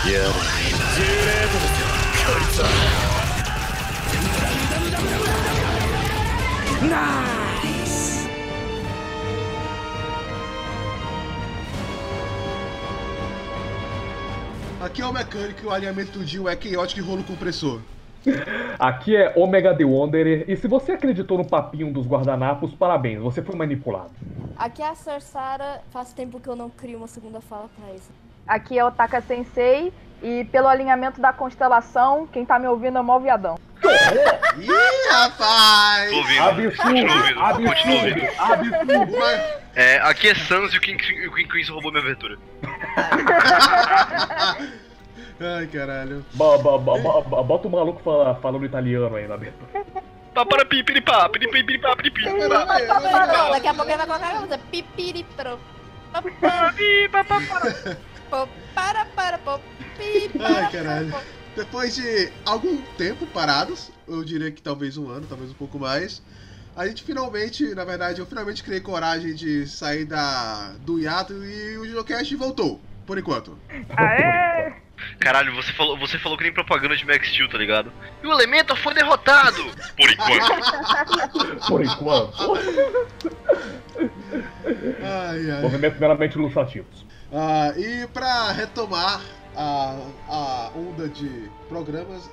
やれ10レートですよこいつはナイス Aqui é o mecânico e o alinhamento do Jill é chaotic e rolo compressor. Aqui é Omega The Wanderer, e se você acreditou no papinho dos guardanapos, parabéns, você foi manipulado. Aqui é a Cersara. Faz tempo que eu não crio uma segunda fala pra isso. Aqui é o Taka Sensei e pelo alinhamento da constelação, quem tá me ouvindo é o mó viadão. Ih, rapaz! Tô ouvindo. Absurdo, Continua ouvindo. Absurdo, absurdo. É, aqui é Sans e o King, o King Crimson roubou minha abertura. Ai, caralho. Bo- bo- bo- bo- bo- Bota o maluco fala- falando italiano aí na abertura. Pá, para pi, piripá, piripá, piripá, piripá. Não, daqui a pouco ele vai colocar a música pipiripro. Para, para, pi, para, Ai, caralho. Depois de algum tempo parados, eu diria que talvez um ano, talvez um pouco mais, a gente finalmente, na verdade, eu finalmente criei coragem de sair da, do hiato e o Junocast voltou, por enquanto. Aê! Caralho, você falou, você falou que nem propaganda de Max Steel, tá ligado? E o Elemental foi derrotado! Por enquanto. Por enquanto. Ai, ai. Movimentos meramente ilustrativos. Ah, e para retomar a, a onda de programas,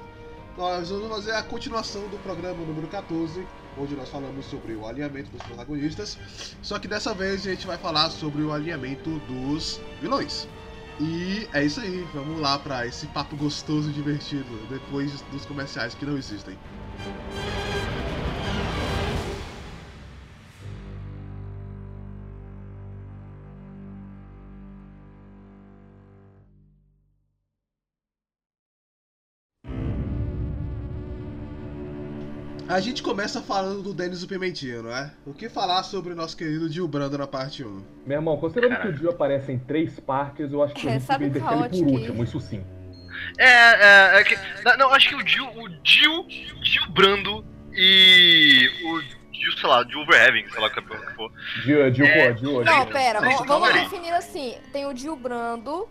nós vamos fazer a continuação do programa número 14, onde nós falamos sobre o alinhamento dos protagonistas. Só que dessa vez a gente vai falar sobre o alinhamento dos vilões. E é isso aí, vamos lá para esse papo gostoso e divertido depois dos comerciais que não existem. A gente começa falando do Denis o Pimentinho, não é? O que falar sobre o nosso querido Gil Brando na parte 1? Meu irmão, considerando que o Dio aparece em três parques, eu acho que É, gente sabe deixar ele por último, isso sim. É, é, é que. Não, não, acho que o Jill, o Jill, Jill Brando e o Jill, sei lá, Jill Overheaven, sei lá o que for. Dio, Dio, É. Dio, Não, Dio. pera, Mas vamos, vamos definir assim. Tem o Jill Brando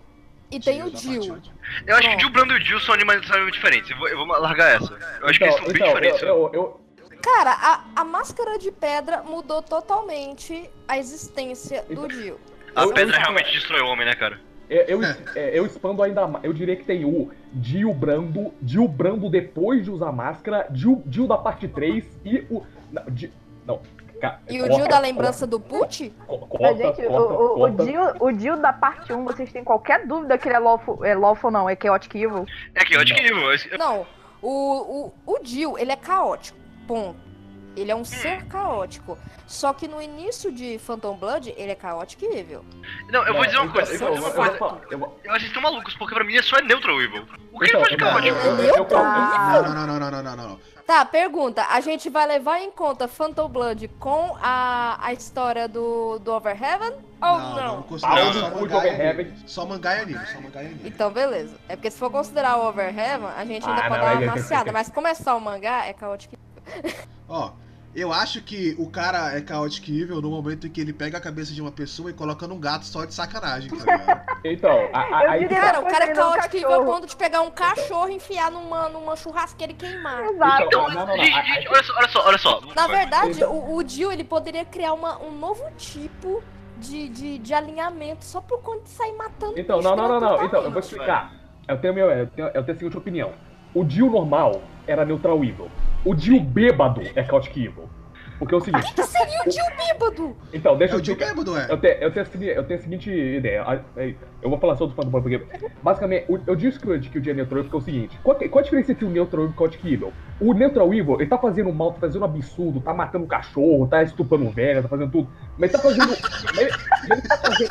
e tem o Jill. Eu acho que o. Jill Brando e o Jill são animais necessariamente diferentes. Eu vou, eu vou largar essa. Eu acho que eles são bem diferentes. Então, eu, eu, Cara, a, a máscara de pedra mudou totalmente a existência do Então- Jill. A eu- pedra eu- realmente destrói o homem, né, cara? eu, eu, é, eu expando ainda mais. Eu diria que tem o Dio Brando, Dio Brando depois de usar máscara, Dio, Dio da parte 3 e o. Não, Dio, não E o Jill da lembrança do Put? Corta, gente, o, o, o. Dio, o Dio da parte 1, vocês têm qualquer dúvida que ele é lawful, é lawful não, é chaotic evil? É acho que Não. o, o, o Jill, ele é caótico, ponto. Ele é um ser caótico. Só que no início de Phantom Blood, ele é caótico e evil. Não, eu vou dizer uma então, coisa. Eu então, vou dizer uma coisa. eu vocês estão malucos, porque pra mim é só Neutral Evil. O que Então, ele faz de caótico? Ah, não, não, não, não, não, não. Tá, pergunta. A gente vai levar em conta Phantom Blood com a, a história do, do Overheaven ou não? não considero Não, só não, mangá Overheaven. Só mangá e anime, só mangá e anime. Então, beleza. É porque se for considerar o Overheaven, a gente ainda Ah, pode não, dar uma tem- maciada. Mas como é só o mangá, é caótico. Ó, eu acho que o cara é chaotic evil no momento em que ele pega a cabeça de uma pessoa e coloca num gato só de sacanagem, tá? Então, a, a, Eu aí diria- tá. Cara, o cara é é um a ponto de pegar um cachorro e enfiar numa, numa churrasqueira e queimar. Exato. Então, Então, não, não, não, gente, olha só, olha só, olha só. Na verdade, o, o Jill, ele poderia criar uma, um novo tipo de, de, de alinhamento só por conta de sair matando Então, não, não, não, não. Então, eu vou explicar. Eu tenho, meu, eu, tenho, eu tenho a seguinte opinião. O Dio normal era neutral evil. O Dio bêbado é chaotic evil. Porque é o seguinte. Que seria o Jill bêbado? Então, deixa É eu o Jill bêbado, é? Eu tenho, eu, tenho eu tenho a seguinte ideia. a- é, Eu vou falar só do Phantom Blood, porque. Basicamente, o- eu disse que, o- o dia é neutral evil porque é o seguinte: qual, qual a diferença entre o neutral evil e o chaotic evil? O neutral evil, ele tá fazendo mal, tá fazendo absurdo, tá matando cachorro, tá estuprando velha, tá fazendo tudo. Mas ele tá fazendo. ele, ele tá fazendo.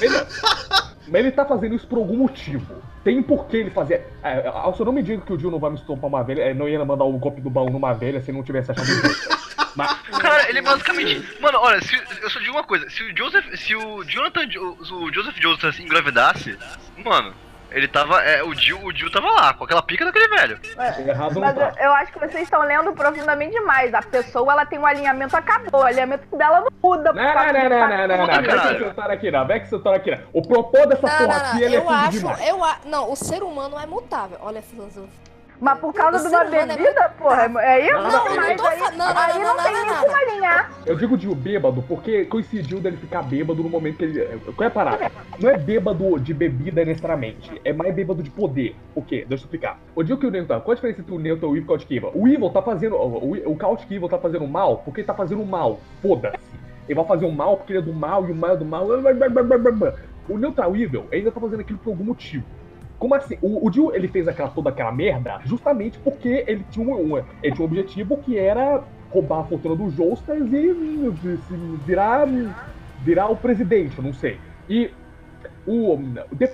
Ele, mas ele tá fazendo isso por algum motivo. Tem um porquê ele fazer. É, é, eu não me digo que o Jill não vai me estopar uma velha, é, não ia mandar o golpe do baú numa velha se não tivesse achado. Mas, Cara, ele basicamente. Mano, olha, se, eu só digo uma coisa: se o Joseph. Se o Jonathan. O Joseph Joseph engravidasse, mano, Ele tava. É, o Jill, o Jill tava lá, com aquela pica daquele velho. Errado não Mas eu, tá. eu acho que vocês estão lendo profundamente demais. A pessoa, ela tem um alinhamento, acabou. O alinhamento dela não muda. Não, não, não, não, não, não, não, não. Vem que você aqui, não. Vem que você tá aqui, não. O propósito dessa Não, porra não, não. aqui, ele é Eu tudo acho, demais. eu a... Não, o ser humano é mutável. Olha a filosofia. Mas por causa O de uma humano é bebida, porra, é isso? Não, Não, não, mas tô aí, não, não, aí não, não, não, tem não, nem não. como alinhar. Eu digo de bêbado porque coincidiu dele ficar bêbado no momento que ele. Qual é a parada? Não é bêbado de bebida necessariamente, é mais bêbado de poder. O quê? Deixa eu explicar. O dia que o Neutral. Qual a diferença entre o Neutral e o Chaotic Evil? O Evil tá fazendo. O, o Chaotic Evil tá fazendo mal porque ele tá fazendo mal. Foda-se. Ele vai fazer o mal porque ele é do mal e o mal é do mal. O Neutral Evil ainda tá fazendo aquilo por algum motivo. Como assim? O, o Jill, ele fez aquela, toda aquela merda justamente porque ele tinha um, ele tinha um objetivo que era roubar a fortuna dos Joestars e, virar, virar o presidente, não sei. E o,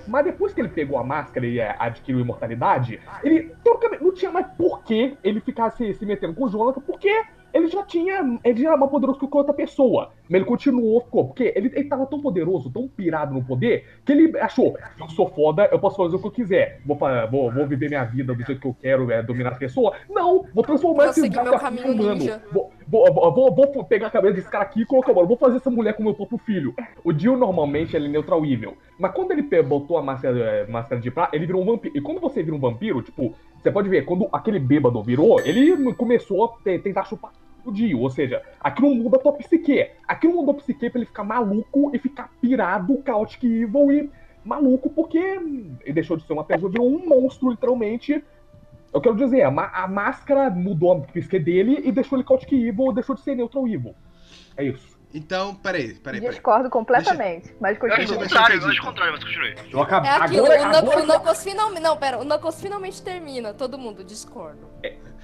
mas depois que ele pegou a máscara e é, adquiriu imortalidade, ele não tinha mais por que ele ficar se, se metendo com o Jonathan, porque ele já tinha. Ele já era mais poderoso que outra pessoa. Mas ele continuou, ficou. Porque ele, ele tava tão poderoso, tão pirado no poder, que ele achou: eu sou foda, eu posso fazer o que eu quiser. Vou, vou, vou viver minha vida do jeito que eu quero, é, dominar as pessoas. Não, vou transformar Vou esse seguir meu caminho ninja. Vou, vou, vou, vou, pegar a cabeça desse cara aqui e colocar, mano, vou fazer essa mulher com meu próprio filho. O Jill normalmente ele é neutral evil. Mas quando ele botou a máscara, é, máscara de prata, ele virou um vampiro. E quando você vira um vampiro, tipo, você pode ver, quando aquele bêbado virou, ele começou a te- tentar chupar o Jill. Ou seja, aquilo muda a tua psique. Aquilo mudou a psique pra ele ficar maluco e ficar pirado, chaotic evil e maluco, porque hum, ele deixou de ser uma pessoa, virou um monstro, literalmente. Eu quero dizer, a, a máscara mudou a psique dele e deixou ele chaotic evil, deixou de ser neutral evil. É isso. Então, peraí, peraí, peraí. Discordo completamente. Mas Eu acho continua. o Deixa- contrário, eu deixa eu acho o contrário, mas continue. Eu acabei. É aquilo, agora, o, Knuckles, agora- o Knuckles finalmente. Não, pera, o Knuckles finalmente termina. Todo mundo discorda.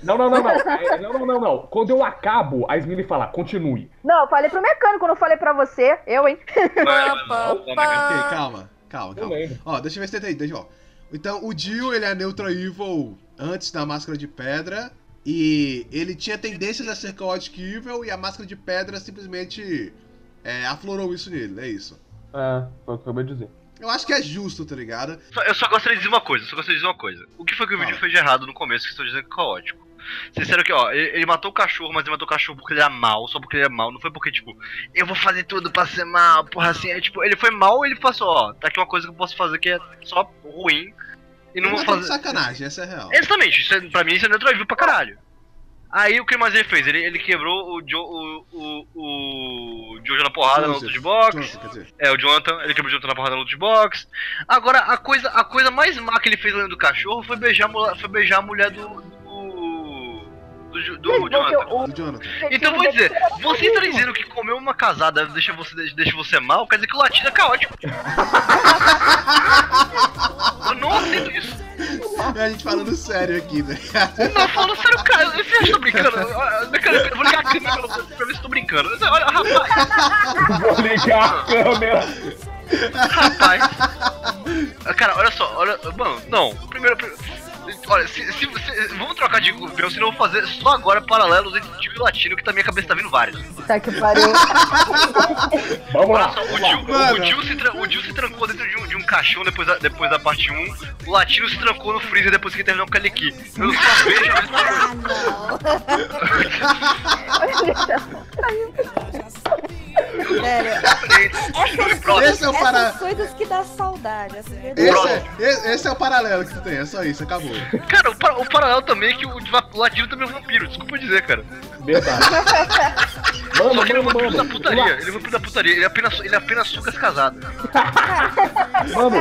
Não, não, não, não. É, não, não, não, não. Quando eu acabo, a Smiley fala, continue. Não, eu falei pro mecânico, não falei pra você. Eu, hein? Pá, pá, Ok, pá. calma, calma, calma. Ó, deixa eu ver se tem aí, deixa eu ver. Então, o Jill, ele é Neutral Evil antes da Máscara de Pedra. E ele tinha tendências a ser Chaotic Evil e a Máscara de Pedra simplesmente é, aflorou isso nele, é isso. É, foi o que eu acabei de dizer. Eu acho que é justo, tá ligado? Só- Eu só gostaria de dizer uma coisa, só gostaria de dizer uma coisa. O que foi que o vídeo fez de errado no começo que estou dizendo que é caótico? Disseram que, ó, ele, ele matou o cachorro, mas ele matou o cachorro porque ele era mal, só porque ele é mal. Não foi porque, tipo, eu vou fazer tudo pra ser mal, porra, assim. É, tipo, ele foi mal ele passou, ó, tá aqui uma coisa que eu posso fazer que é só ruim. E não Não vou tá de fazer. sacanagem, essa é real. Exatamente, isso é, pra mim isso é neutral pra caralho. Aí o que mais ele fez? Ele, ele quebrou o Joe, o, o, o Jojo na porrada Joseph, loot box. Jonathan, quer dizer. É, o Jonathan, ele quebrou o Jonathan na porrada no loot box. Agora, a coisa, a coisa mais má que ele fez além do cachorro foi beijar, foi beijar a mulher do. Do. do, Jonathan. o Do Jonathan. Então vou dizer, você está dizendo que comer uma casada deixa você, deixa você mal, quer dizer que o latino é caótico. Eu não aceito isso. A gente falando sério aqui, né? Não, falando sério, cara, você acha que eu tô brincando? Eu, vou ligar a câmera pra, pra ver se eu tô brincando. Olha, rapaz, Vou ligar a câmera. rapaz. Cara, olha só, olha. Mano, não. Primeiro. primeiro- Olha, se, se, se- vamos trocar de papel, senão eu vou fazer só agora paralelos entre Dio e Latino, que na minha cabeça tá vindo vários. Tá que pariu. Vamos lá. só, o o, Dio se tra- o se trancou dentro de um, de um caixão depois da, depois da parte 1. O Latino se trancou no freezer depois que terminou com o Kaleki. Eu só vejo a mesma coisa. Velho, Próximo. Esse é o para... essas coisas que dá saudade. Essas verdades. Esse é, esse- é o paralelo que tu tem, é só isso, acabou. Cara, o, para- o paralelo também é que o, o Latino também é um vampiro, desculpa dizer, cara. Verdade. Só Mano, que ele é um mano, vampiro da mano. putaria. Ele é um vampiro da putaria. Ele apenas, ele apenas suga as casadas. Mano,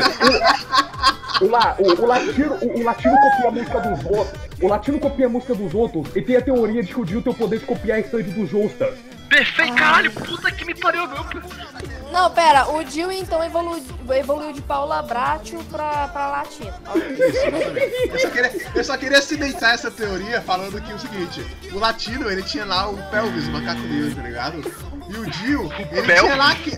o, o, la, o, o latino, o, o latino copia a música dos outros. O latino copia a música dos outros e tem a teoria de que o Dio tem o poder de copiar a restante dos Joestars. Perfeito, caralho, puta que me pariu, meu. Não, pera, o Jill então evolu evoluiu de Paula Bratio pra, pra Latino. Isso, exatamente. Eu só, queria, eu só queria cimentar essa teoria falando que o seguinte: o latino ele tinha lá o pelvis, o macaco dele, tá ligado? E o Dio, ele Pelvis? tinha lá que.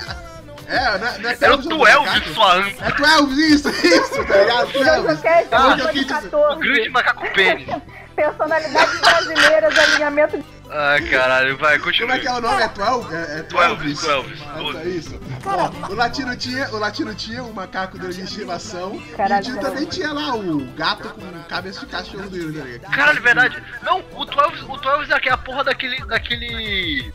É, não é, não é Era o pelvis, não, Tuelvis, sua anta. É Tuelvis, isso, isso, tá ligado? O Tuelvis. JoJoCast Ah, é. O grande 14. macaco pênis. Personalidades brasileiras, alinhamento de Ah, caralho, vai, Como continua. é que é o nome? É 12? É, é 12? 12, 12, É 12. isso. Ó, o latino tinha, o latino tinha o macaco de estimação. Caralho, e o caralho. também tinha lá o gato com cabeça de cachorro dele, tá? Caralho, verdade. Não, o 12, o 12 é a porra daquele. daquele.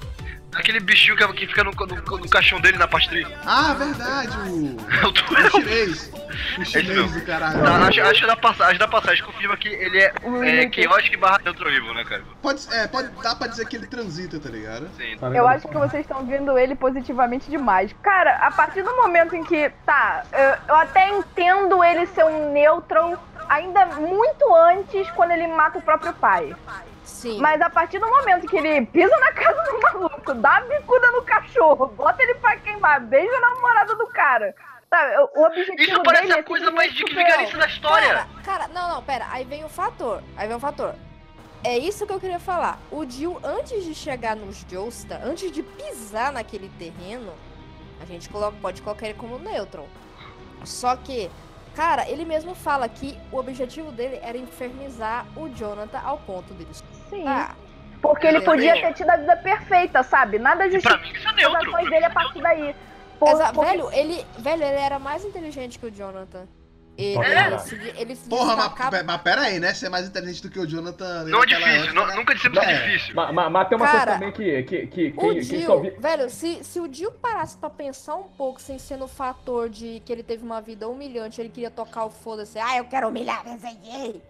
Daquele bichinho que, que fica no, no, no caixão dele na pastry. Ah, verdade, o. É o O 12. chinês. O chinês do caralho. Tá, acho, acho da passagem, da passagem confirma que ele é, O é Unity. chaotic barra neutro evil, né, cara? Pode, é, pode, dá pra dizer que ele transita, tá ligado? Sim. Eu acho que vocês estão vendo ele positivamente demais. Cara, a partir do momento em que, tá, eu, eu até entendo ele ser um neutral ainda muito antes quando ele mata o próprio pai. Sim. Mas a partir do momento que ele pisa na casa do maluco, dá a bicuda no cachorro, bota ele pra queimar, beija a namorada do cara. Sabe, o- o objetivo Isso parece dele a é coisa mais de vigarista da história. Cara, cara, não, não, pera. Aí vem o fator. Aí vem o fator. É isso que eu queria falar. O Jill, antes de chegar nos Joestar, antes de pisar naquele terreno, a gente coloca, pode colocar ele como neutral. Só que, cara, ele mesmo fala que o objetivo dele era infernizar o Jonathan ao ponto dele. Sim. Ah, Porque ele podia ter tido a vida perfeita, sabe? Nada justifica é as ações pra mim dele a isso é partir daí. Por- exa- porque- velho, ele, velho, ele era mais inteligente que o Jonathan. Ele, É? ele se, ele se Porra, mas, destacava- mas pera aí, né? Ser mais inteligente do que o Jonathan. Não é difícil, não- nunca dissemos que é É. difícil. Mas, mas, mas tem uma Cara, coisa também que, que, que O quem, quem Dio, só velho, se, se o Dio parasse pra pensar um pouco, sem ser no fator de que ele teve uma vida humilhante, ele queria tocar o foda-se, ah, eu quero humilhar, desenhei.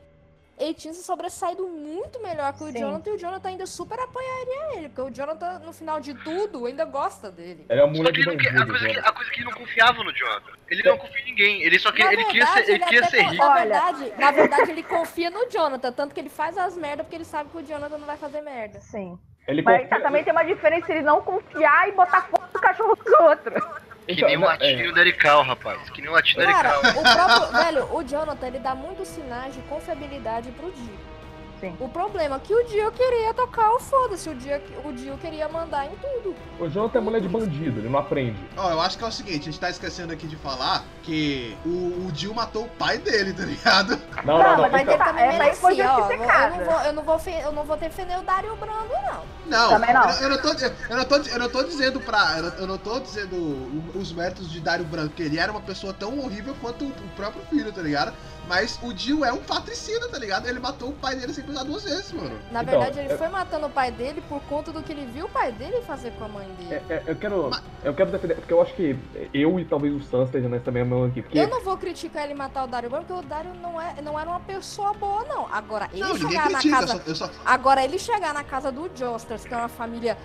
Ele tinha se sobressaído muito melhor que o Sim. Jonathan e o Jonathan ainda super apoiaria ele, porque o Jonathan, no final de tudo, ainda gosta dele. Ele é um Só moleque que que- a, bandido, coisa que, a coisa que ele não confiava no Jonathan. Ele não confia em ninguém. Ele só Na queria, ele queria ser, ele verdade, queria ser co- rico. na verdade, na verdade, ele confia no Jonathan, tanto que ele faz as merdas porque ele sabe que o Jonathan não vai fazer merda. Sim. Ele Mas confia- também tem uma diferença ele não confiar e botar fogo no cachorro dos outros. Que Então, nem o latinho da Erical, rapaz. Que nem o latinho da Cara, Erical. o próprio, velho, o Jonathan, ele dá muitos sinais de confiabilidade pro Dio. Sim. O problema é que o Dio queria tocar o foda-se, o Dio, o Dio queria mandar em tudo. O Jonathan é mulher de bandido, ele não aprende. Ó, eu acho que é o seguinte, a gente tá esquecendo aqui de falar que o, o Jill matou o pai dele, tá ligado? Não, Não, não, não. mas então, ele também foi merecia, ó. Eu não vou, eu não vou, eu não vou defender o Dario Brando, não. Não, Também não. Eu, eu não tô, eu, não tô, eu não tô dizendo pra. Eu não, tô dizendo o- os méritos de Dario Branco, que ele era uma pessoa tão horrível quanto o, o próprio filho, tá ligado? Mas o Jill é um patricida, tá ligado? Ele matou o pai dele sem pensar duas vezes, mano. Na Então, verdade, ele eu- foi matando o pai dele por conta do que ele viu o pai dele fazer com a mãe dele. é- é- eu quero. Eu quero defender, porque eu acho que eu e talvez o Sans estejam nessa mesma mão aqui. Porque Eu não vou criticar ele matar o Dario porque o Dario não, é, não era uma pessoa boa, não. Agora, ele Não, chegar na critica, eu casa só, eu só- Agora, ele chegar na casa do Josters, que é uma família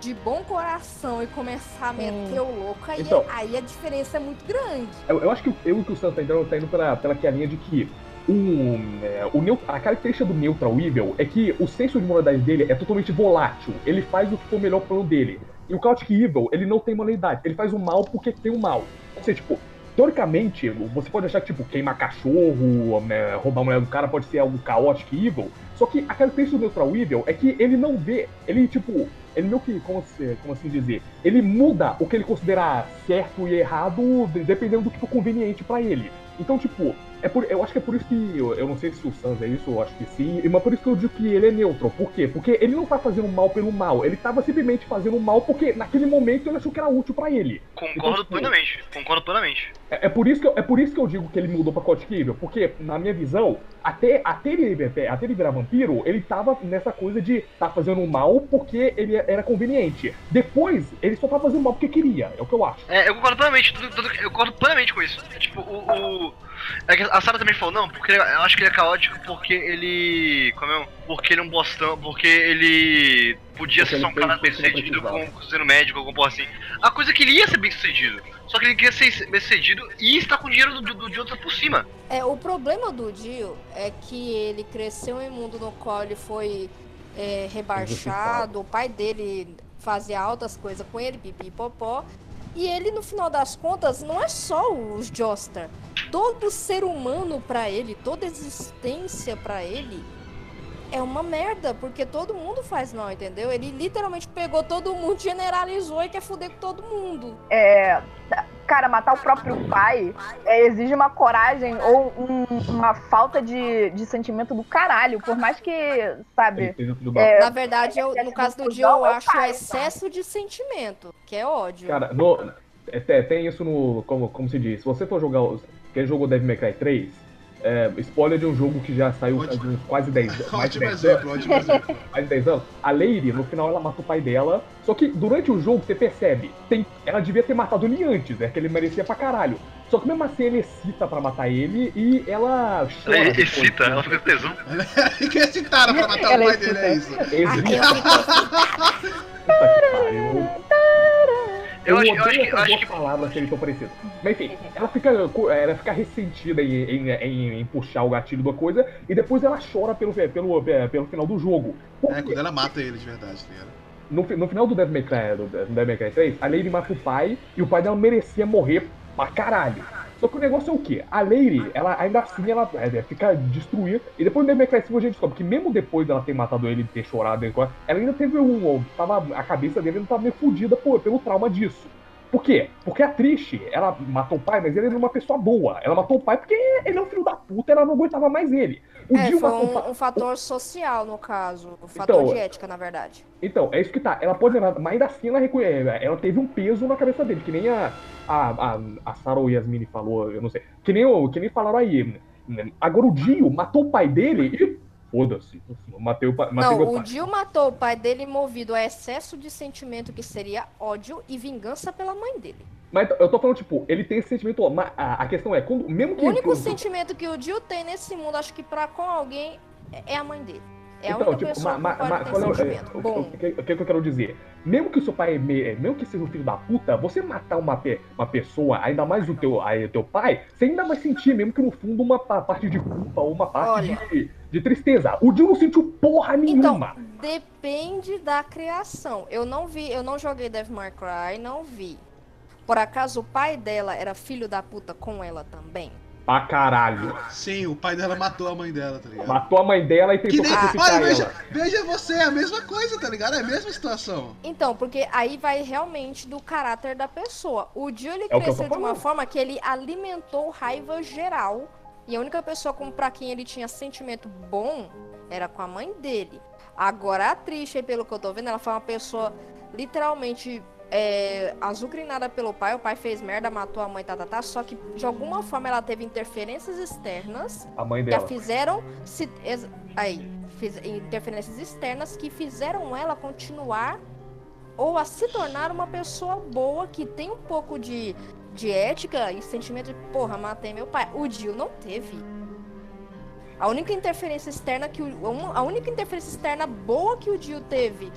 de bom coração, e começar a meter o louco, aí, Então- aí a diferença é muito grande. Eu, eu acho que eu e o Sam tá indo, tá indo pela, pela que a linha de que o, é, o neu- a característica do Neutral Evil é que o senso de moralidade dele é totalmente volátil. Ele faz o que for melhor pro plano dele. E o Chaotic Evil, ele não tem moralidade. Ele faz o mal porque tem o mal. Ou seja, tipo, teoricamente, você pode achar que, tipo, queimar cachorro, né, roubar a mulher do cara pode ser algo Chaotic Evil. Só que a característica do Neutral Evil é que ele não vê, ele, tipo, ele meio que, como, como assim dizer, ele muda o que ele considera certo e errado de- dependendo do que for conveniente pra ele. Então, tipo, é por, eu acho que é por isso que, eu, eu não sei se o Sans é isso, eu acho que sim, mas por isso que eu digo que ele é neutro. Por quê? Porque ele não tá fazendo mal pelo mal, ele tava simplesmente fazendo mal porque naquele momento ele achou que era útil pra ele. Concordo Então, tipo, plenamente. Concordo plenamente. É, é por isso que eu, é por isso que eu digo que ele mudou pra Chaotic Evil, porque, na minha visão, até, até, ele, até ele virar vampiro, ele tava nessa coisa de tá fazendo mal porque ele era conveniente. Depois, ele só tá fazendo mal porque queria, é o que eu acho. É, eu concordo plenamente. Eu concordo plenamente com isso. É, tipo, o. o- a Sarah também falou, não, porque ele- eu acho que ele é caótico porque ele. Como é? Porque ele é um bostão, porque ele podia Porque ser só um cara bem sucedido com sendo médico, alguma porra assim. A coisa é que ele ia ser bem sucedido. Só que ele queria ser bem sucedido e está com o dinheiro do, do, de outra por cima. É, o problema do Dio é que ele cresceu em um mundo no qual ele foi é, rebaixado, o pai dele fazia altas coisas com ele, pipi e popó. E ele, no final das contas, não é só os Joestar. Todo ser humano pra ele, toda existência pra ele é uma merda, porque todo mundo faz mal, entendeu? Ele literalmente pegou todo mundo, generalizou e quer foder com todo mundo. É, cara, matar o próprio pai é, exige uma coragem ou um- uma falta de, de sentimento do caralho. Por mais que, sabe. É, Na verdade, eu, no caso do Dio, eu acho o excesso de sentimento, que é ódio. Cara, no, é, tem- tem isso no. Como, como se diz? Se você for jogar. Quem jogou Devil May Cry 3, é, spoiler de um jogo que já saiu Ótimo. uns quase 10 anos. Mais de Ótimo 10 exemplo, ótimo exemplo. mais de 10 anos, a Lady, no final, ela mata o pai dela. Só que durante o jogo, você percebe, tem, ela devia ter matado ele antes, né? Que ele merecia pra caralho. Só que mesmo assim, ele excita pra matar ele e ela chora. Ela depois. excita, ela fica com tesão. E que esse cara pra matar Ela o pai dele é excita. isso. Excita. Puta que pariu. Eu Eu, acho- eu odeio acho que- essas acho que- palavras serem tão parecidas. Mas enfim, ela fica, ela fica ressentida em, em, em- em puxar o gatilho da coisa e depois ela chora pelo, pelo, pelo final do jogo. Por É, quando ela mata ele de verdade, tá ligado? No, no final do Devil May Cry, do Devil May Cry 3, a Lady mata o pai e o pai dela merecia morrer pra caralho. Só que o negócio é o quê? A Lady, ela ainda assim, ela é, fica destruída. E depois do Devil Cry 5 a gente descobre que mesmo depois dela ter matado ele ter chorado, ela ainda teve um... Tava, a cabeça dele ainda tava meio fodida pelo trauma disso. Por quê? Porque a Trish, ela matou o pai, mas ele era uma pessoa boa. Ela matou o pai porque ele é um filho da puta, ela não aguentava mais ele. O É, foi matou pai. um, um fator social, no caso. Um fator Então, de ética, na verdade. Então, é isso que tá. Ela pode mas ainda assim ela, ela teve um peso na cabeça dele, que nem a, a, a, a Sarah ou Yasmini falou, eu não sei. Que nem, o, que nem falaram aí. Agora o Dio matou o pai dele e. Foda-se. Matei o pai. Matei Não, o pai. Dio matou o pai dele movido a excesso de sentimento que seria ódio e vingança pela mãe dele. Mas eu tô falando, tipo, ele tem esse sentimento. Mas a, questão é, quando, mesmo que. O único sentimento que o Dio tem nesse mundo, acho que pra com alguém, é- é a mãe dele. É Então, tipo, ma- ma- é o- sentimento. é, o- Bom, o que, o que eu quero dizer? Mesmo que o seu pai, é me- mesmo que seja um filho da puta, você matar uma, uma pessoa, ainda mais o teu, aí, o teu pai, você ainda vai sentir, mesmo que no fundo, uma pa- parte de culpa ou uma parte Olha. de, de tristeza. O Dio não sentiu porra Então, nenhuma. depende da criação. Eu não vi, eu não joguei Devil May Cry, não vi. Por acaso o pai dela era filho da puta com ela também? Pra caralho. Sim, o pai dela matou a mãe dela, tá ligado? Matou a mãe dela e Que tentou nem. sacrificar Olha, veja, veja você, é a mesma coisa, tá ligado? É a mesma situação. Então, porque aí vai realmente do caráter da pessoa. O Dio ele É que cresceu de uma forma que ele alimentou raiva geral. E a única pessoa com para quem ele tinha sentimento bom era com a mãe dele. Agora a Trisha, pelo que eu tô vendo, ela foi uma pessoa literalmente é, azucrinada pelo pai. O pai fez merda, matou a mãe, tá, tá, tá. Só que de alguma forma ela teve interferências externas A mãe que a dela. fizeram se aí fiz, interferências externas que fizeram ela continuar ou a se tornar uma pessoa boa que tem um pouco de, de ética e sentimento de porra matei meu pai o Dio não teve a única interferência externa que o, a única interferência externa boa que o Dio teve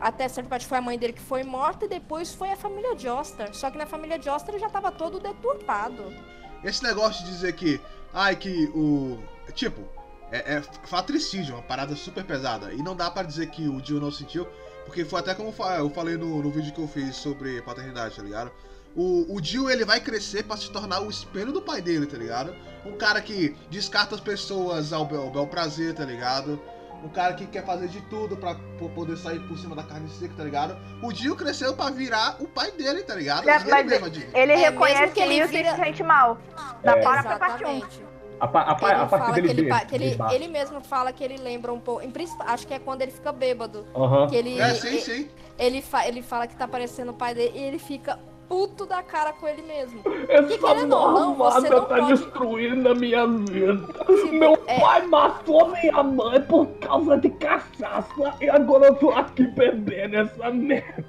até certa parte foi a mãe dele que foi morta e depois foi a família Joestar. Só que na família Joestar ele já tava todo deturpado. Esse negócio de dizer que. Ai, que o. Tipo, é, é fratricídio, uma parada super pesada. E não dá pra dizer que o Dio não sentiu, porque foi até como eu falei no, no vídeo que eu fiz sobre paternidade, tá ligado? O, o Dio ele vai crescer pra se tornar o espelho do pai dele, tá ligado? Um cara que descarta as pessoas ao bel, ao bel prazer, tá ligado? Um cara que quer fazer de tudo pra po- poder sair por cima da carne seca, tá ligado? O Dio cresceu pra virar o pai dele, tá ligado? É, Ele mesmo. Ele É, mesmo reconhece que ele isso vira- e se sente mal. Da É. para pra parte 1. Exatamente. A, a, a parte fala dele que ele, que ele, ele mesmo fala que ele lembra um pouco. em princip- Acho que é quando ele fica bêbado. Aham. Que ele, É, sim, ele, sim. ele, fa- ele fala que tá parecendo o pai dele e ele fica puto da cara com ele mesmo. Essa querendo ou não, você malvada não tá pode- destruindo a minha vida. Tipo, Meu é- pai matou minha mãe por causa de cachaça e agora eu tô aqui bebendo essa merda.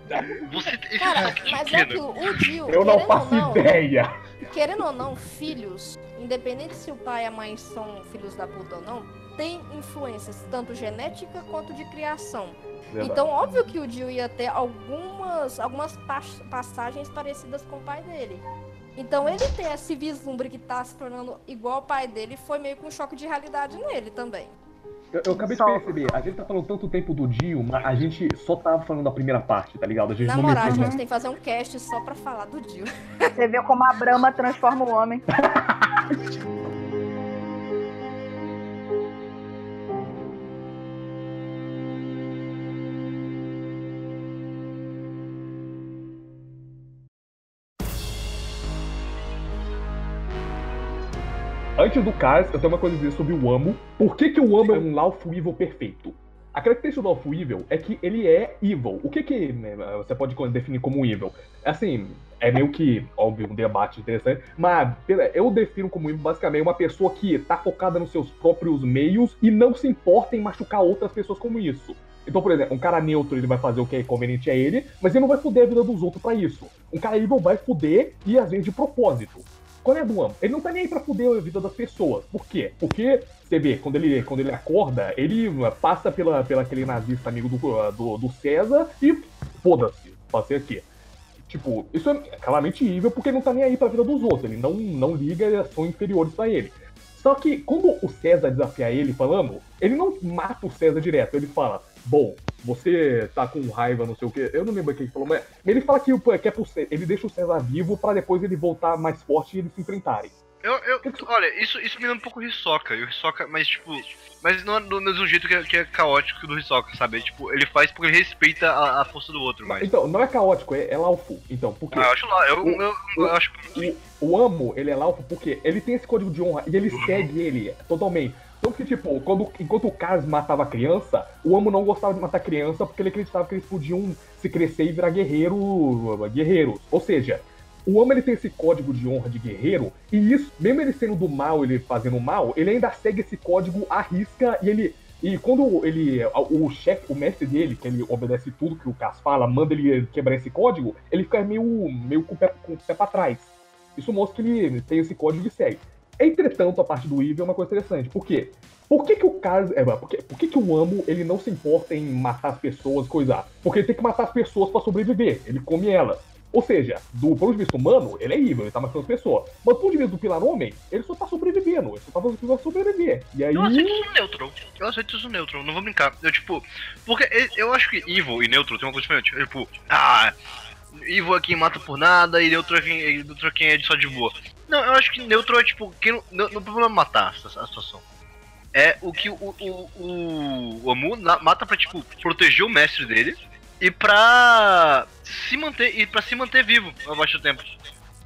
Você Cara, mas é que o, Dio, Eu não querendo faço não, ideia. querendo ou não, filhos, independente se o pai e a mãe são filhos da puta ou não, tem influências, tanto genética quanto de criação. Então, óbvio que o Dio ia ter algumas, algumas pas- passagens parecidas com o pai dele. Então, ele ter esse vislumbre que tá se tornando igual ao pai dele foi meio que um choque de realidade nele também. Eu, eu acabei Só- de perceber, a gente tá falando tanto tempo do Dio, mas a gente só tava falando da primeira parte, tá ligado? A gente Na não moral, a gente tem que fazer um cast só pra falar do Dio. Você vê como a Brahma transforma o homem. antes do Cars, eu tenho uma coisa a dizer sobre o Amo. Por que, que o Amo é um Lawful Evil perfeito? A característica do Lawful Evil é que ele é evil. O que que né, você pode definir como evil? Assim, é meio que, óbvio, um debate interessante, mas eu defino como evil basicamente uma pessoa que tá focada nos seus próprios meios e não se importa em machucar outras pessoas como isso. Então, por exemplo, um cara neutro ele vai fazer o que é conveniente a ele, mas ele não vai foder a vida dos outros para isso. Um cara evil vai foder e às vezes de propósito. Qual é? Ele não tá nem aí pra foder a vida das pessoas. Por quê? Porque, você vê, quando ele, quando ele acorda, ele passa pela, pela aquele nazista amigo do, do, do César e foda-se, passei aqui. Tipo, isso é claramente evil porque ele não tá nem aí pra vida dos outros. Ele não, não liga e são inferiores para ele. Só que quando o César desafia ele falando, ele não mata o César direto. Ele fala, bom, você tá com raiva, não sei o que. Eu não lembro o que ele falou, mas ele fala que, que é pro, ele deixa o César vivo para depois ele voltar mais forte e eles se enfrentarem. Eu, eu, olha, isso, isso me lembra um pouco o Hisoka. E o Hisoka, mas tipo. Mas não é do mesmo jeito que é, que é caótico do Hisoka, sabe? Tipo, ele faz porque ele respeita a, a força do outro, mas. Então, não é caótico, é, é. Então, por quê? Ah, eu acho lá, eu, o, eu, eu, acho que. O, o Amo, ele é Lawful porque ele tem esse código de honra e ele uhum. segue ele totalmente. Então que, tipo, quando, enquanto o Kaz matava criança, o Amo não gostava de matar criança porque ele acreditava que eles podiam se crescer e virar guerreiro, guerreiros. Ou seja, o Amo ele tem esse código de honra de guerreiro, e isso, mesmo ele sendo do mal, ele fazendo mal, ele ainda segue esse código à risca e ele. E quando ele. O chefe, o mestre dele, que ele obedece tudo que o Cas fala, manda ele quebrar esse código, ele fica meio, meio com, o pé, com o pé pra trás. Isso mostra que ele tem esse código e segue. Entretanto, a parte do Evil é uma coisa interessante. Por quê? Por que, que o Kaz. É, por, que, por que, que o Amo ele não se importa em matar as pessoas, coisar? Porque ele tem que matar as pessoas para sobreviver. Ele come elas. Ou seja, do ponto de vista humano, ele é evil, ele tá matando as pessoas. Mas do ponto de vista do Pilar Homem, ele só tá sobrevivendo. Ele só tá fazendo as pessoas sobreviver. E aí. Eu aceito isso neutro. Eu aceito isso neutro, não vou brincar. Eu, tipo. Porque eu acho que evil e neutro tem uma coisa diferente. Tipo, ah. É quem mata por nada e neutro é quem, neutro é, quem é só de boa. Não, eu acho que neutro é tipo. Quem não, não, não problema matar a, a situação. É o que o, o, o, o Amu mata pra, tipo, proteger o mestre dele e pra se manter e para se manter vivo ao longo do tempo.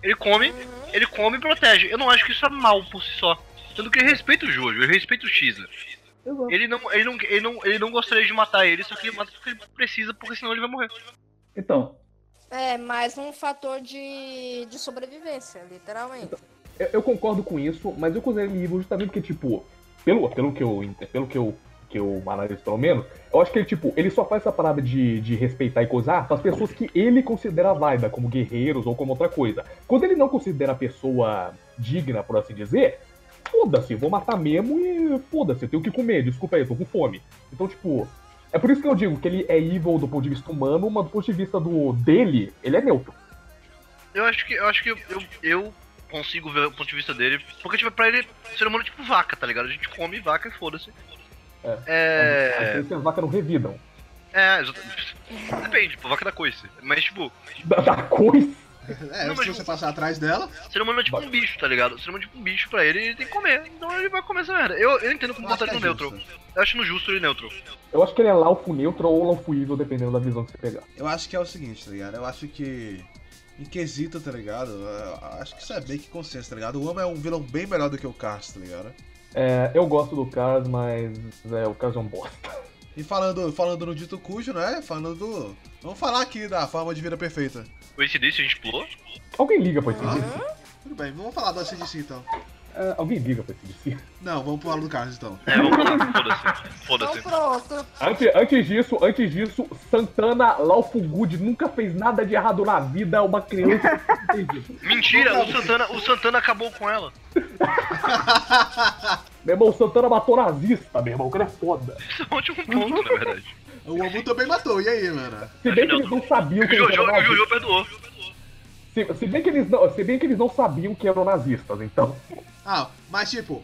Ele come, ele come e protege. Eu não acho que isso é mal por si só. Tanto que ele respeita o Jojo, ele respeita o Xer. Ele não, ele, não, ele, não, ele não gostaria de matar ele, só que ele mata porque ele precisa, porque senão ele vai morrer. Então, é, mais um fator de, de sobrevivência, literalmente. Eu, eu concordo com isso, mas eu considero ele justamente porque, tipo, pelo, pelo que eu pelo que eu que eu analiso pelo menos, eu acho que ele, tipo, ele só faz essa parada de, de respeitar e coisar para as pessoas que ele considera válida, como guerreiros ou como outra coisa. Quando ele não considera a pessoa digna, por assim dizer, foda-se, vou matar mesmo e foda-se, eu tenho que comer, desculpa aí, eu tô com fome. Então, tipo, é por isso que eu digo que ele é evil do ponto de vista humano, mas do ponto de vista do dele, ele é neutro. Eu acho que eu acho que eu, eu, eu consigo ver o ponto de vista dele, porque tipo, pra ele, ser humano é tipo vaca, tá ligado? A gente come vaca e foda-se. É. é... Às vezes as vacas não revidam. É, exatamente. Depende, tipo, vaca da coice. Mas tipo. Da, da coice? É, não, se você passar atrás dela. Ser humano é tipo um bicho, tá ligado? Ser humano é tipo um bicho pra ele e ele tem que comer. Então ele vai comer essa merda. Eu, eu entendo como botar ele no é neutro. Eu acho no justo ele neutro. Eu acho que ele é Laufo neutro ou Laufo evil, dependendo da visão que você pegar. Eu acho que é o seguinte, tá ligado? Eu acho que. Em quesito, tá ligado? acho que isso é bem que consenso, tá ligado? O Ama é um vilão bem melhor do que o Cars, tá ligado? É, eu gosto do Cars, mas é, o Cars é um bosta. E falando, falando no dito cujo, né? Falando do. Vamos falar aqui da forma de vida perfeita. O ACDC a gente pulou? Alguém liga pra ACDC? Tudo bem, vamos falar do ACDC então. Uh, alguém liga pra ACDC? Não, vamos pro do Carlos então. É, vamos falar, foda-se. Foda-se. Então antes, antes disso, antes disso, Santana Laufugud nunca fez nada de errado na vida, uma criança. Mentira, o Santana, o Santana acabou com ela. meu irmão, o Santana matou nazista, meu irmão, o cara é foda. Isso é um ótimo ponto, na verdade. O Amu também matou, e aí, mano? Se bem que eles não sabiam que o Jojo, o Jojo perdoou. Se, se, bem que eles não, se bem que eles não sabiam que eram nazistas, então. Ah, mas tipo,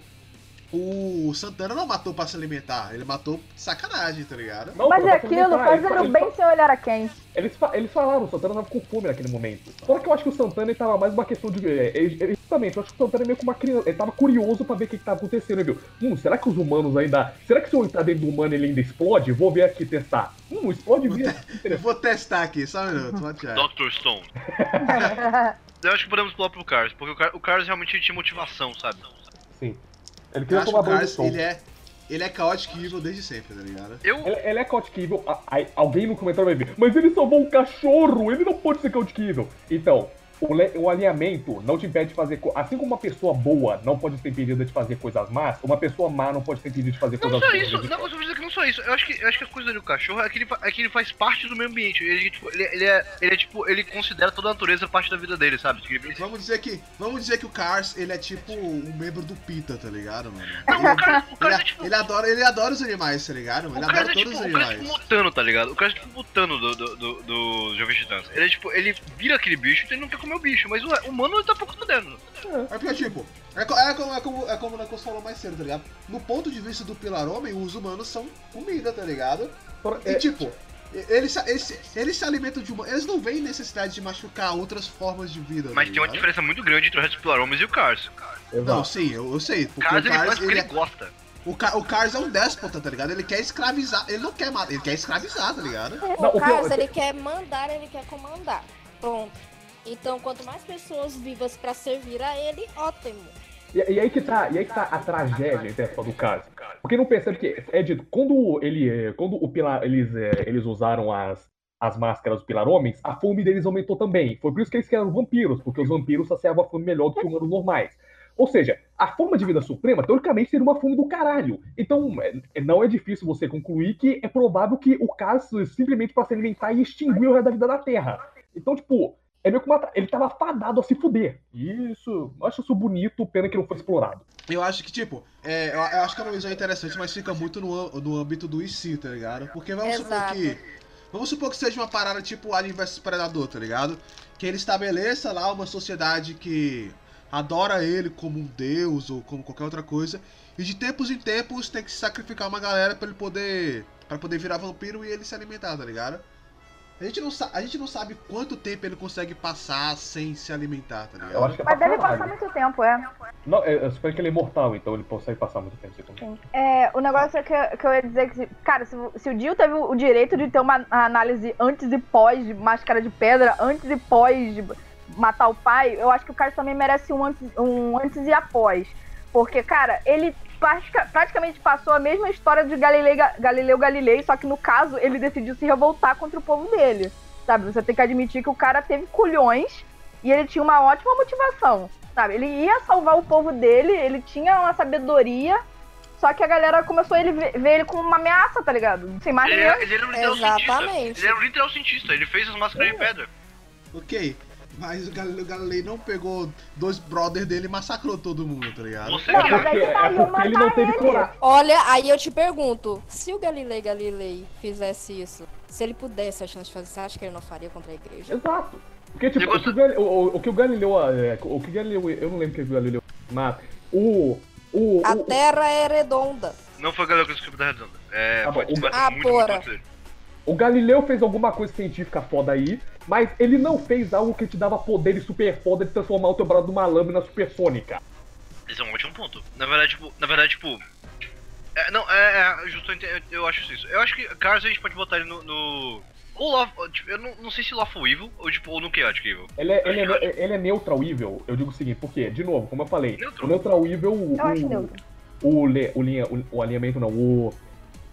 o Santana não matou pra se alimentar, ele matou sacanagem, tá ligado? Não, Mas é aquilo, fazendo bem sem olhar a quem. Eles, eles falaram, o Santana tava com fome naquele momento. Só que eu acho que o Santana ele tava mais uma questão de. É, ele, ele, justamente, eu acho que o Santana é meio que uma criança. Ele tava curioso pra ver o que, que tava acontecendo. Ele viu, hum, será que os humanos ainda. Será que se eu entrar dentro do humano ele ainda explode? Vou ver aqui testar. Hum, explode mesmo. Eu vou testar aqui, só um minuto, Dr. Stone. eu acho que podemos pular pro Cars, porque o Cars realmente tinha motivação, sabe? Sim. Ele queria tomar banho de ele é. Ele é Chaotic Evil desde sempre, tá ligado? Eu, Ele, ele é Chaotic Evil, a- a- alguém no comentário vai ver, mas ele salvou um cachorro, ele não pode ser Chaotic Evil. Então, o, le- o alinhamento não te impede de fazer. Assim como uma pessoa boa não pode ser impedida de fazer coisas más, uma pessoa má não pode ser impedida de fazer Não coisas só boas. isso, não, eu só vou dizer que não só isso. Eu acho que, eu acho que a coisa do cachorro é que ele, é que ele faz parte do meio ambiente. Ele, tipo, ele, ele é, ele é tipo, ele considera toda a natureza parte da vida dele, sabe? Tipo, Ele- Vamos dizer que. Vamos dizer que o Cars, ele é tipo um membro do PITA, tá ligado, mano? Não, Ele, o Cars, o Cars é- é tipo. ele adora, ele adora os animais, tá ligado? Ele adora é todos tipo, os o cara é animais. tipo mutano, tá ligado? O cara é tipo mutano do, do, do, do Jovem Titãs. Ele é tipo, ele vira aquele bicho, então ele não quer comer o bicho, mas o humano ele tá pouco fudendo. É porque, tipo, é, é como, é como, é como o Necos falou mais cedo, tá ligado? No ponto de vista do Pilar Homem, os humanos são comida, tá ligado? E, É, tipo, eles, se- eles, eles se alimentam de humanos. Eles não veem necessidade de machucar outras formas de vida. Mas tá tem uma diferença muito grande entre o resto dos Pilaromes e o Cars. Não, sim, eu, eu sei. O Porque Cars o ele faz Cars, porque ele ele é, gosta. o, Ca- o Cars é um déspota, tá ligado? Ele quer escravizar. Ele não quer matar, ele quer escravizar, tá ligado? O Não, o Carlos, pior- ele quer mandar, ele quer comandar. Pronto. Então, quanto mais pessoas vivas pra servir a ele, ótimo. E, e aí que tá, e aí que tá a tragédia dessa do caso. Porque não percebe que é dito, quando ele, eh, quando o pilar, eles, eh, eles usaram as, as máscaras do pilar homens, a fome deles aumentou também. Foi por isso que eles criaram vampiros, porque os vampiros saciavam a fome melhor do que humanos normais. Ou seja, a forma de vida suprema, teoricamente, seria uma fome do caralho. Então, é- não é difícil você concluir que é provável que o caso simplesmente para se alimentar e extinguir o resto da vida da Terra. Então, tipo, é meio que uma, ele tava fadado a se fuder. E isso, eu acho isso bonito, pena que não foi explorado. Eu acho que, tipo, é, eu, eu acho que é uma visão interessante, mas fica muito no, no âmbito do IC, tá ligado? Porque vamos supor Exato. que. Vamos supor que seja uma parada tipo Alien vs Predador, tá ligado? Que ele estabeleça lá uma sociedade que adora ele como um deus ou como qualquer outra coisa. E de tempos em tempos tem que sacrificar uma galera pra ele poder. para poder virar vampiro e ele se alimentar, tá ligado? A gente, não a gente não sabe quanto tempo ele consegue passar sem se alimentar, tá ligado? Eu acho que é Mas deve passar muito tempo, é. Não, eu suponho que ele é imortal, então ele consegue passar muito tempo sem comer. Sim. É, o negócio é que, que eu ia dizer que, cara, se, o- se o Dio teve o direito de ter uma análise antes e pós de Máscara de Pedra, antes e pós de matar o pai, eu acho que o cara também merece um antes, um antes e após. Porque, cara, ele praticamente passou a mesma história de Galilei, Ga- Galileu Galilei, só que no caso ele decidiu se revoltar contra o povo dele. Sabe? Você tem que admitir que o cara teve culhões e ele tinha uma ótima motivação. Sabe? Ele ia salvar o povo dele, ele tinha uma sabedoria. Só que a galera começou a ele ver, ver ele como uma ameaça, tá ligado? Sem mais Ele, era- ele era um literal cientista. Exatamente. Ele era um literal cientista, ele fez as máscaras de pedra. Ok, mas o Galileu Galilei não pegou dois brothers dele e massacrou todo mundo, tá ligado? Você Não, mas Porque, é iam porque ele não teve coragem. Olha, aí eu te pergunto, se o Galilei Galilei fizesse isso, se ele pudesse a chance de fazer, você acha que ele não faria contra a igreja? Exato. Porque, tipo, o que o, Gali- o, o- que o Galileu. é, o que o Galileu. Eu não lembro o que o Galileu mata. O. O. A Terra é redonda. Não foi o Galileu que escreveu da redonda. É, bom, foi o- muito, Ah, muito, porra. muito. O Galileu fez alguma coisa científica foda aí, mas ele não fez algo que te dava poderes super foda de transformar o teu braço numa lâmina supersônica. Esse é um ótimo ponto. Na verdade, tipo, na verdade, tipo. É, não, é, é justo, eu, eu acho isso. Eu acho que Cars a gente pode botar ele no. no ou Lawful, tipo, eu não, não sei se Lawful Evil ou, tipo, ou no Chaotic Evil. Ele é, ele, é, ele é neutral evil, eu digo o seguinte, porque, de novo, como eu falei, Neutral. o neutral evil, o, Eu acho o, neutro. o, le- o, linha, o, o alinhamento não, o,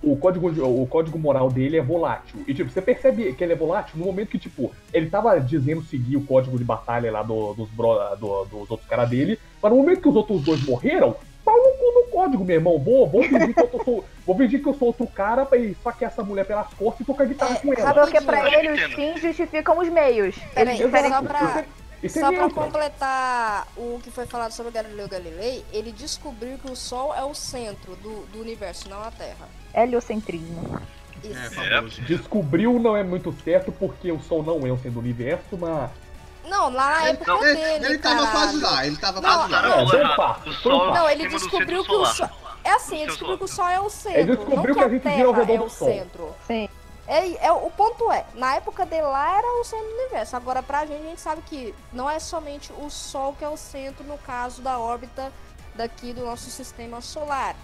o, código, o código moral dele é volátil. E, tipo, você percebe que ele é volátil no momento que, tipo, ele tava dizendo seguir o código de batalha lá do- dos, bro, do- dos outros caras dele, mas no momento que os outros dois morreram, pau no cu no código, meu irmão. Vou, vou, fingir, que eu sou, vou fingir que eu sou outro cara e saquear essa mulher pelas costas e tocar guitarra É, com ela. rapidinho. Porque pra Eu ele os fins justificam os meios. Peraí, só pra, Isso só pra neutro. completar o que foi falado sobre o Galileu Galilei, ele descobriu que o Sol é o centro do, do universo, não a Terra. Heliocentrismo. É, Isso. famoso. Descobriu não é muito certo porque o Sol não é um centro do universo, mas. Não, lá na época não, Ele, dele, ele tava caralho. quase lá, ele tava Não, quase lá. É, não, foi um errado. passo, O foi um Sol passo. Não, ele descobriu que o. Sol... É assim, ele descobriu que o Sol é o centro. Ele descobriu não que a gente gira ao redor é do o Sol. centro. Sim. É, é, o ponto é, na época dele lá era o centro do universo. Agora, pra gente, a gente sabe que não é somente o Sol que é o centro, no caso da órbita daqui do nosso sistema solar.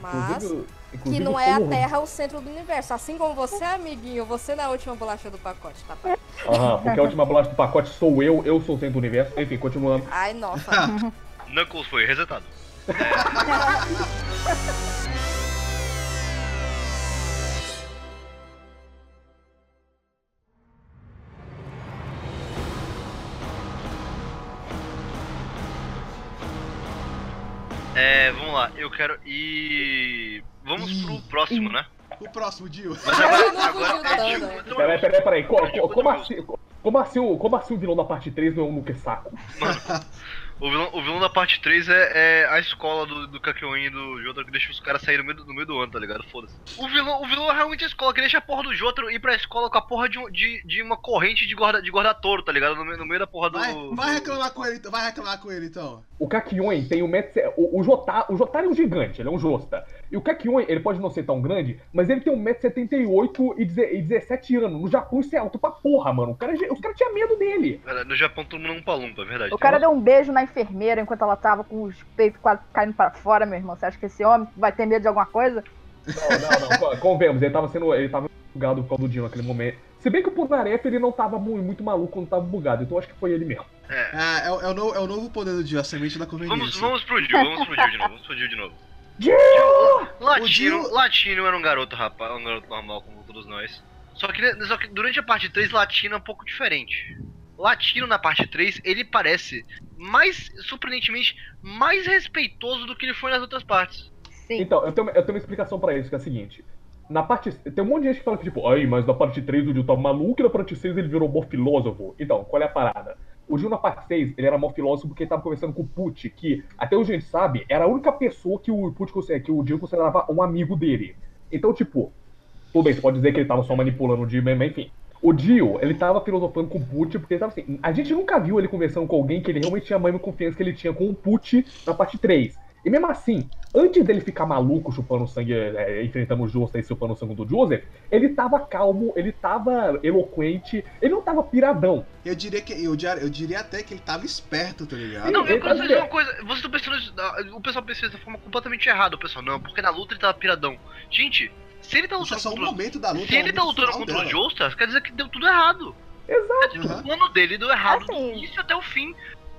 Mas Inclusive, que inclusive não é a Terra o centro do universo. Assim como você, amiguinho, você na última bolacha do pacote, tá? pai? Aham, porque a última bolacha do pacote sou eu, eu sou o centro do universo. Enfim, continuando. Ai, nossa. Knuckles foi resetado. É, vamos lá, eu quero ir. Vamos Ih, pro próximo, né? O próximo, Dio. Mas agora, agora é Dio né? contra o Peraí, peraí, peraí. Co- É co- Como assim, como assim, o- como assim o vilão da parte 3 não é o Nuke Saco? O vilão, o vilão da parte 3 é, é a escola do, do Kakyoin e do Jotaro que deixa os caras saírem no meio, do- no meio do ano, tá ligado? Foda-se. O vilão, o vilão é realmente a escola que deixa a porra do Jotaro ir pra escola com a porra de, um- de, de uma corrente de guarda, de guarda-touro, tá ligado? No, meio- no meio da porra do. Vai, vai do- reclamar com ele, então. Vai reclamar com ele, então. O Kakyoin tem um metro... O, o, Jotaro, o Jotaro é um gigante, ele é um Josta. E o Kakyoin, ele pode não ser tão grande, mas ele tem 1,78m e, deze- e 17 anos. No Japão isso é alto pra porra, mano. O cara, os caras tinham medo dele. Cara, No Japão todo mundo é um palumpa, é verdade. O cara deu um beijo na enfermeira enquanto ela tava com os peitos quase caindo pra fora, meu irmão. Você acha que esse homem vai ter medo de alguma coisa? Não, não, não. co- Convenhamos, ele tava sendo. Ele tava bugado por causa do Dino naquele momento. Se bem que o Polnareff ele não tava mu- muito maluco quando tava bugado, então acho que foi ele mesmo. É. Ah, é, o- é o novo, é o novo poder do Dio, a semente da Vamos, conveniência. vamos pro Dio, vamos pro Dio de novo, vamos pro Dio de novo. Dio! Latino, Dio- Latino era um garoto rapaz, um garoto normal como todos nós. Só que, só que durante a parte 3, Latino é um pouco diferente. Latino na parte 3, ele parece mais, surpreendentemente, mais respeitoso do que ele foi nas outras partes. Sim. Então, eu tenho, eu tenho uma explicação pra isso, que é a seguinte. Na parte. Tem um monte de gente que fala que, tipo, ai, mas na parte 3 o Dio tava maluco e na parte 6 ele virou mó filósofo. Então, qual é a parada? O Dio na parte 6, ele era mó filósofo porque ele tava conversando com o Pucci, que, até hoje a gente sabe, era a única pessoa que o conse- que o Dio considerava um amigo dele. Então, tipo, tudo bem, você pode dizer que ele tava só manipulando o Dio, mas enfim. O Dio, ele tava filosofando com o Pucci, porque ele tava assim. A gente nunca viu ele conversando com alguém que ele realmente tinha a mesma confiança que ele tinha com o Pucci na parte 3. E mesmo assim, antes dele ficar maluco chupando sangue, é, enfrentando o Josta e chupando o sangue do Joseph, ele tava calmo, ele tava eloquente, ele não tava piradão. Eu diria que. Eu, diria- eu diria até que ele tava esperto, tá ligado? Não, ele eu quero tá dizer uma coisa. Vocês estão pensando. isso- ah, O pessoal pensa dessa forma completamente errada. O pessoal, não, porque na luta ele tava piradão. Gente, se ele tá Isso é lutando só um contra. momento da luta. Se é ele tá lutando final contra o dela. Joestar, quer dizer que deu tudo errado. Exato. Tipo, Uhum. O plano dele deu errado do Assim. início até o fim.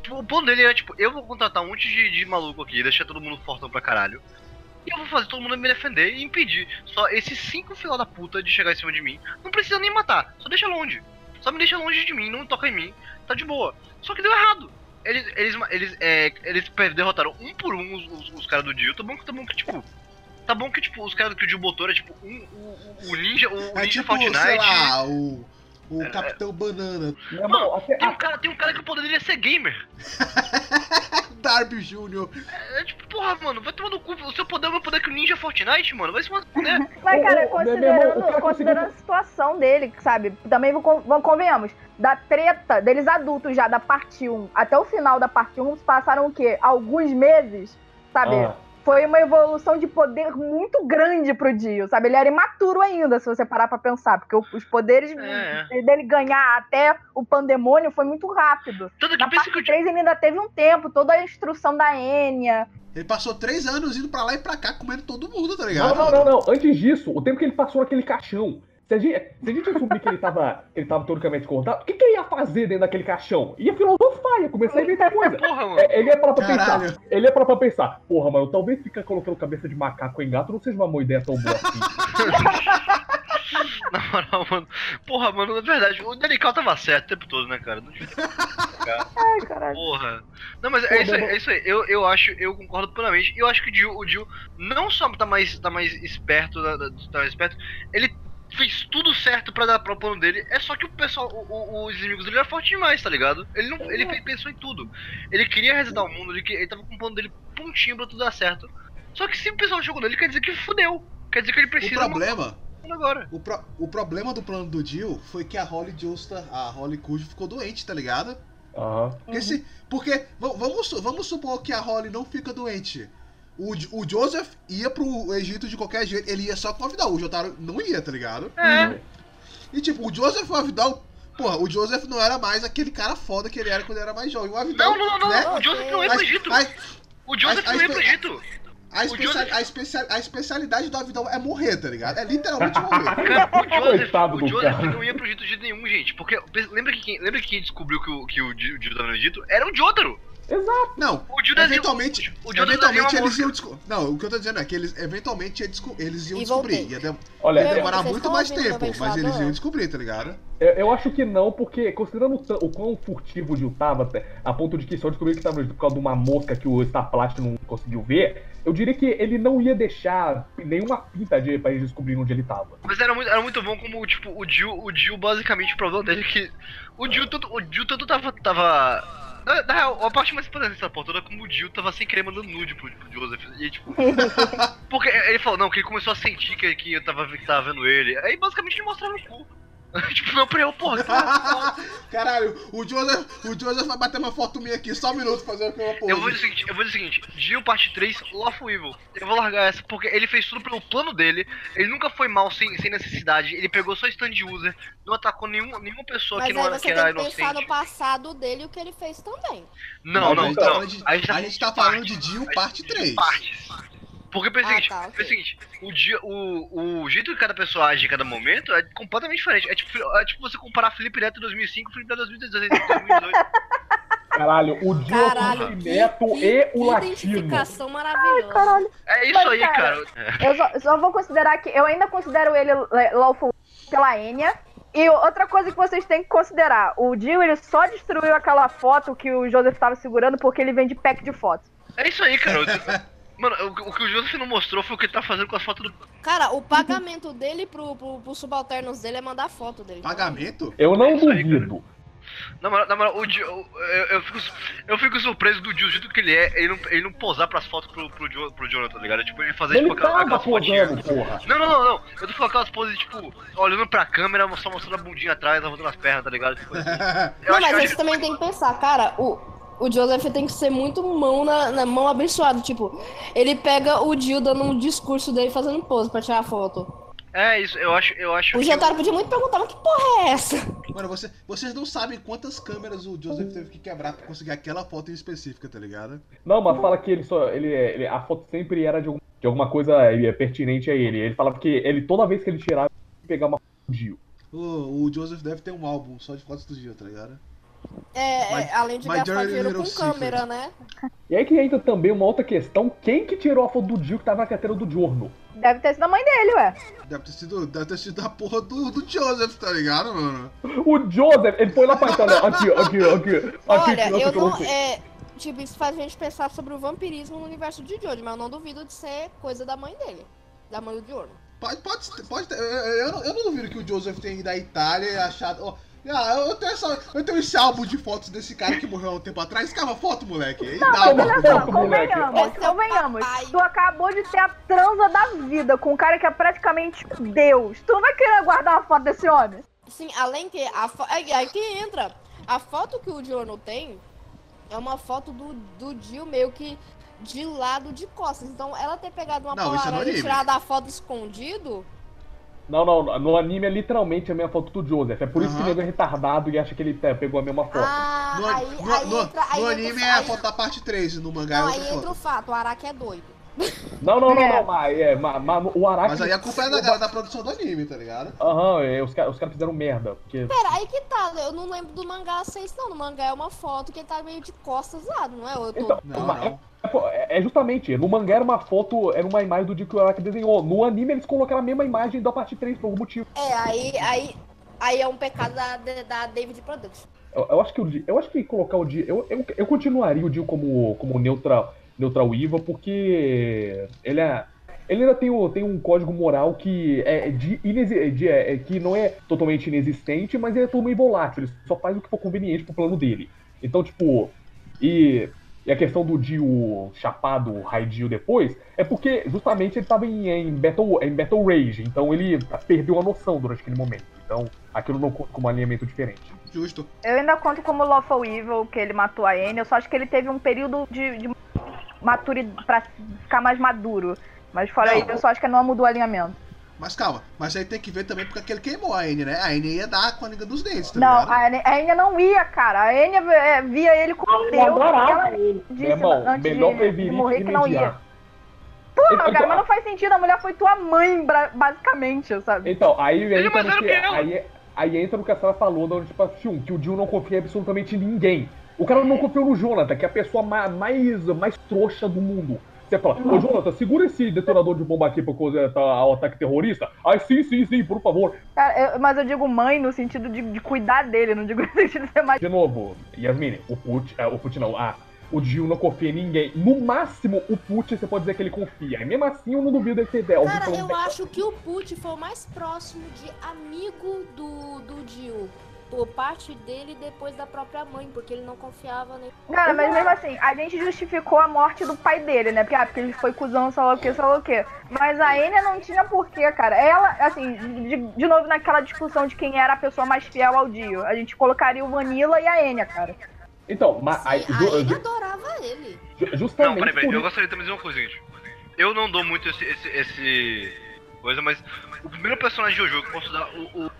Tipo, O plano dele era tipo, eu vou contratar um monte de, de maluco aqui, deixar todo mundo fortão pra caralho. E eu vou fazer todo mundo me defender e impedir só esses cinco filha da puta de chegar em cima de mim. Não precisa nem matar, só deixa longe. Só me deixa longe de mim, não toca em mim, tá de boa. Só que deu errado. Eles, eles, eles, é, eles derrotaram um por um os, os, os caras do Dio. Tá bom que tá bom que, tipo. Tá bom que, tipo, os caras que o Dio botou era tipo um, o, o Ninja, o, o É Ninja tipo, Fortnite. sei lá, o. O É, Capitão Banana. Meu irmão, até, Tem um, cara, tem um cara que o poder dele é ser gamer. Darby Jr. É tipo, porra, mano, vai tomar no cu. O seu poder é o meu poder que o Ninja Fortnite, mano. Vai se mandar poder. Mas, cara, considerando, cara considerando a situação dele, sabe? Também vamos, convenhamos, da treta deles adultos já, da parte 1 até o final da parte 1, passaram o quê? Alguns meses, sabe? Ah. Foi uma evolução de poder muito grande pro Dio, sabe? Ele era imaturo ainda, se você parar pra pensar, porque os poderes É. dele ganhar até o pandemônio foi muito rápido. Tanto que Na parte que o 3 ele ainda teve um tempo, toda a instrução da Enya. Ele passou três anos indo pra lá e pra cá comendo todo mundo, tá ligado? Não, não, não, não. Antes disso, o tempo que ele passou naquele caixão. Se a gente, se a gente assumir que ele tava, ele tava teoricamente cortado, o que, que ele ia fazer dentro daquele caixão? Ia filosofar, ia começar a inventar coisa. Porra, mano. É, Ele ia parar pra Caralho. pensar. Ele ia parar pra pensar. Porra, mano, talvez ficar colocando cabeça de macaco em gato não seja uma boa ideia tão boa assim. Na moral, mano. Porra, mano, na verdade, o Danical tava certo o tempo todo, né, cara? Não devia ter Ai, caralho. Porra. Não, mas é isso aí, é isso aí. Eu, eu acho, eu concordo plenamente. Eu acho que o Jill, o Jill não só tá mais, tá mais esperto, tá tá mais esperto, ele fez tudo certo pra dar pro plano dele. É só que o pessoal, o- o- os inimigos dele eram fortes demais, tá ligado? Ele não, ele fez- pensou em tudo. Ele queria resetar o mundo, ele, que- ele tava com o plano dele pontinho pra tudo dar certo. Só que se o pessoal chegou nele, quer dizer que fudeu. Quer dizer que ele O precisa problema, o mundo agora. o, pro- o problema do plano do Jill foi que a Holly Joestar, a Holly Cujo ficou doente, tá ligado? Aham. Porque, se, porque vamos, vamos supor que a Holly não fica doente. O, o Joseph ia pro Egito de qualquer jeito, ele ia só com a Vidal, o Jotaro não ia, tá ligado? É. E tipo, o Joseph e o Avidal, porra, o Joseph não era mais aquele cara foda que ele era quando ele era mais jovem. O Avidal, Não, não, não, né? não. O Joseph não ia pro Egito. A, O Joseph a- a não ia pro Egito. a, especia- Joseph- a, especia- a especialidade do Avidal é morrer, tá ligado? É literalmente morrer. Cara, o Joseph, o Joseph não ia pro Egito de nenhum, gente. Porque lembra que quem, lembra que quem descobriu que o, que o o Jotaro no Egito era o Jotaro. Exato. Não, O Jill desenha- eventualmente, o Jill eventualmente eles iam descobrir. Não, o que eu tô dizendo é que eles eventualmente eles iam E descobrir. Ia, dem- Olha, ia demorar muito mais tempo, mas eles iam descobrir, tá ligado? eu- eu acho que não, porque considerando o, o quão furtivo o Jill tava, até- a ponto de que só descobriu que tava por causa de uma mosca que o Star Blast não conseguiu ver, eu diria que ele não ia deixar nenhuma pinta de, pra eles descobrirem onde ele tava. Mas era muito, era muito bom como, tipo, o Jill, o Jill basicamente, o problema dele é que o Jill tanto, o Jill tanto tava, tava... Na, na real, a parte mais importante dessa porra toda é como o Jill tava sem querer mandando nude pro, pro Joseph. E tipo. porque ele falou, não, que ele começou a sentir que, que eu tava, que tava vendo ele. Aí basicamente ele mostrava o cu. tipo, não pra eu, porra, que porra. Caralho, o Joseph, o Joseph vai bater uma foto minha aqui, só um minuto fazer uma pose. Eu vou dizer o seguinte, eu vou dizer o seguinte, Jill parte 3, Lawful Evil. Eu vou largar essa porque ele fez tudo pelo plano dele, ele nunca foi mal sem, sem necessidade, ele pegou só stand user, não atacou nenhum, nenhuma pessoa Mas que não aí era, você que era tem que pensar no passado dele e o que ele fez também. Não, a não, gente tá não. falando de- A gente tá, a gente tá falando de Jill a gente parte tá de 3. Partes. Porque pensa o Ah, seguinte, tá, ok. pensa o seguinte, o, dia, o, o jeito que cada pessoa age em cada momento é completamente diferente. É tipo, é tipo você comparar Felipe Neto em 2005 e Felipe Neto em 2018. 2018. Caralho, o Jill é o Caralho, Felipe que, Neto que- e que o Latino. identificação maravilhosa. Caralho. É isso Mas, aí, cara, cara. Eu só, só vou considerar que. Eu ainda considero ele é, lawful pela Enya. E outra coisa que vocês têm que considerar: o Jill ele só destruiu aquela foto que o Joseph tava segurando porque ele vende pack de fotos. É isso aí, cara. Mano, o, o que o Joseph não mostrou foi o que ele tá fazendo com as fotos do. Cara, o pagamento dele pro, pro, pros subalternos dele é mandar foto dele. Pagamento? Eu não É duvido. Na moral, na moral o Jill, eu, eu, fico, eu fico surpreso do Jill, do jeito que ele é, ele não, ele não posar pras fotos pro, pro, Jo- pro Jonathan, tá ligado? Tipo, ele fazer Ele tipo aquela- aquelas posando, porra. Não, não, não, não. Eu tô falando aquelas poses, tipo, olhando pra câmera, só mostrando a bundinha atrás, levantando as pernas, tá ligado? Tipo, assim. Não, mas eu você acho, também tem que pensar, cara, o, o Joseph tem que ser muito mão na, na mão abençoada. Tipo, ele pega o Jill dando um discurso dele fazendo pose pra tirar foto. É isso, eu acho, eu acho O Jotaro podia muito perguntar, mas que porra é essa? Mano, você, vocês não sabem quantas câmeras o Joseph teve que quebrar pra conseguir aquela foto em específica, tá ligado? Não, mas fala que ele só. Ele, ele- a foto sempre era de, algum- de alguma coisa é, pertinente a ele. Ele falava que ele, toda vez que ele tirava, ele pegar uma foto do Jill. O, o Joseph deve ter um álbum só de fotos do dia, tá ligado? É, é, além de gastar dinheiro com câmera, né? E aí que entra também uma outra questão: quem que tirou a foto do Jill que tava na carteira do Giorno? Deve ter sido a mãe dele, ué. Deve ter sido, deve ter sido a porra do, do Joseph, tá ligado, mano? O Joseph, ele foi lá pra então, aqui, aqui, aqui, aqui. Olha, tirou eu não. É, tipo, isso faz a gente pensar sobre o vampirismo no universo de Jojo, mas eu não duvido de ser coisa da mãe dele. Da mãe do Diorno. Pode, pode, ter- pode ter, eu, eu, não, eu não duvido que o Joseph tenha ido à Itália e achado. ó, ah, eu, tenho essa, eu tenho esse álbum de fotos desse cara que morreu há um tempo atrás. Cava foto, moleque. E dá Toma uma Olha só, convenhamos, é convenhamos. papai. Tu acabou de ter a transa da vida com um cara que é praticamente Deus. Tu não vai querer guardar uma foto desse homem? Sim, além que a fo... aí, aí que entra. A foto que o Diorno tem é uma foto do, do Jill meio que de lado de costas. Então ela ter pegado uma Não, isso é Polaroid e tirado a foto escondido. Não, não, no anime é literalmente a mesma foto do Joseph. É por isso que Aham. ele é retardado e acha que ele é, pegou a mesma foto. Ah, No, aí, no- aí no- entra. Aí no entra, anime aí, é a foto da parte 3, no mangá Não, é aí outra entra o foto. fato, o Araki é doido. Não, não, não, É. não, mas, é, mas, mas o Araki. Mas aí a culpa é da da produção do anime, tá ligado? Aham, é, os caras os caras fizeram merda. Porque. Pera, aí que tá, eu não lembro do mangá 6, não. No mangá é uma foto que ele tá meio de costas lá, não é? Eu tô... Então, Não, mas- não. É, é justamente, no mangá era uma foto, era uma imagem do dia que o Araki desenhou. No anime eles colocaram a mesma imagem da parte 3 por algum motivo. É, aí, aí, aí é um pecado da, da David Productions. Eu, eu acho que o Dio- eu acho que colocar o Dio, eu, eu, eu continuaria o Dio como, como neutral, neutral Iva, porque ele é. Ele ainda tem, o- tem um código moral que é de, inexi- de- é- é- que não é totalmente inexistente, mas ele é totalmente volátil. Ele só faz o que for conveniente pro plano dele. Então, tipo, e, e a questão do Dio chapado Raidil depois é porque justamente ele tava em, em, battle, em Battle Rage, então ele perdeu a noção durante aquele momento. Então, aquilo não conta como um alinhamento diferente. Justo. Eu ainda conto como Lawful Evil, que ele matou a Anne. Eu só acho que ele teve um período de, de maturidade pra ficar mais maduro. Mas fora Não. isso, eu só acho que não mudou o alinhamento. Mas calma, mas aí tem que ver também porque ele queimou a N, né? A N ia dar com a língua dos dentes, tá não, ligado? a Anne, a Anne não ia, cara. A Anne é, via ele como Eu Deus. adorava ela ele. disse irmão, antes melhor de, de morrer que não ia. Porra, Então- cara, mas não faz sentido. A mulher foi tua mãe, basicamente, sabe? Então, aí entra no que, aí, aí entra no que a Sarah falou da tipo assim, que o Jill não confia em absolutamente ninguém. O cara não confiou no Jonathan, que é a pessoa ma- mais, mais trouxa do mundo. Você fala, ô Jonathan, segura esse detonador de bomba aqui pra coisa tá, ao ataque terrorista. Ai, sim, sim, sim, por favor. Cara, eu- mas eu digo mãe no sentido de, de cuidar dele, não digo no sentido de ser mais. De novo, Yasmine, o Put, é, o Put não, ah, o Jill não confia em ninguém. No máximo, o Put você pode dizer que ele confia. E mesmo assim, eu não duvido ideia. Alguém Cara, eu bem- acho que o Put foi o mais próximo de amigo do, do Jill. Por parte dele depois da própria mãe, porque ele não confiava nem. Cara, mas mesmo assim, a gente justificou a morte do pai dele, né? Porque, ah, porque ele foi cuzão, sei lá o que, sei lá o que. Mas a Enya não tinha porquê, cara. Ela, assim, de, de novo naquela discussão de quem era a pessoa mais fiel ao Dio. A gente colocaria o Vanilla e a Enya, cara. Então, mas Sim, a Enya adorava ele. ju- Não, justamente peraí, peraí. Eu isso- gostaria também de dizer uma coisa, gente. Eu não dou muito esse. esse, esse coisa, mas o primeiro personagem de Jojo que eu posso dar o, o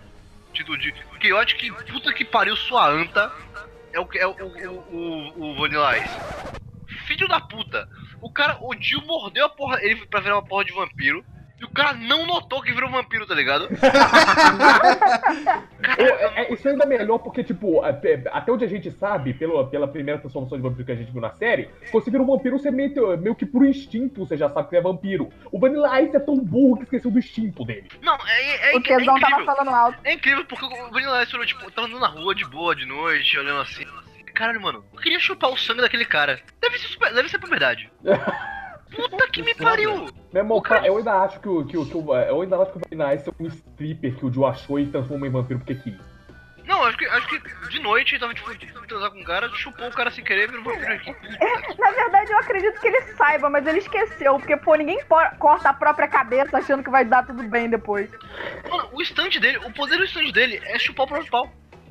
título de. Acho que puta que pariu sua anta é o que é o, o, o, o Vanilla Ice. Filho da puta. O cara, o Jill mordeu a porra. Ele pra virar uma porra de vampiro. E o cara não notou que virou vampiro, tá ligado? Eu- é- é- isso ainda é melhor porque, tipo, até, até onde a gente sabe, pelo, pela primeira transformação de vampiro que a gente viu na série, se você vira um vampiro, você meio, meio que por instinto você já sabe que é vampiro. O Vanilla Ice é tão burro que esqueceu do instinto dele. Não, é, é, O inc- é tesão tava incrível. falando alto. É incrível porque o Vanilla Ice falou, tipo, tava andando na rua de boa, de noite, olhando assim. Caralho, mano, eu queria chupar o sangue daquele cara. Deve ser, super- deve ser por verdade. Puta que me pariu! Meu irmão, O cara- eu ainda acho que o, que, o, que o- eu ainda acho que o Vanilla Ice é um stripper que o Joe achou e transformou em vampiro porque quis. Não, acho que, acho que de noite ele tava, tipo, transar com um cara, chupou o cara sem querer e virou vampiro aqui. Na verdade, eu acredito que ele saiba, mas ele esqueceu. Porque, pô, ninguém corta a própria cabeça achando que vai dar tudo bem depois. Mano, o stand dele, o poder do stand dele é chupar o próprio pau.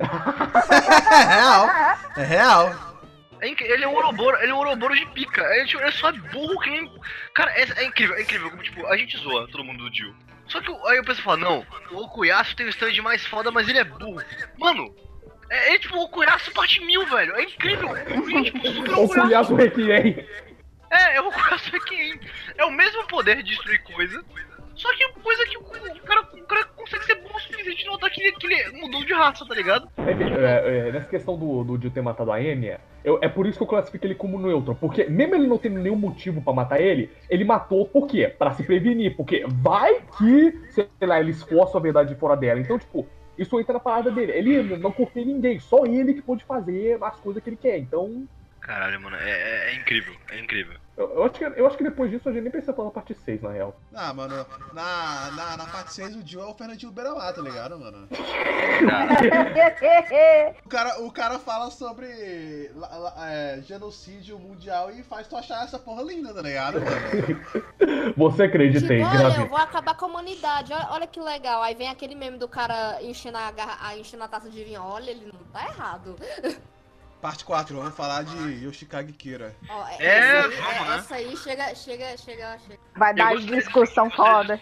É real. É real. É ele é um Ouroboros, ele é um Ouroboros de pica. Ele, tipo, ele só é burro que nem. Cara, é, é incrível, é incrível. Como, tipo, a gente zoa todo mundo do Jill. Só que o- aí o pessoal fala, não, o Okuyasu tem o stand mais foda, mas ele é burro. Mano, é, é tipo o Okuyasu parte mil, velho. É incrível. É, tipo, super Okuyasu. Cunhaço Requiem. É, é o Okuyasu aqui. É o mesmo poder de destruir coisa. Só que coisa que o, o cara, o cara consegue ser burro o suficiente de notar que ele, que ele mudou de raça, tá ligado? É, é, é, nessa questão do, do ter matado a Enya, eu- é por isso que eu classifico ele como neutro. Porque mesmo ele não tendo nenhum motivo pra matar ele, ele matou por quê? Pra se prevenir. Porque vai que, sei lá, ele esforça a verdade de fora dela. Então, tipo, isso entra na parada dele. Ele não em ninguém, só ele que pode fazer as coisas que ele quer. Então, Caralho, mano, é, é- é incrível, é incrível. Eu, eu acho que, eu acho que depois disso a gente nem precisa falar parte 6, na real. Ah, mano, na, na, na parte 6 o Jill é o Fernandinho Beiramar, tá ligado, mano? O cara, o cara fala sobre la- la- é, genocídio mundial e faz tu achar essa porra linda, tá ligado, mano? Você acredita Tipo, aí, olha, eu vou acabar com a humanidade. Olha, olha que legal. Aí vem aquele meme do cara enchendo a, garra- a- enchendo a taça de vinho. Olha, ele não tá errado. Parte 4, vamos falar de Yoshikage Kira. Ó, É, essa aí, vamos, né? essa aí chega, chega, chega, chega. Vai dar discussão foda.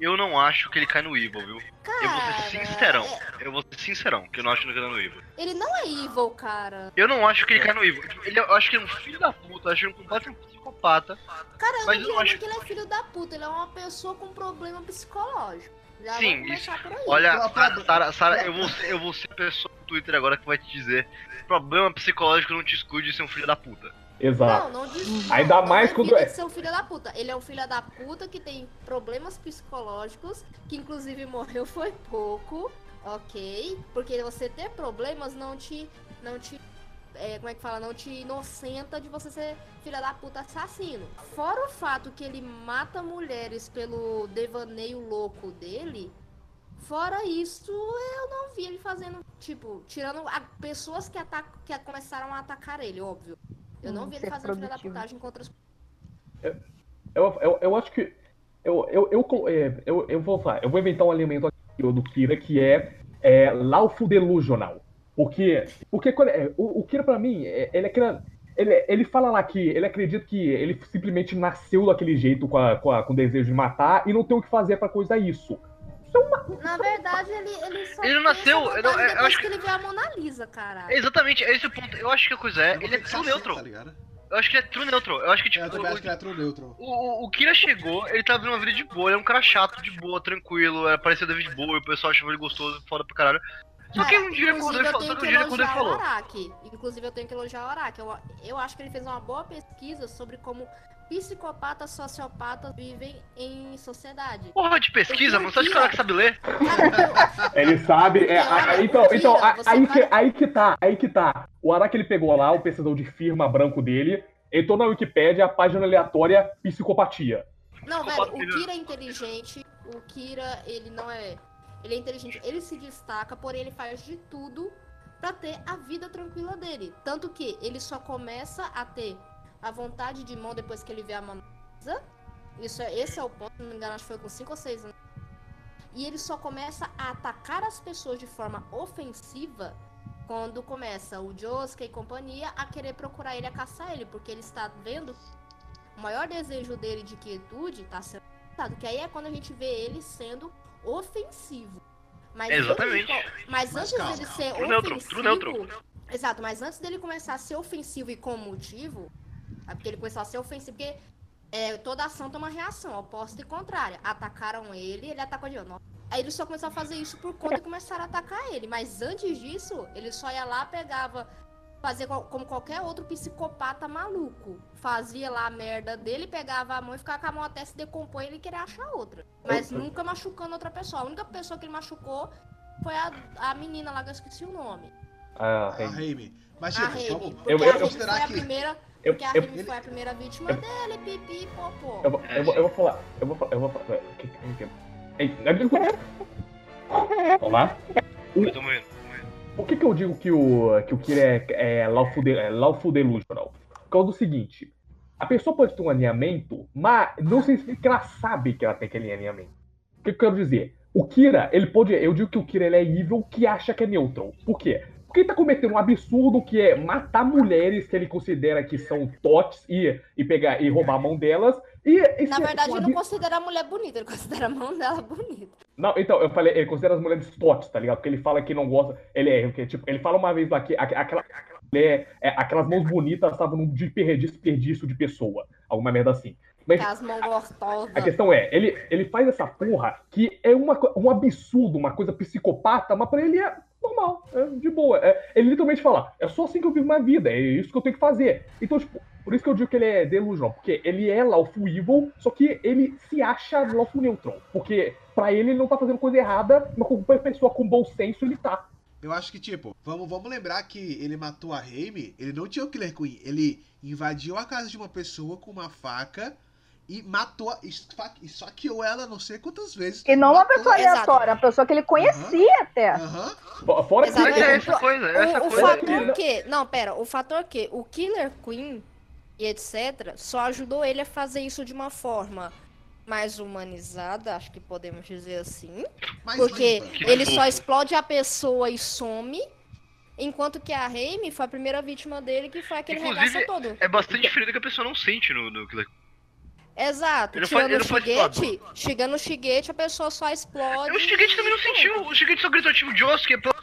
Eu não acho que ele cai no Evil, viu? Eu vou ser Cara, sincerão. é- Eu vou ser sincerão, que eu não acho que ele cai no Evil. ele não é evil, cara. Eu não acho que ele cai no Evil. Ele, eu acho que ele é um filho da puta, eu acho ele um completo psicopata. Cara, eu Mas não eu diria acho- que ele é filho da puta. Ele é uma pessoa com problema psicológico. Já Sim, vamos começar por aí. Olha, Não, Sara, Sara, eu vou ser, eu vou ser pessoa Twitter agora que vai te dizer problema psicológico não te escude de ser um filho da puta. Exato. Não, não diz. Ainda não, mais quando é- ser um filho da puta. Ele é um filho da puta que tem problemas psicológicos, que inclusive morreu foi pouco, ok? Porque você ter problemas não te. não te. é, como é que fala? Não te inocenta de você ser filha da puta assassino. Fora o fato que ele mata mulheres pelo devaneio louco dele. Fora isso, eu não vi ele fazendo, tipo, tirando a- pessoas que, ata- que começaram a atacar ele, óbvio. Eu não Hum, vi ele fazendo filha da putagem contra as Eu, eu, eu acho que. Eu, eu, eu, é, eu, eu vou falar, eu vou inventar um alimento aqui do Kira que é, é Laufo Delusional. Porque, porque quando, é, o, o Kira, pra mim, é- ele é aquela. Ele, ele fala lá que ele acredita que ele simplesmente nasceu daquele jeito com, a, com, a- com o desejo de matar e não tem o que fazer pra coisa isso. Na verdade, ele, ele só Ele nasceu, eu não- vontade eu acho que ele vê a Mona Lisa, cara. Exatamente, é esse o ponto. Eu acho que a coisa é, ele é true neutral. Tá ligado? Eu acho que ele é true neutral. Eu acho que, tipo, Eu também o, acho que ele é true neutral. o, o- o Kira chegou, ele tava vivendo uma vida de boa, ele é um cara chato, de boa, tranquilo, é, parecia David Bowie, o pessoal achava ele gostoso, foda pra caralho. Só que um dia quando ele eu falou. Só que que um dia quando ele falou. Inclusive, eu tenho que elogiar o Araki. Eu, eu acho que ele fez uma boa pesquisa sobre como psicopatas sociopatas vivem em sociedade. Porra de pesquisa, mano. Só de cara que sabe ler. Ele sabe. é, então, então aí, que, aí que tá, aí que tá. O Araki ele pegou lá o pesquisador de firma branco dele, entrou na Wikipédia, a página aleatória psicopatia. Não, velho, o. Kira é inteligente. O Kira, ele não é. Ele é inteligente, ele se destaca, porém ele faz de tudo pra ter a vida tranquila dele. Tanto que ele só começa a ter a vontade de mão depois que ele vê a mamãe. Isso é, esse é o ponto, se não me engano, acho que foi com 5 ou 6 anos. E ele só começa a atacar as pessoas de forma ofensiva quando começa o Josuke e companhia a querer procurar ele, a caçar ele, porque ele está vendo o maior desejo dele de quietude tá sendo realizado, que aí é quando a gente vê ele sendo ofensivo. Mas Exatamente. antes mas Mas antes calma, dele calma. ser True neutro, ofensivo. true neutro. Exato, mas antes dele começar a ser ofensivo e com motivo, é porque ele começou a ser ofensivo, porque é, toda ação tem uma reação, oposta e contrária. Atacaram ele, ele atacou de novo. Aí ele só começou a fazer isso por conta e começaram a atacar ele. Mas antes disso, ele só ia lá, pegava, fazia co- como qualquer outro psicopata maluco. Fazia lá a merda dele, pegava a mão e ficava com a mão até se decompor e ele queria achar outra. Mas nunca machucando outra pessoa. A única pessoa que ele machucou foi a, a menina lá que eu esqueci o nome. Ah, A Raimi. Mas, A tipo, vamos, Porque eu- a eu- foi considerar a que- primeira. Eu- Porque a eu- Remy foi a primeira vítima dele, pipi, popô. Eu, vou- eu, vou, eu vou falar. Eu vou falar. Eu vou falar. que- que- que- Ei, Vamos lá. Eu tô morrendo. Por que, que eu digo que o, que o Kira é, é, lawful, de, é lawful delusional? Por causa do seguinte: a pessoa pode ter um alinhamento, mas não significa que ela sabe que ela tem aquele alinhamento. O que, que eu quero dizer? O Kira, ele pode. Eu digo que o Kira ele é evil que acha que é neutral. Por quê? Porque ele tá cometendo um absurdo que é matar mulheres que ele considera que são tots e, e pegar e roubar a mão delas. E, Na é verdade, um ele não considera a mulher bonita, ele considera a mão dela bonita. Não, então, eu falei, ele considera as mulheres tots, tá ligado? Porque ele fala que não gosta. Ele é, que, tipo, ele fala uma vez lá que aqu- aquela, mulher, é, aquelas mãos bonitas estavam num desperdício, de pessoa. Alguma merda assim. Mas Com as mãos gostosas. a questão é, ele, ele faz essa porra que é uma, um absurdo, uma coisa psicopata, mas pra ele é normal, é de boa. É, ele literalmente fala, é só assim que eu vivo minha vida, é isso que eu tenho que fazer. Então, tipo, por isso que eu digo que ele é delusional, porque ele é lawful evil, só que ele se acha lawful neutral. Porque pra ele ele não tá fazendo coisa errada, mas pessoa com bom senso ele tá. Eu acho que, tipo, vamos, vamos lembrar que ele matou a Raimi, ele não tinha o Killer Queen, ele invadiu a casa de uma pessoa com uma faca e matou, esfa- esfaqueou ela não sei quantas vezes. E não uma pessoa Exato. aleatória, uma pessoa que ele conhecia até. Aham. Fo- Fora que. Mas é ele, essa coisa, é essa O, o coisa. fator que. Não, pera, o fator que o Killer Queen e etc. só ajudou ele a fazer isso de uma forma mais humanizada, acho que podemos dizer assim. Mas Porque limpa. Ele só explode a pessoa e some. Enquanto que a Raimi foi a primeira vítima dele, que foi aquele Inclusive, regaço todo. É bastante ferido que a pessoa não sente no, no Killer Exato. Ele foi- Tirando ele o foi Shigechi, chegando o Shigechi, a pessoa só explode. O Shigechi também não sentiu. O Shigechi só gritou tipo Josuke. pelo-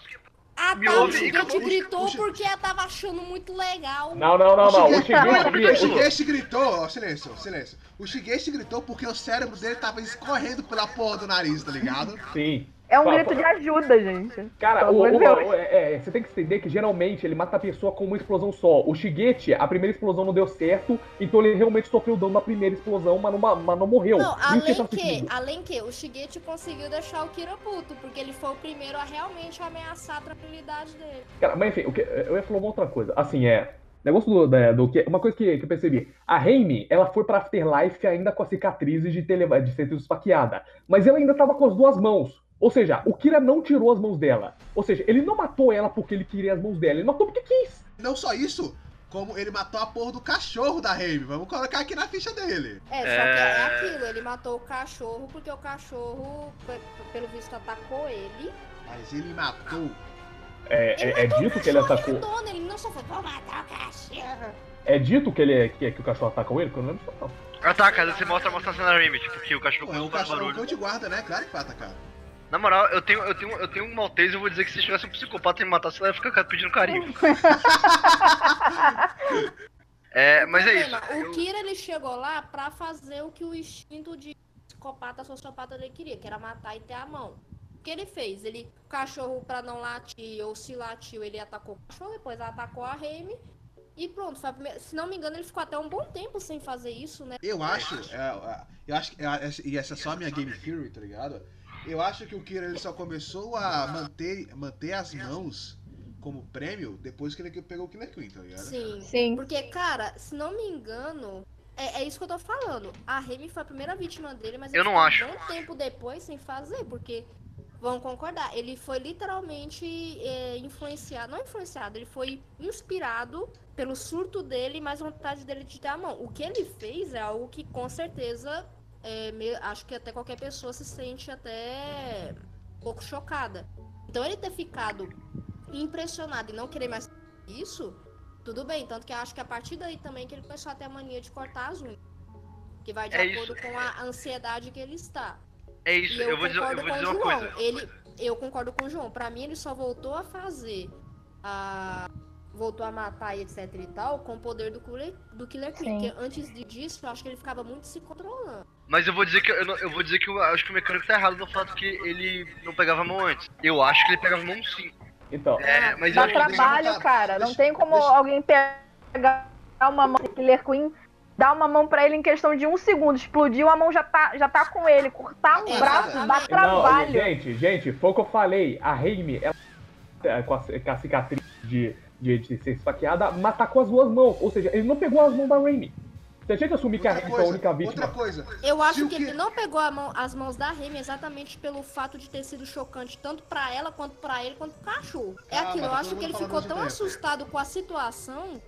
Ah, tá. O e. O gritou Shi- porque ela tava achando muito legal. Não, não, não, não. O Shige- Shigeki, Não, o não, Shigeshi gritou, ó, silêncio, silêncio. O Shigeshi gritou porque o cérebro dele tava escorrendo pela porra do nariz, tá ligado? sim. É um Fala, grito de ajuda, gente. Cara, o, o- o- é, é, você tem que entender que geralmente ele mata a pessoa com uma explosão só. O Shigechi, a primeira explosão não deu certo, então ele realmente sofreu dano na primeira explosão, mas não, ma- mas não morreu. Não, além tá que, além que, o Shigechi conseguiu deixar o Kira puto, porque ele foi o primeiro a realmente ameaçar a tranquilidade dele. Cara, mas enfim, o que, eu ia falar uma outra coisa. Assim, é. Negócio do, da- do que. Uma coisa que, que eu percebi. A Raimi, ela foi pra Afterlife ainda com as cicatrizes de ter, leva- de sido esfaqueada. Mas ela ainda tava com as duas mãos. Ou seja, o Kira não tirou as mãos dela. Ou seja, ele não matou ela porque ele queria as mãos dela. Ele matou porque quis. Não só isso, como ele matou a porra do cachorro da Raimi. Vamos colocar aqui na ficha dele. É, só É. que é aquilo, ele matou o cachorro porque o cachorro, pe- pelo visto, atacou ele. Mas ele matou. É, Ele é, é matou dito o que ele atacou. e andou, Ele não só foi, vou matar o cachorro. É dito que, ele, que, que o cachorro atacou ele? Que eu não lembro disso, não. Ataca, você mostra, mostra a cena da Remy, tipo, que o cachorro Pô, é um cachorro barulho. de guarda, né? Claro que vai atacar. Na moral, eu tenho, eu tenho, eu tenho um maltese e eu vou dizer que se tivesse um psicopata e me matasse, ela ia ficar pedindo carinho. é, mas é isso. O Eu- Kira, ele chegou lá pra fazer o que o instinto de psicopata, sociopata dele queria, que era matar e ter a mão. Por que ele fez? Ele, o cachorro pra não latir, ou se latiu, ele atacou o cachorro, depois atacou a Remy. E pronto, primeira... se não me engano, ele ficou até um bom tempo sem fazer isso, né? Eu acho, é, é, eu acho que, é, e essa é só a minha game theory, tá ligado? Eu acho que o Kira ele só começou a manter, manter as mãos como prêmio depois que ele pegou o Killer Queen, tá ligado? Sim. Sim. Porque, cara, se não me engano, é, é isso que eu tô falando. A Remy foi a primeira vítima dele, mas Eu ele não ficou acho. um tempo depois sem fazer, porque vão concordar, ele foi literalmente é, influenciado, não influenciado, ele foi inspirado pelo surto dele, mais vontade dele de dar a mão. O que ele fez é algo que com certeza é, me- acho que até qualquer pessoa se sente até um pouco chocada. Então ele ter ficado impressionado e não querer mais isso, tudo bem. Tanto que eu acho que a partir daí também que ele começou a ter a mania de cortar as unhas. Que vai de É acordo isso. com a ansiedade que ele está. É isso, E eu, eu vou dizer, eu concordo vou com dizer o uma João. coisa. Ele, eu concordo com o João. Pra mim, ele só voltou a fazer a. Voltou a matar e etc e tal com o poder do Killer, do Killer Queen. Porque antes de- disso, eu acho que ele ficava muito se controlando. Mas eu vou dizer que eu, não- eu vou dizer que eu acho que o mecânico tá errado no fato que ele não pegava a mão antes. Eu acho que ele pegava a mão sim. Então, É, mas eu Dá que trabalho, deixa- cara. Não deixa- tem como deixa- alguém pegar uma mão Killer Queen, dar uma mão pra ele em questão de um segundo. Explodiu, a mão já tá, já tá com ele. Cortar um É, braço dá trabalho. Não, gente, gente, foi o que eu falei. A Raimi, ela é, com a, com a cicatriz de, de, de ser esfaqueada, matar com as duas mãos. Ou seja, ele não pegou as mãos da Raimi. A gente assumir que a Outra Raimi foi a única coisa, vítima. outra coisa. Eu acho que que- ele não pegou a mão- as mãos da Remy exatamente pelo fato de ter sido chocante tanto pra ela quanto pra ele quanto pro cachorro. É Ah, aquilo, eu acho que ele ficou tão assustado com a situação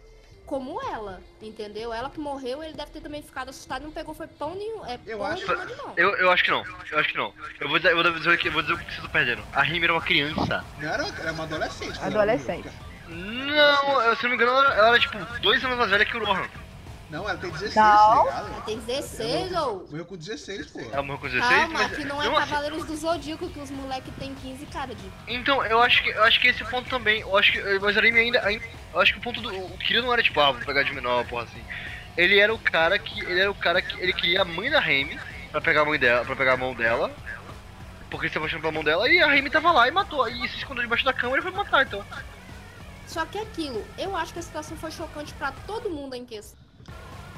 como ela, entendeu? Ela que morreu, ele deve ter também ficado assustado e não pegou foi pão nenhum, é Eu pão acho- nenhuma de mão. Eu, eu acho que não. Eu acho que não. Eu vou dizer, eu vou dizer, o que- eu vou dizer o que vocês estão perdendo. A Remy era uma criança. Não era, era uma adolescente. pelo Adolescente. Não, se não me engano, ela, ela era tipo dois anos mais velha que o Rohan. Não, ela tem 16, Não. tá ligado? Tem 16 ou. Morreu com 16, pô. Ela morreu com 16, Calma, mas. que não é assim- Cavaleiros do Zodíaco que os moleques tem 15 cara de. Então, eu acho que eu acho que esse ponto também. Eu acho que. Mas a Remy ainda, ainda. Eu acho que o ponto do. O Kira não era tipo, ah, vou pegar de menor, porra assim. Ele era o cara que. Ele era o cara que. Ele queria a mãe da Remy pra pegar a mãe dela. pra pegar a mão dela. Porque ele se apaixonou pela mão dela e a Remy tava lá e matou. E se escondeu debaixo da cama e foi matar, então. Só que aquilo, eu acho que a situação foi chocante pra todo mundo em questão.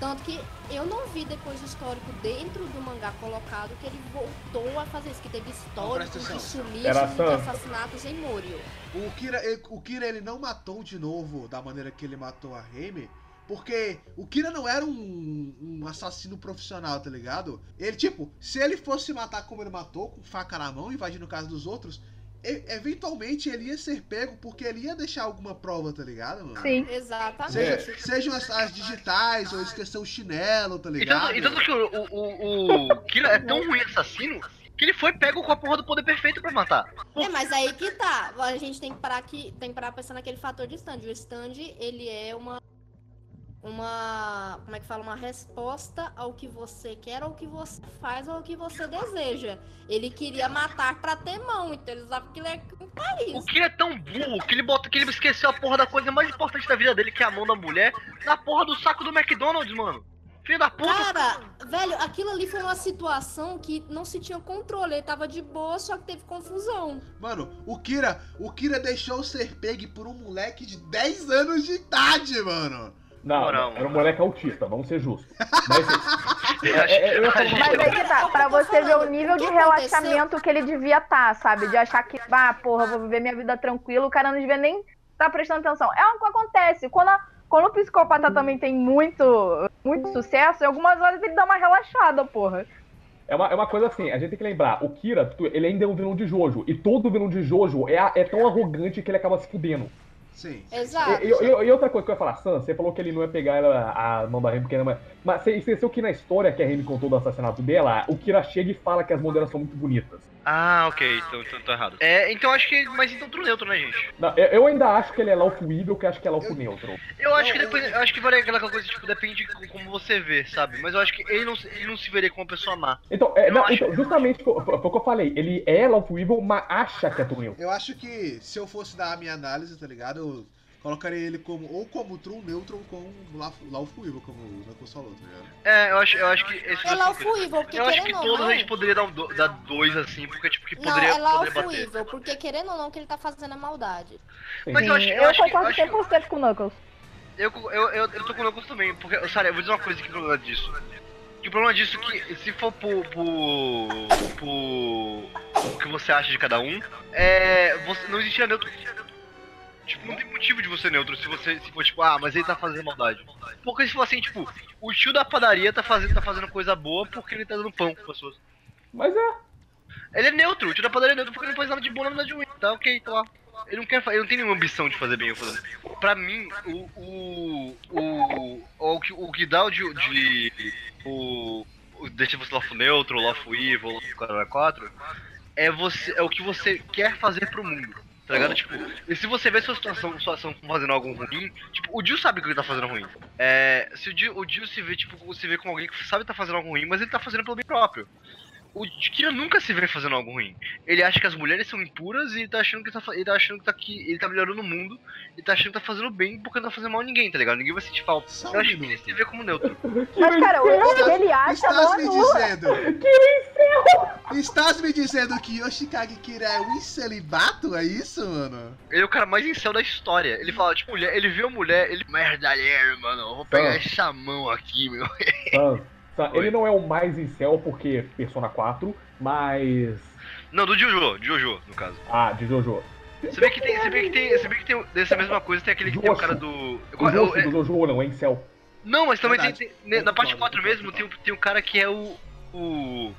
Tanto que eu não vi depois o histórico dentro do mangá colocado que ele voltou a fazer isso, que teve históricos presta de e só- assassinatos em Morio. O Kira, ele, o Kira ele não matou de novo da maneira que ele matou a Remy, porque o Kira não era um, um assassino profissional, tá ligado? Ele, tipo, se ele fosse matar como ele matou, com faca na mão, invadindo casa dos outros, eventualmente ele ia ser pego porque ele ia deixar alguma prova, tá ligado, mano? Sim. Exatamente. Seja, Sejam as, as digitais ou esquecer o chinelo, tá ligado? e tanto que o, o, o, o Kira é tão ruim assassino que ele foi pego com a porra do poder perfeito pra matar. É, mas aí que tá. A gente tem que parar aqui, tem que parar pensando naquele fator de stand. O stand, ele é uma. Uma. Como é que fala? Uma resposta ao que você quer, ao que você faz, ou ao que você deseja. Ele queria matar pra ter mão, então ele usava aquilo é um O país. Kira é tão burro que ele bota que ele esqueceu a porra da coisa mais importante da vida dele, que é a mão da mulher, na porra do saco do McDonald's, mano. Filho da puta. Cara, velho, aquilo ali foi uma situação que não se tinha controle. Ele tava de boa, só que teve confusão. Mano, o Kira, o Kira deixou ser pegue por um moleque de 10 anos de idade, mano. Não, Moral, era um mano. moleque autista, vamos ser justos. Mas, A é, é, eu Mas aí que tá, pra você ver o nível de relaxamento que ele devia estar, sabe? De achar que, ah, porra, vou viver minha vida tranquilo, o cara não devia nem estar prestando atenção. É o que acontece. Quando, a- quando o psicopata também tem muito, muito sucesso, em algumas horas ele dá uma relaxada, porra. É uma, é uma coisa assim, a gente tem que lembrar, o Kira, ele ainda é um vilão de Jojo, e todo vilão de Jojo é, é tão arrogante que ele acaba se fudendo. Sim. Exato. E, e- e outra coisa que eu ia falar, Sam, você falou que ele não ia pegar ela, a mão da Remy porque era uma... Mas você esqueceu que na história que a Remy contou do assassinato dela, o Kira chega e fala que as mãos dela são muito bonitas. Ah, ok, então, então tô errado. É, então acho que. Mas então tudo neutro, né, gente? Não, eu, eu ainda acho que ele é Laufo Evil, que acho que é Laufo Neutro. Eu acho que depois. Eu acho que vale aquela coisa, tipo, depende de co- como você vê, sabe? Mas eu acho que ele não, se- ele não se veria como uma pessoa má. Então, é, não, então, justamente foi foi o que eu falei, ele é Laufo Evil, mas acha que é True Neutro. Eu acho que se eu fosse dar a minha análise, tá ligado? Eu colocaria ele como ou como True Neutral ou como Lawful Evil, como o Knuckles falou, tá ligado? É, eu acho, eu acho que esse É Lawful Evil, porque Eu acho que querendo ou todos não... a gente poderia dar, um do- dar dois assim, porque tipo, que Não, poderia, é poderia Lawful. Evil, porque querendo ou não que ele tá fazendo a maldade. Mas eu acho, eu eu acho que. Eu, concordo acho que 100% com o Knuckles. eu, eu, eu, eu tô com o Knuckles também, porque, Sara, eu vou dizer uma coisa que é problema disso. Que o problema disso é que se for por. por. por. o que você acha de cada um, é. Você, não existia neutro. Tipo, não tem motivo de você neutro se você se for tipo, ah, mas ele tá fazendo maldade. Porque se for assim, tipo, o tio da padaria tá fazendo, tá fazendo coisa boa porque ele tá dando pão com pessoas. Mas é. Ele é neutro, o tio da padaria é neutro porque ele não faz nada de bom, nada de ruim. Tá ok, tá lá. Ele não quer ele não tem nenhuma ambição de fazer bem ou fazer. Pra mim, o. O. O, o, que, o que dá o de. de o. o deixa você lawful neutro, lawful evil, lawful 4 é você. É o que você quer fazer pro mundo. Tá ligado? Tipo, se você vê sua situação, sua ação fazendo algo ruim, tipo, o Jill sabe que ele tá fazendo ruim. É. Se o Jill, o Jill se vê, tipo, se vê com alguém que sabe que tá fazendo algo ruim, mas ele tá fazendo pelo bem próprio. O Kira nunca se vê fazendo algo ruim. Ele acha que as mulheres são impuras e ele tá achando que tá, ele tá achando que tá aqui, ele tá melhorando o mundo e tá achando que tá fazendo bem porque não tá fazendo mal a ninguém, tá ligado? Ninguém vai sentir falta. Só um Eu acho que ele se vê como neutro. Mas, cara, o que ele acha Estás me dizendo. Estás me dizendo que Yoshikage Kira é um celibato? É isso, mano? Ele é o cara mais incel da história. Ele fala, tipo, mulher, ele viu a mulher, ele. Merdalheiro, mano, eu vou pegar Ah. essa mão aqui, meu. Tá, tá, ele não é o mais incel porque Persona 4, mas. Não, do Jojo, Jojo, no caso. Ah, de Jojo. Você vê que tem. Você vê que tem. Você vê que tem dessa mesma coisa, tem aquele que tem o cara do. O é é- do Jojo não, é incel. Não, mas também tem, Verdade. tem- ne- Na parte concordo, 4 mesmo tem, o- tem um cara que é o. O.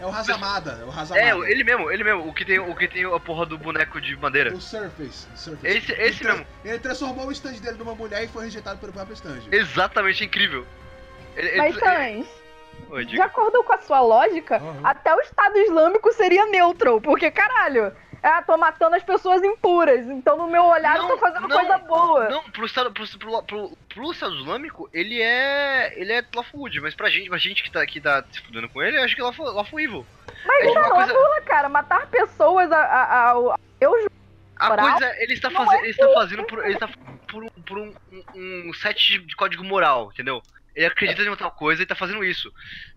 É o Hazamada, é o Hazamada. É, ele mesmo, ele mesmo, o que tem, o que tem a porra do boneco de madeira. O Surface. o Surface. Esse- Ele esse tra- mesmo. Ele transformou o stand dele numa mulher e foi rejeitado pelo próprio stand. Exatamente incrível. Ele, Mas, Sans, Oi, de acordo com a sua lógica, Aham. até o Estado Islâmico seria neutral. Porque, caralho, é, tô matando as pessoas impuras. Então, no meu olhar, eu Não, tô fazendo não, coisa boa. Não, pro Estado, pro, pro, pro, pro Estado Islâmico, ele é. ele é Lawful mas pra gente, pra gente que tá, que tá se fudendo com ele, eu acho que é Lawful, Lawful Evil. Mas é uma não, coisa- anula, cara. Matar pessoas a, a, a, a Deus A Moral? coisa é, ele está fazendo. é Ele está fazendo por. Ele está por um, por um, um, um set de código moral, entendeu? Ele acredita em uma tal coisa e tá fazendo isso.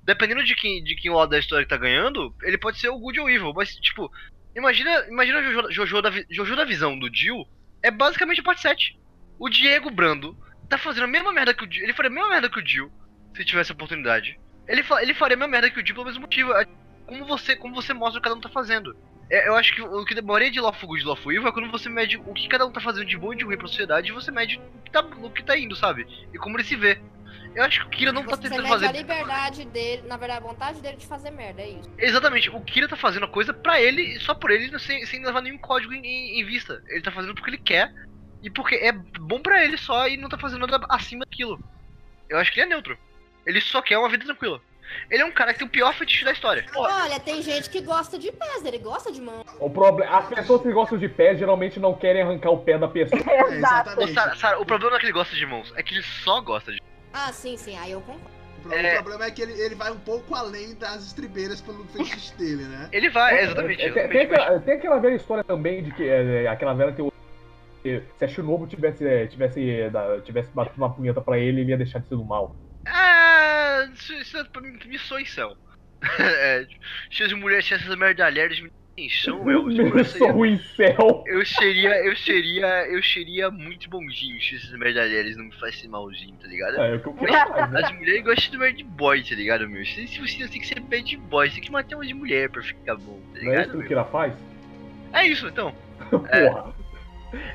Dependendo de quem, de quem lado da história que tá ganhando, ele pode ser o good ou evil, mas tipo, imagina, imagina Jojo, Jojo, da, Jojo da visão do Jill, é basicamente a parte 7. O Diego Brando tá fazendo a mesma merda que o Jill, ele faria a mesma merda que o Jill, se tivesse a oportunidade. Ele, fa- ele faria a mesma merda que o Jill pelo mesmo motivo. É Como você, como você mostra o que cada um tá fazendo. É, eu acho que o que demoraria de Lawful Good e Lawful Evil é quando você mede o que cada um tá fazendo de bom e de ruim pra sociedade e você mede o que tá, o que tá indo, sabe? E como ele se vê. Eu acho que o Kira não tá Você tentando mede a fazer. liberdade dele, na verdade, a vontade dele de fazer merda, é isso. Exatamente, o Kira tá fazendo a coisa pra ele e só por ele, sem, sem levar nenhum código em, em- em vista. Ele tá fazendo porque ele quer e porque é bom pra ele só e não tá fazendo nada acima daquilo. Eu acho que ele é neutro. Ele só quer uma vida tranquila. Ele é um cara que tem o pior fetiche da história. Olha, tem gente que gosta de pés, ele gosta de mão. O problema. As pessoas que gostam de pé geralmente não querem arrancar o pé da pessoa. Exato. Ô, exatamente. Sara, Sara, o problema não é que ele gosta de mãos, é que ele só gosta de Ah, sim, sim, aí eu concordo. O É. Problema é que ele, ele vai um pouco além das estribeiras pelo fetiche dele, né? Ele vai, exatamente. É, Tem, exatamente tem mas- aquela, tem aquela velha história também de que é, é, aquela velha que se a Shinobu tivesse, é, tivesse, é, tivesse batido uma punheta pra ele, ele ia deixar de ser do mal. Ah, isso, isso é pra mim, em céu. é, tipo, cheio de mulheres, cheio dessas merdalheras, me atenção. Tipo, eu, seria, Sou em céu. eu seria, eu seria, eu seria muito bonzinho se essas merdalheras não me fizessem malzinho, tá ligado? É, o que eu quero fazer. As mulheres gostam de bad boy, tá ligado, meu? Se, se você tem que ser bad boy, você tem que matar uma de mulher pra ficar bom, tá Não é isso ligado? que? Kira faz? É isso, então. É. Porra.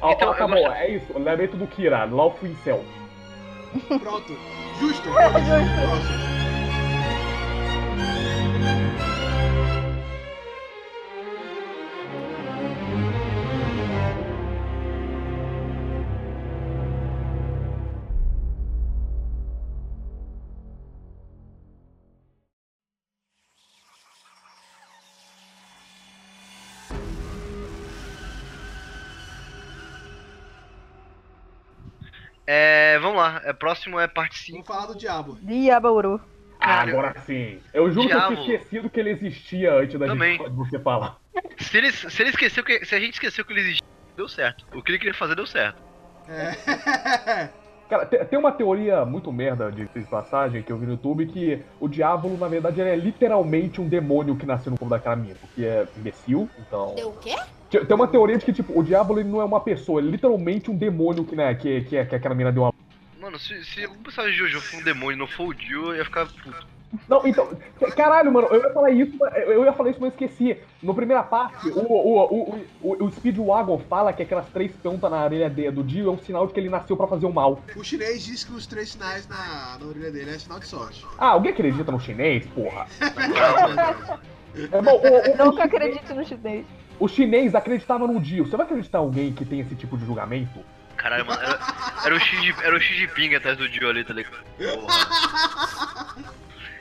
Ah, Então, ah, tá eu bom, gosto- é isso. Lamento do Kira, Lawful Incel. Pronto. Justo. Justo. Próximo. É, vamos lá. É, próximo é parte 5. Vamos falar do diabo. Diaboru. Ah, Cara, agora sim. Eu juro que eu Diabo. tinha esquecido que ele existia antes da Também. gente você falar. Se ele, se ele esqueceu que. Se a gente esqueceu que ele existia, deu certo. O que ele queria fazer deu certo. É. Cara, tem, tem uma teoria muito merda de, passagem que eu vi no YouTube que o diabo, na verdade, ele é literalmente um demônio que nasceu no corpo daquela mina, porque é imbecil, então. Deu o quê? Tem uma teoria de que, tipo, o diabo ele não é uma pessoa, ele é literalmente um demônio que, né, que, que, que aquela mina deu uma. Mano, se, se algum personagem de Jojo for um demônio e não for o Dio, eu ia ficar puto. Não, então, caralho, mano, eu ia falar isso, mas- eu ia falar isso, mas eu esqueci. No primeira parte, o, o, o, o, o Speedwagon fala que aquelas três pontas na orelha de- do Dio é um sinal de que ele nasceu pra fazer o mal. O chinês diz que os três sinais na, na orelha dele é sinal de sorte. Ah, alguém acredita no chinês, porra? Não, É bom, o, o, Nunca acredito no chinês. O chinês acreditava no Dio. Você vai acreditar em alguém que tem esse tipo de julgamento? Caralho, mano, era, era o Xi era o Xi Jinping atrás do Dio ali, tá ligado? Porra.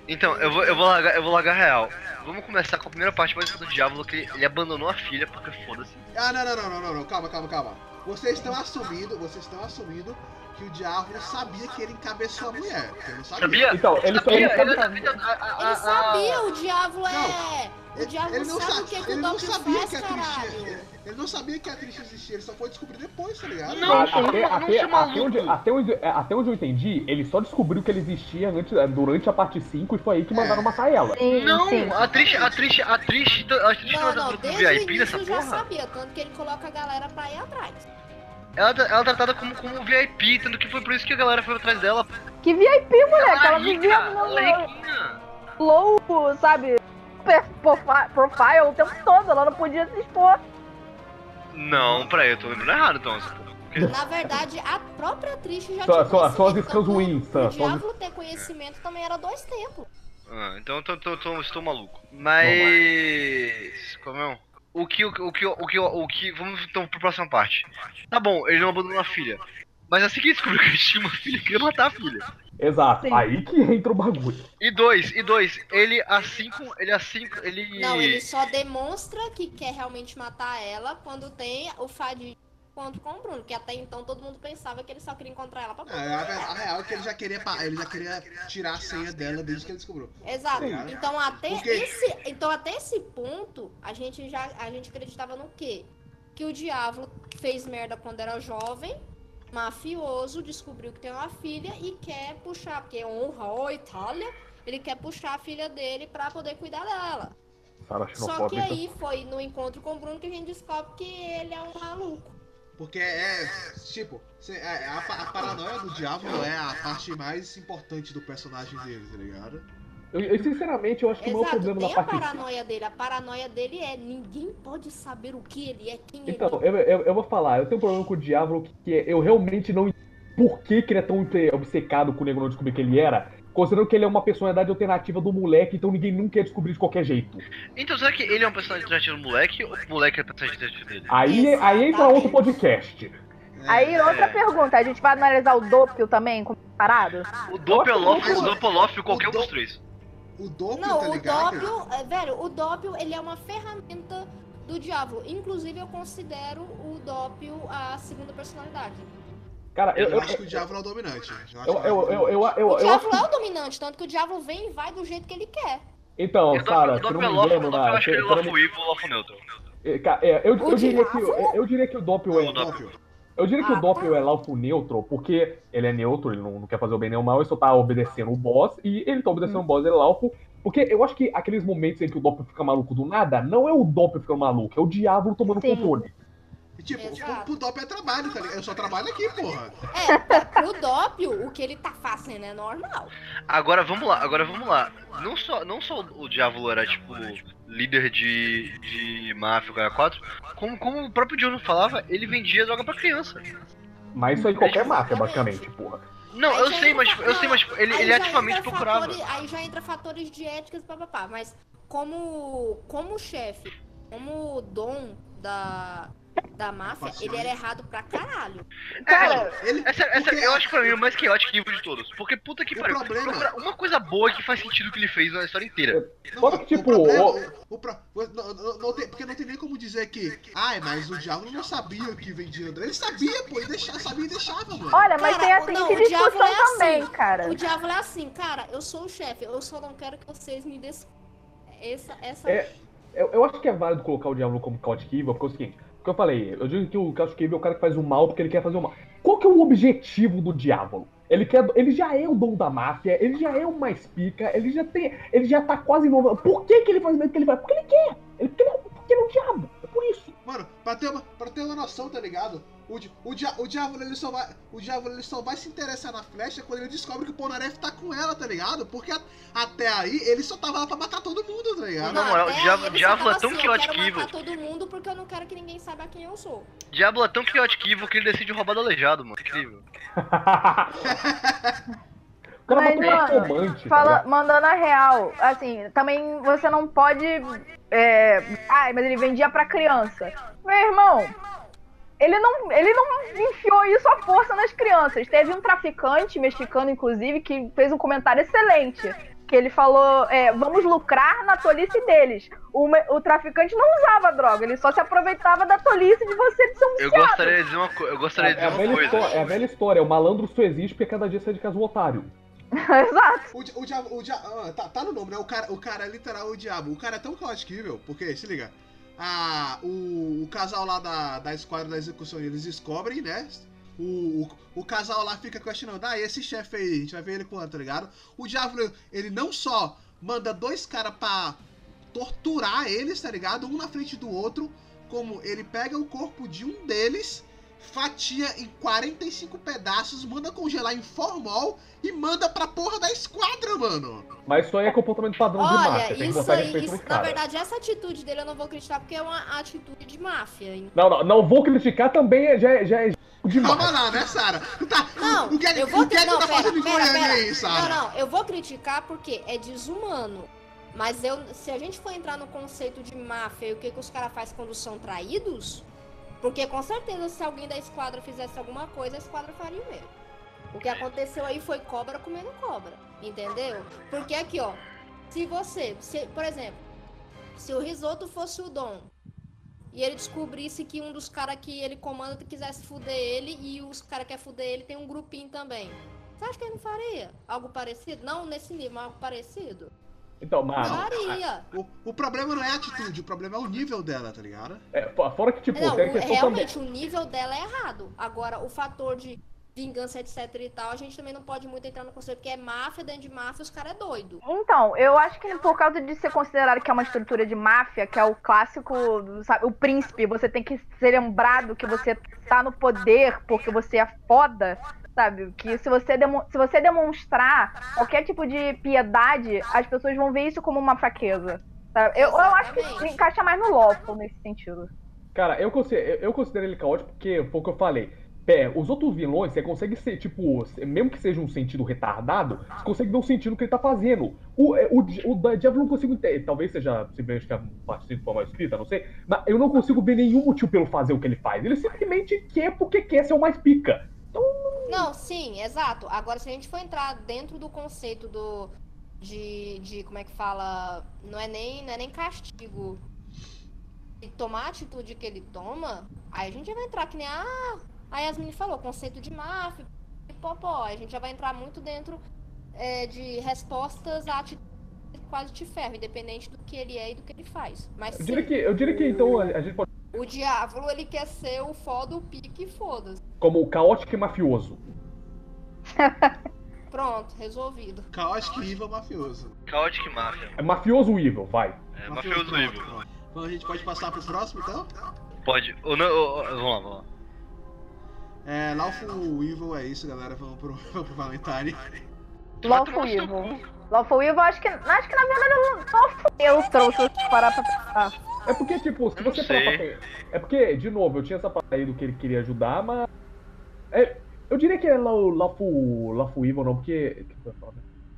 Então, eu vou, eu vou largar, eu vou largar real. Vamos começar com a primeira parte mais do Diabo, que ele abandonou a filha, porque foda-se. Ah, não, não, não, não, não, não, calma, calma, calma. Vocês estão assumindo, vocês estão assumindo que o diabo sabia que ele encabeçou a mulher. Ele não sabia. Então, ele só ele Sabia? Ele, sabia, o diabo é. Não. O diabo ele sabe sa- o que, que ele o não sabia faz, que a caralho. ele, ele não sabia que a Trish existia, ele só foi descobrir depois, tá ligado? Não, até, não, até, não até, onde, até, onde, é, até onde eu entendi, ele só descobriu que ele existia antes, é, durante a parte 5 e foi aí que mandaram matar ela. Sim, Não, sim. a Trish, a Trish, a Trish, a Trish Não, não, desde VIP nessa início já porra. sabia, tanto que ele coloca a galera pra ir atrás. Ela, tá- ela é tratada como, como VIP, tanto que foi por isso que a galera foi atrás dela. Que VIP, moleque. Ela é rica, vivia ela é no low, sabe? Profile o tempo todo. Ela não podia se expor. Não, peraí, eu tô lembrando errado então. Na verdade, a própria atriz já Só- tinha só- só as tanto ruins, só- O diabo ter conhecimento também era dois tempos. Ah, então eu tô, tô, tô- estou maluco. Mas. Como é? O que, o, que- o que, o que, o que. Vamos então pra próxima parte. Tá bom, ele não abandonou a filha. Mas assim que ele descobriu que ele tinha uma filha, ele queria matar a filha. Exato, Sim. aí que entra o bagulho. E dois, e dois, ele assim com. Ele assim. Ele. Não, ele só demonstra que quer realmente matar ela quando tem o Fadinho encontro com o Bruno, que até então todo mundo pensava que ele só queria encontrar ela pra É, a, a real é que ele já queria pa- ele já queria tirar a senha dela desde que ele descobriu. Exato. Sim. Então até Porque- esse, então até esse ponto a gente já a gente acreditava no quê? Que o diabo fez merda quando era jovem, mafioso, descobriu que tem uma filha e quer puxar, porque honra a Itália, ele quer puxar a filha dele pra poder cuidar dela. Só que xenofóbica. aí foi no encontro com o Bruno que a gente descobre que ele é um maluco. Porque é, tipo, cê- é, a, a paranoia do diabo é a parte mais importante do personagem dele, tá ligado? Eu, eu, sinceramente, eu acho que o maior Exato, problema tem da a parte paranoia dele. A paranoia dele é ninguém pode saber o que ele é, quem Então, ele é. eu, eu, eu vou falar, eu tenho um problema com o Diablo que, que eu realmente não entendo por que, que ele é tão obce- obcecado com o nego não descobrir que ele era, considerando que ele é uma personalidade alternativa do moleque, então ninguém nunca ia descobrir de qualquer jeito. Então, será que ele é um personagem alternativo do moleque ou o moleque é o personagem alternativo dele? Aí, aí entra outro podcast. É, Aí, outra pergunta. A gente vai analisar o Doppio também, como parado? O Doppelhoff, Mas o o- Doppelhoff, qualquer um o dos Do- três. O Doppio, Não, tá o é, velho, o Doppio, ele é uma ferramenta do diabo. Inclusive, eu considero o Doppio a segunda personalidade. Cara, eu, Eu, eu, acho que o diabo é o dominante. Eu, acho eu, eu, eu, eu, eu, eu, o eu diabo é o dominante, tanto que o diabo vem e vai do jeito que ele quer. Então, E o Sara, Doppel- se o não me engano, o Doppel eu acho que ele é eu Lofo Evil ou Lofo Neutro. é, cara, é, eu, eu, O diria que, eu, eu diria que o Doppel é, o. Eu diria que Ah, o Doppel tá. é Laufo neutro, porque ele é neutro, ele não, não quer fazer o bem nem o mal, ele só tá obedecendo o boss, e ele tá obedecendo o boss, ele é Laufo. Porque eu acho que aqueles momentos em que o Doppel fica maluco do nada, não é o Doppel ficando maluco, é o diabo tomando Sim. controle. E, tipo, Exato. pro, pro Doppio é trabalho, tá ligado? Eu só trabalho aqui, porra. É, pro Doppio, o que ele tá fazendo é normal. Agora vamos lá, agora vamos lá. Não só, não só o Diavolo era tipo líder de, de máfia, o cara 4, como, como o próprio John falava, ele vendia droga pra criança. Mas isso aí qualquer máfia, basicamente, porra. Não, eu sei, mas eu sei, mas tipo, ele, ele ativamente procurava. fatores- aí já entra fatores de éticas, papapá. Mas como, como chefe, como dom da, da máfia, ele era errado pra caralho. Cara, Ele, Essa, essa, eu acho que pra mim é o mais chaotic nível de todos. Porque puta que pariu. problema- Uma coisa boa que faz sentido que ele fez na história inteira. Não, Fora que, tipo, o problema, o- o, não, não- não tem, porque não tem nem como dizer que, ai, mas o diabo não sabia que vendia droga. Ele sabia, pô, ele deixava, sabia e deixava, mano. olha, mas Cara, tem a o- seguinte não, o diabo discussão é assim. também, cara. O diabo é assim, cara, eu sou o chefe, eu só não quero que vocês me des... Essa, essa... É. Eu, eu acho que é válido colocar o Diablo como Evil, porque é o seguinte, que eu falei, eu digo que o Chaotic Evil é o cara que faz o mal porque ele quer fazer o mal. Qual que é o objetivo do Diabo? Ele, quer, ele já é o dono da máfia, ele já é o mais pica, ele já tem. Ele já tá quase novo. Por que, que ele faz o que ele faz? Porque ele quer! Ele, porque, ele, é- porque ele é o diabo. É por isso. Mano, pra ter uma, pra ter uma noção, tá ligado? O, o, dia, o diabo ele só vai. O diabo ele só vai se interessar na flecha quando ele descobre que o Polnareff tá com ela, tá ligado? Porque a- até aí ele só tava lá pra matar todo mundo, tá ligado? Não, moral, até o Diablo só é tão assim, eu quero chaotic matar evil. todo mundo porque eu não quero que ninguém saiba quem eu sou. Diablo é tão chaotic evil que ele decide roubar do aleijado, mano. Incrível. Mas, mano, tá Fala, ligado? mandando a real, assim, também você não pode. É, ai, mas ele vendia pra criança. Meu irmão, ele não, ele não enfiou isso à força nas crianças. Teve um traficante mexicano, inclusive, que fez um comentário excelente. Que ele falou: é, vamos lucrar na tolice deles. O, o traficante não usava droga, ele só se aproveitava da tolice de você de ser um Eu gostaria de dizer uma, eu gostaria de É, é dizer uma velha coisa. história, é a velha história. O malandro só existe porque cada dia sai de casa um otário. Exato. O, o diabo. O ah, tá, tá no nome, né? O cara, o cara é literal o diabo. O cara é tão caótico, porque, se liga. Ah, o, o casal lá da, da esquadra da execução, eles descobrem, né? O, o, o casal lá fica questionando, ah, esse chefe aí, a gente vai ver ele quando, tá ligado? O diabo, ele não só manda dois caras pra torturar eles, tá ligado? Um na frente do outro, como ele pega o corpo de um deles, fatia em 45 pedaços, manda congelar em formol e manda pra porra da esquadra, mano. Mas isso aí é comportamento padrão de Olha, máfia. Tem que isso aí, isso, na verdade, essa atitude dele eu não vou criticar porque é uma atitude de máfia. hein? Não, não, não vou criticar também, é- já, é- já é demais. Calma lá, né, Sara? Tá, Não, o que, é- eu vou o que é que não, tá pera, fazendo em pera, Goiânia pera. aí, Sara? Não, não, eu vou criticar porque é desumano. Mas eu, se a gente for entrar no conceito de máfia e o que, que os caras fazem quando são traídos, porque com certeza se alguém da esquadra fizesse alguma coisa, a esquadra faria o mesmo. O que aconteceu aí foi cobra comendo cobra, entendeu? Porque aqui, ó, se você, se, por exemplo, se o risoto fosse o Dom e ele descobrisse que um dos caras que ele comanda quisesse fuder ele e os caras que quer fuder ele tem um grupinho também. Você acha que ele não faria algo parecido? Não nesse nível, mas algo parecido? Então, mas. Faria. O, o problema não é a atitude, o problema é o nível dela, tá ligado? É, fo- fora que, tipo, Não, tem a o- questão também. realmente o nível dela é errado. Agora, o fator de vingança, etc e tal, a gente também não pode muito entrar no conceito, porque é máfia, dentro de máfia, os caras é doido. Então, eu acho que por causa de ser considerado que é uma estrutura de máfia, que é o clássico, sabe, o príncipe, você tem que ser lembrado que você tá no poder porque você é foda, sabe? Que se você, se você demonstrar qualquer tipo de piedade, as pessoas vão ver isso como uma fraqueza. sabe? Eu, eu acho que encaixa mais no Lawful nesse sentido. Cara, eu considero, eu considero ele caótico porque foi o que eu falei. Pé, os outros vilões, você consegue ser, tipo, mesmo que seja um sentido retardado, você consegue ver o sentido que ele tá fazendo. O, é, o, o da Diablo eu não consigo entender. Talvez seja simplesmente que a parte de forma escrita, não sei. Mas eu não consigo ver nenhum motivo pelo fazer o que ele faz. Ele simplesmente quer porque quer ser o mais pica. Não, sim, exato. Agora, se a gente for entrar dentro do conceito do. De, de como é que fala? Não é nem, não é nem castigo. E tomar a atitude que ele toma, aí a gente já vai entrar que nem a, a Yasmin falou, conceito de máfia, popó. A gente já vai entrar muito dentro é, de respostas a atitude quase te ferro, independente do que ele é e do que ele faz. Mas Eu diria sim, que, eu diria que então a gente pode. o diabo, ele quer ser o foda, o pique e foda-se. Como caótico e mafioso. Pronto, resolvido. Caótico e evil mafioso. Chaotic Mafia. É mafioso evil, vai. É, mafioso evil. pronto. Então a gente pode passar pro próximo, então? Pode. Ou não, ou- ou- vamos lá, vamos lá. É, Lawful Evil é isso, galera. Vamos pro, pro Valentine. Lawful Evil. Lawful Evil, acho que, acho que na verdade é Lawful Neutral, se parar pra pensar. É porque, tipo, se não você parar pra É porque, de novo, eu tinha essa parada aí do que ele queria ajudar, mas. É, eu diria que é Lafu. Lafu Evil, não, porque.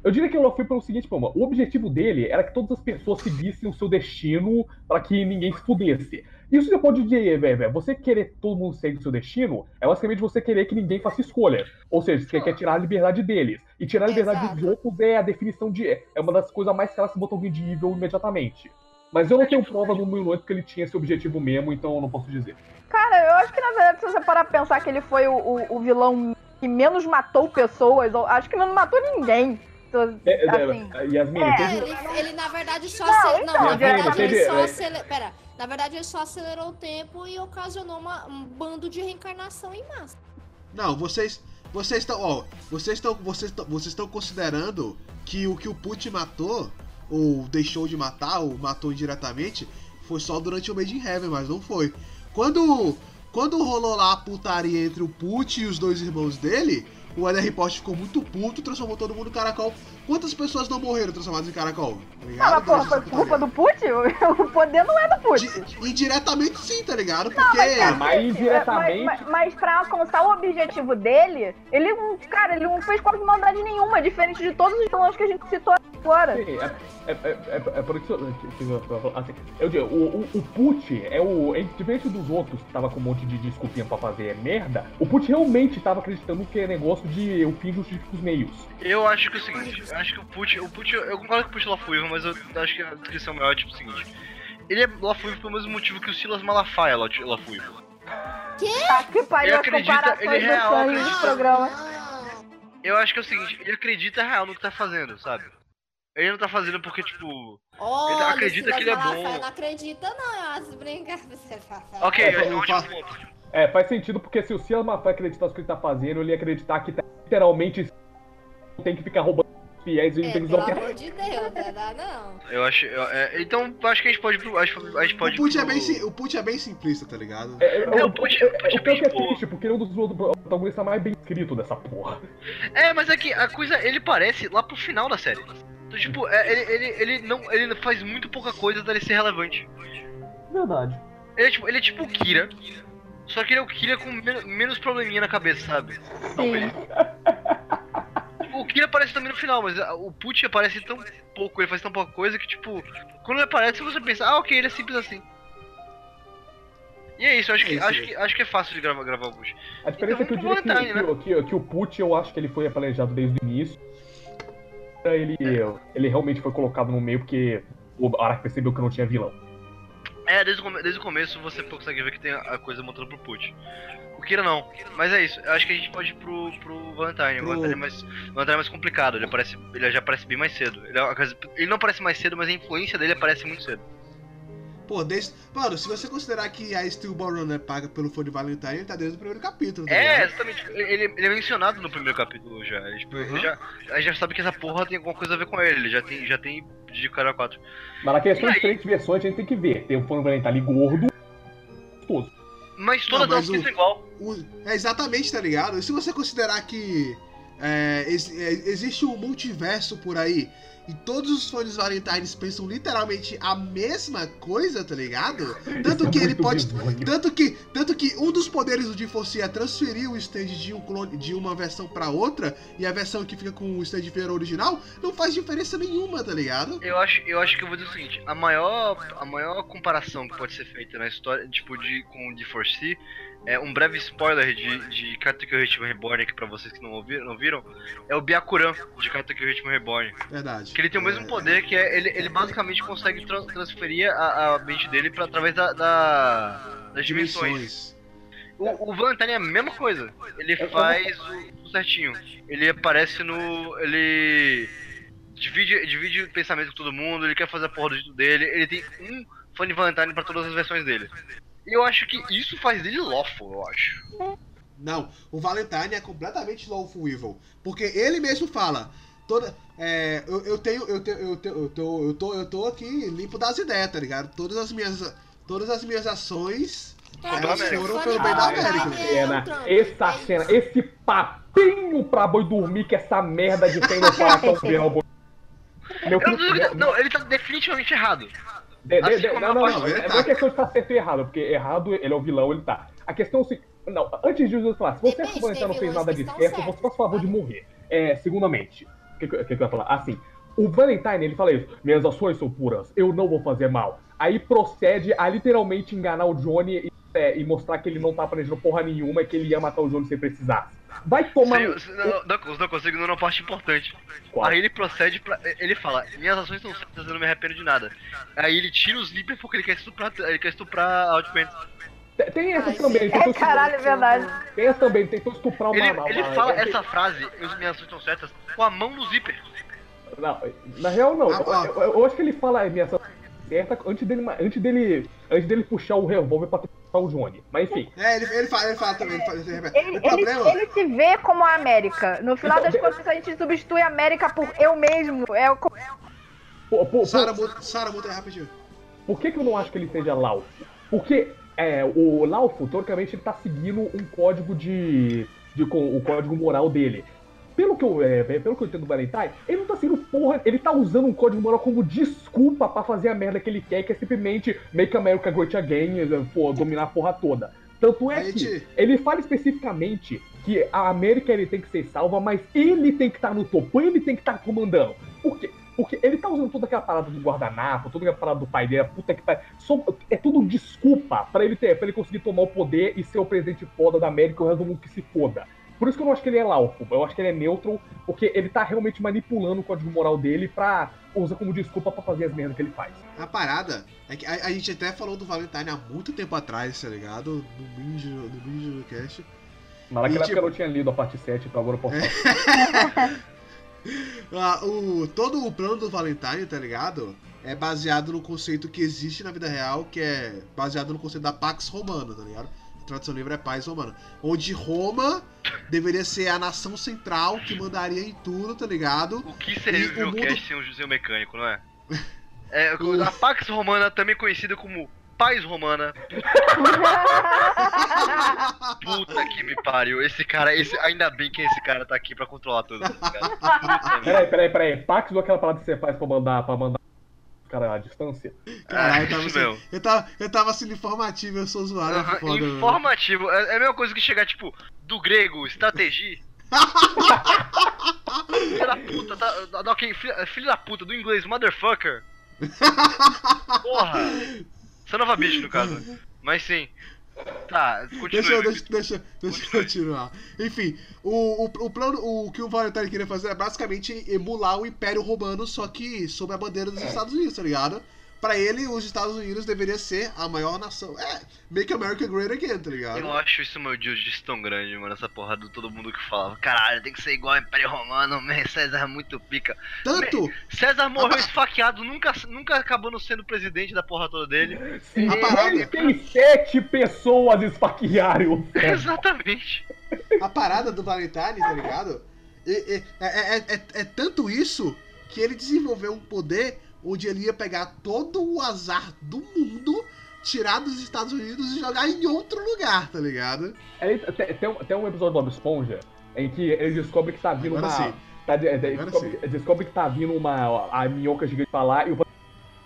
Eu diria que é Lafu pelo seguinte, pô, mano, o objetivo dele era que todas as pessoas seguissem o seu destino pra que ninguém se fudesse. Isso você pode dizer, velho, velho, você querer que todo mundo segue o seu destino é basicamente você querer que ninguém faça escolha. Ou seja, você quer tirar a liberdade deles. E tirar a liberdade Exato. dos outros é a definição de. É uma das coisas mais caras que botam alguém de evil imediatamente. Mas eu não tenho prova no minuto que ele tinha esse objetivo mesmo, então eu não posso dizer. Cara, eu acho que na verdade, se você parar pra pensar que ele foi o, o, o vilão que menos matou pessoas, eu acho que não matou ninguém. Então, É, é, Assim, é, Yasmin, é, teve- Ele, ele, na verdade só Não, então, não, na Yasmin, verdade ele teve- só é. acelerou. Pera, na verdade ele só acelerou o tempo e ocasionou uma- um bando de reencarnação em massa. Não, vocês. Vocês estão. Ó, vocês estão. Vocês estão. Vocês considerando que o que o Putin matou, ou deixou de matar, ou matou indiretamente, foi só durante o Made in Heaven, mas não foi. Quando. Quando rolou lá a putaria entre o Putin e os dois irmãos dele, o LR Post ficou muito puto, transformou todo mundo em caracol. Quantas pessoas não morreram transformadas em caracol? Tá Ah, ligado? mas porra, Durante foi culpa do Putin? O poder não é do Putin. Di- Indiretamente sim, tá ligado? Porque. mas- Mas indiretamente- Mas, mas, mas pra alcançar o objetivo dele, ele, não- cara, ele não fez quase maldade nenhuma, diferente de todos os vilões que a gente citou agora. Sim, é, é, é, é, é por isso que assim, eu digo, o, o, o Put é o. É diferente dos outros que tava com um monte de desculpinha pra fazer merda, o Put realmente tava acreditando que é negócio de o fim justifica os meios. Eu acho que é o seguinte, eu acho que o Putin, o Putin, eu concordo com o Putin é Lafuivo, mas eu acho que a descrição melhor é tipo o seguinte. Ele é Lafuivo pelo mesmo motivo que o Silas Malafaia é La- Lafuivo. Tá que pariu Ele as acredita- comparações ele do real acredita- programa. Eu acho que é o seguinte, ele acredita real no que tá fazendo, sabe? Ele não tá fazendo porque, tipo. Olha, acredita Silas que ele é bom. Não acredita, não. Eu acho brincar. Você fala. Ok, É, é eu faço-. É, faz sentido porque se o Silas Malafaia acreditar no que ele tá fazendo, ele ia acreditar que tá, literalmente tem que ficar roubando fiéis e É, tem que pelo o amor de Deus, não dá não. Eu acho. eu- é, então, acho que a gente pode. Acho, que a gente O pode. Putin, é pro- bem, sim- o Putin é bem simplista, tá ligado? É, é, É, o, o Putin- é, o Putin é, é o pior que é bem triste, porque ele é um dos outros protagonistas mais bem escritos dessa porra. É, mas é que a coisa, ele parece lá pro final da série. Então, tipo, é, ele, ele, ele, não, ele faz muito pouca coisa pra ele ser relevante. Verdade. Ele é tipo, ele é tipo o Kira, só que ele é o Kira com men- menos probleminha na cabeça, sabe? Talvez. Tipo, o Kira aparece também no final, mas a- o Putin aparece tão pouco, ele faz tão pouca coisa que, tipo, quando ele aparece você pensa, ah, ok, ele é simples assim. E é isso, acho, É que, isso acho, que, acho que é fácil de gravar, gravar o Putin. A diferença Então, é que eu diria que, né? que, que, o Put, eu acho que ele foi planejado desde o início. Ele, ele realmente foi colocado no meio porque o Araki percebeu que não tinha vilão. É, desde o, desde o começo você consegue ver que tem a coisa montando pro Putin. O Kira não. Mas é isso, eu acho que a gente pode ir pro, pro Valentine. Pro- O Valentine é mais, Valentine é mais complicado, ele, aparece, ele já aparece bem mais cedo. Ele, é ele não aparece mais cedo, mas a influência dele aparece muito cedo. Pô, desde. Mano, se você considerar que a Stillborn Run é paga pelo fã de Valentine, ele tá desde o primeiro capítulo, tá É, ligado? exatamente. Ele, ele é mencionado no primeiro capítulo já. Ele, tipo, ele Uhum. já. A gente já sabe que essa porra tem alguma coisa a ver com ele. Ele já tem, já tem de cara 4. Mas na questão E de diferentes versões, a gente tem que ver. Tem o Fano Valentine gordo, gostoso. Mas todas elas mas o- pensam igual. O- é exatamente, tá ligado? E se você considerar que é, ex- é, existe um multiverso por aí e todos os fãs de Valentines pensam literalmente a mesma coisa, tá ligado? Tanto é que ele pode. Tanto que, tanto que um dos poderes do GeForce é transferir o stage de, um clone, de uma versão pra outra e a versão que fica com o stage inteiro original não faz diferença nenhuma, tá ligado? Eu acho, eu acho que eu vou dizer o seguinte, a maior, a maior comparação que pode ser feita na história, tipo, de, com o de Force é um breve spoiler de, de Katekyo Ritmo Reborn aqui pra vocês que não ouviram, não viram, é o Byakuran de Katekyo Ritmo Reborn. Verdade. Que ele tem o mesmo É, poder que é, ele, ele basicamente consegue tran- transferir a, a mente dele pra, através da, da- das dimensões. O, o Valentine é a mesma coisa. Ele faz o, o certinho. Ele aparece no. Ele. Divide, divide o pensamento com todo mundo, ele quer fazer a porra do jeito dele. Ele tem um fã de Valentine pra todas as versões dele. E eu acho que isso faz dele lawful, eu acho. Não, o Valentine é completamente lawful evil. Porque ele mesmo fala. Toda, é, eu, eu tenho. Eu, tenho, eu, tenho, eu, tô, eu, tô, eu tô aqui limpo das ideias, tá ligado? Todas as minhas. Todas as minhas ações elas América. foram pelo bem da América. Cena, essa cena, esse papinho pra boi dormir que essa merda de tem no coração dele, ó, boi. Meu não, ele tá definitivamente errado. De- de- Assim de- como não, não, não. é questão de estar certo e errado, porque errado ele é o vilão, ele tá. A questão é. Não, antes de eu falar, se você não fez nada de certo, você faz favor de morrer. É, segundamente, o que, que, que que eu ia falar? Assim, o Valentine, ele fala isso, minhas ações são puras, eu não vou fazer mal. Aí procede a literalmente enganar o Johnny e, é, e mostrar que ele não tá planejando porra nenhuma e que ele ia matar o Johnny se precisasse. Vai tomar. Sem- sem- não, não, não consigo ignorar uma parte importante. Qual? Aí ele procede pra. Ele fala, minhas ações estão certas, eu não me arrependo de nada. Aí ele tira os Sleeper porque ele quer estuprar. Ele quer estuprar a Outman. Tem- Tem essa Ai, também, É, caralho, é verdade. tem essa também, tentou estuprar uma. Ele, uma- ele uma- fala é- essa frase, as minhas ações estão certas, com a mão no zíper. Não, na real não. Ah. Eu, eu- eu acho que ele fala a minha ação certa antes dele, antes dele, antes dele puxar o revólver pra pra o Johnny. Mas enfim. É, ele, ele fala, ele fala também, ele fala, ele. Ele, problema. ele, se vê como a América. No final Então, das de- contas, a gente substitui a América por eu mesmo. É o. Por, por, por, Sara muda, Sara muda aí rapidinho. por que, que eu não acho que ele seja Laufo? Porque é, o Laufo, teoricamente, ele tá seguindo um código de. de com, o código moral dele. Pelo que, eu, é, pelo que eu entendo do Valentine, ele não tá sendo porra. Ele tá usando um código moral como desculpa pra fazer a merda que ele quer, que é simplesmente Make America Great Again, é, pô, dominar a porra toda. Tanto é que ele fala especificamente que a América ele tem que ser salva, mas ele tem que estar no topo, ele tem que estar comandando. Por quê? Porque ele tá usando toda aquela parada do guardanapo, toda aquela parada do pai dele, puta que pariu. É tudo desculpa pra ele ter, para ele conseguir tomar o poder e ser o presidente foda da América e o resto do mundo que se foda. Por isso que eu não acho que ele é Laufo, eu acho que ele é neutro, porque ele tá realmente manipulando o código moral dele pra usar como desculpa pra fazer as merdas que ele faz. A parada é que a, a gente até falou do Valentine há muito tempo atrás, tá ligado? No Binge, no no Cast. Mas naquela E, época tipo- eu não tinha lido a parte 7, então agora eu posso falar. Ah, o, todo o plano do Valentine, tá ligado? É baseado no conceito que existe na vida real, que é baseado no conceito da Pax Romana, tá ligado? Tradução livre é paz romana. Onde Roma deveria ser a nação central que mandaria em tudo, tá ligado? O que seria o o Videocast mundo- sem o José Mecânico, não é? É, a Pax Romana, também conhecida como Paz Romana. Puta que me pariu. Esse cara, esse, ainda bem que esse cara tá aqui pra controlar tudo. Merda. Peraí, peraí, peraí. Pax ou aquela parada que você faz pra mandar, pra mandar os caras à distância? Caralho, eu tava, mesmo. eu, tava, eu tava sendo informativo, eu sou zoado, é Aham, foda, mano. informativo. É, é a mesma coisa que chegar, tipo, do grego, estratégia. Filho da puta, tá, da- da- ok, filho, filho da puta, do inglês, motherfucker. Porra. Son of a bitch, no caso. Mas sim. Tá, continue. Deixa, eu- deixa, deixa, deixa eu continuar. Enfim, o, o, o plano, o que o Valentine queria fazer é basicamente emular o Império Romano, só que sob a bandeira dos Estados Unidos, tá ligado? Pra ele, os Estados Unidos deveria ser a maior nação. É, Make America Great Again, tá ligado? Eu acho isso meu justice tão grande, mano, essa porra do todo mundo que falava. Caralho, tem que ser igual ao Império Romano, man, César é muito pica. Tanto, César morreu esfaqueado, nunca, nunca acabando sendo presidente da porra toda dele. Sim, A parada- ele tem sete pessoas esfaquearam. Exatamente. a parada do Valentine, tá ligado? É, é, é, é, é- é tanto isso que ele desenvolveu um poder onde ele ia pegar todo o azar do mundo, tirar dos Estados Unidos e jogar em outro lugar, tá ligado? Aí, tem, tem um, tem um episódio do Bob Esponja em que ele descobre que tá vindo Agora uma. sim. Tá, de- de- Agora descobre, descobre que tá vindo uma. A minhoca gigante pra lá e o.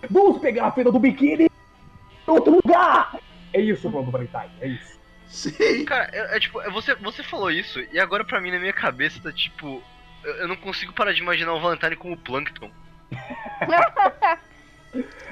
Vamos pegar a feira do biquíni em outro lugar! É isso o do Valentine, é isso. Sim. Cara, é, é tipo, é, você, você falou isso, e agora pra mim na minha cabeça tá tipo. Eu, eu não consigo parar de imaginar o Valentine como Plankton.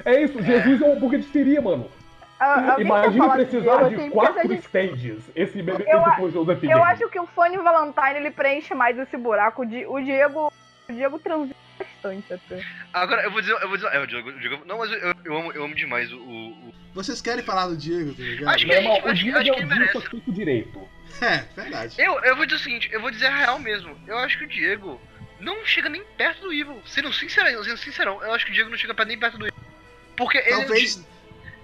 É isso, Jesus é um hambúrguer de seria, mano. Ah, Imagine falar precisar de assim, quatro gente- stages. Esse bebê Eu por Joseph Eu acho que o Fanny Valentine ele preenche mais esse buraco. O Di- O Diego. O Diego transita bastante até. Agora, eu vou dizer, eu vou dizer. É, o Diego, o Diego- não, mas eu, eu amo, eu amo demais o. o- o- Vocês querem falar do Diego, tá ligado? Acho que- acho- o acho Diego que é ele um Diego merece. direito. É, verdade. Eu, eu vou dizer o seguinte, eu vou dizer a real mesmo. Eu acho que o Diego não chega nem perto do Evil. Sendo sincerão, sendo sincerão, eu acho que o Diego não chega nem perto do Evil. Porque ele. Talvez.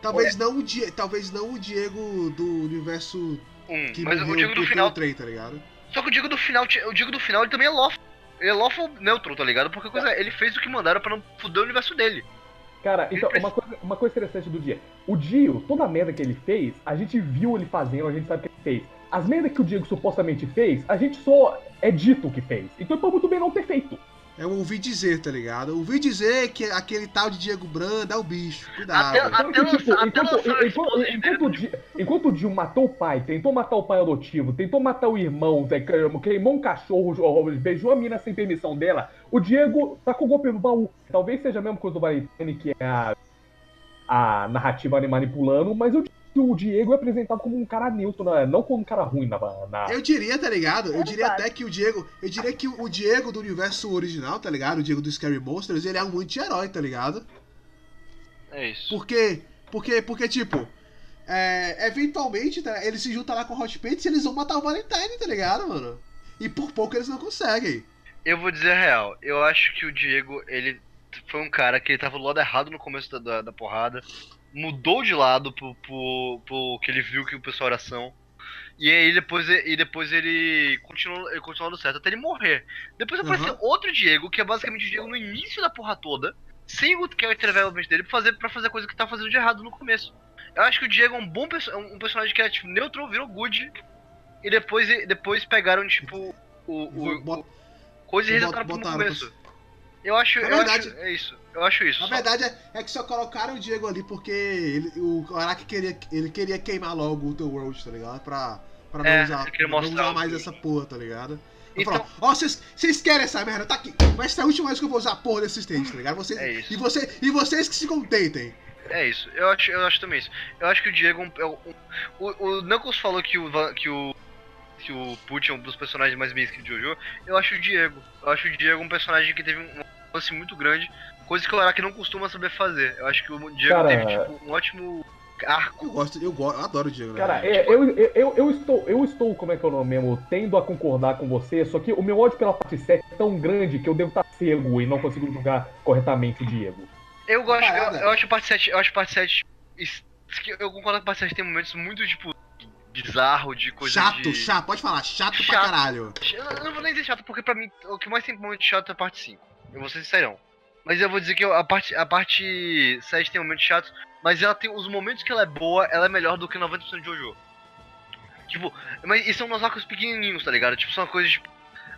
Talvez não, o Die, talvez não o Diego do universo Um, que mas morreu o Diego do final. trem, tá ligado? Só que o Diego do final, o Diego do final ele também é lawful. Ele é lawful neutro, tá ligado? Porque coisa, é, ele fez o que mandaram pra não fuder o universo dele. Cara, então, uma coisa, uma coisa interessante do Diego. O Dio, toda a merda que ele fez, a gente viu ele fazendo, a gente sabe o que ele fez. As merdas que o Diego supostamente fez, a gente só é dito que fez. Então ele pode muito bem não ter feito. Eu ouvi dizer, tá ligado? Eu ouvi dizer que aquele tal de Diego Brando é o bicho. Cuidado. Tipo, enquanto, o o Dio matou o pai, tentou matar o pai adotivo, tentou matar o irmão, Zé, queimou um cachorro, beijou a mina sem permissão dela, o Diego tá com o golpe no baú. Talvez seja a mesma coisa do Valentine, que é a, a narrativa manipulando, mas eu digo que o Diego é apresentado como um cara neutro, né? não como um cara ruim na. na... Eu diria, tá ligado? Eu diria Verdade. até que o Diego. Eu diria que o Diego do universo original, tá ligado? O Diego do Scary Monsters, ele é um anti-herói, tá ligado? É isso. Porque. Porque, porque tipo. É, eventualmente, tá, ele se junta lá com o Hot Pants e eles vão matar o Valentine, tá ligado, mano? E por pouco eles não conseguem. Eu vou dizer a real. Eu acho que o Diego, ele foi um cara que ele tava do lado errado no começo da, da, da porrada, mudou de lado pro, pro, pro que ele viu que o pessoal era ação. E aí depois, e depois ele continuou, ele continuou dando certo até ele morrer. Depois apareceu outro Diego, que é basicamente o Diego no início da porra toda, sem o character development dele, pra fazer, pra fazer coisa que tava fazendo de errado no começo. Eu acho que o Diego é um bom perso um personagem que era tipo neutral, virou good. E depois, depois pegaram, tipo, o. o, Bot- o coisa e resetaram botaram começo. Eu acho, Na eu verdade- acho. É isso. Eu acho isso. Na só. verdade é, é que só colocaram o Diego ali porque ele, o Araki queria, ele queria queimar logo o The World, tá ligado? Pra, pra não É, usar, não usar mais essa porra, tá ligado? Então- ó, vocês vocês querem essa merda, tá aqui. Vai ser a última vez que eu vou usar a porra desse stage, tá ligado? Vocês, É isso. E, você, e vocês que se contentem. É isso, eu acho, eu acho também isso. Eu acho que o Diego. é um- um- o, o Knuckles falou que o, que o. Que o Put é um dos personagens mais bem escritos de Jojo. Eu acho o Diego. Eu acho o Diego um personagem que teve um lance muito grande. Coisa que o Araki não costuma saber fazer. Eu acho que o Diego Cara- teve tipo, um ótimo arco. Eu gosto, eu, go, eu adoro o Diego, né? Cara, é, eu, eu, eu, eu estou, eu estou, como é que é o nome mesmo, tendo a concordar com você, só que o meu ódio pela parte 7 é tão grande que eu devo estar cego e não consigo julgar corretamente o Diego. Eu gosto, eu, eu acho a parte 7. Eu acho a parte 7. is- que Eu concordo que a parte 7 tem momentos muito, tipo, bizarro, de coisa chato, de... chato, pode falar, chato, pra Chato. caralho. Eu não- eu não vou nem dizer chato, porque pra mim o que mais tem momento chato é a parte 5. Eu vou ser sincerão. Mas eu vou dizer que a parte, a parte 7 tem momentos chatos, mas ela tem os momentos que ela é boa, ela é melhor do que 90% de Jojo. Tipo, mas e são uns arcos pequenininhos, tá ligado? Tipo, são coisas tipo.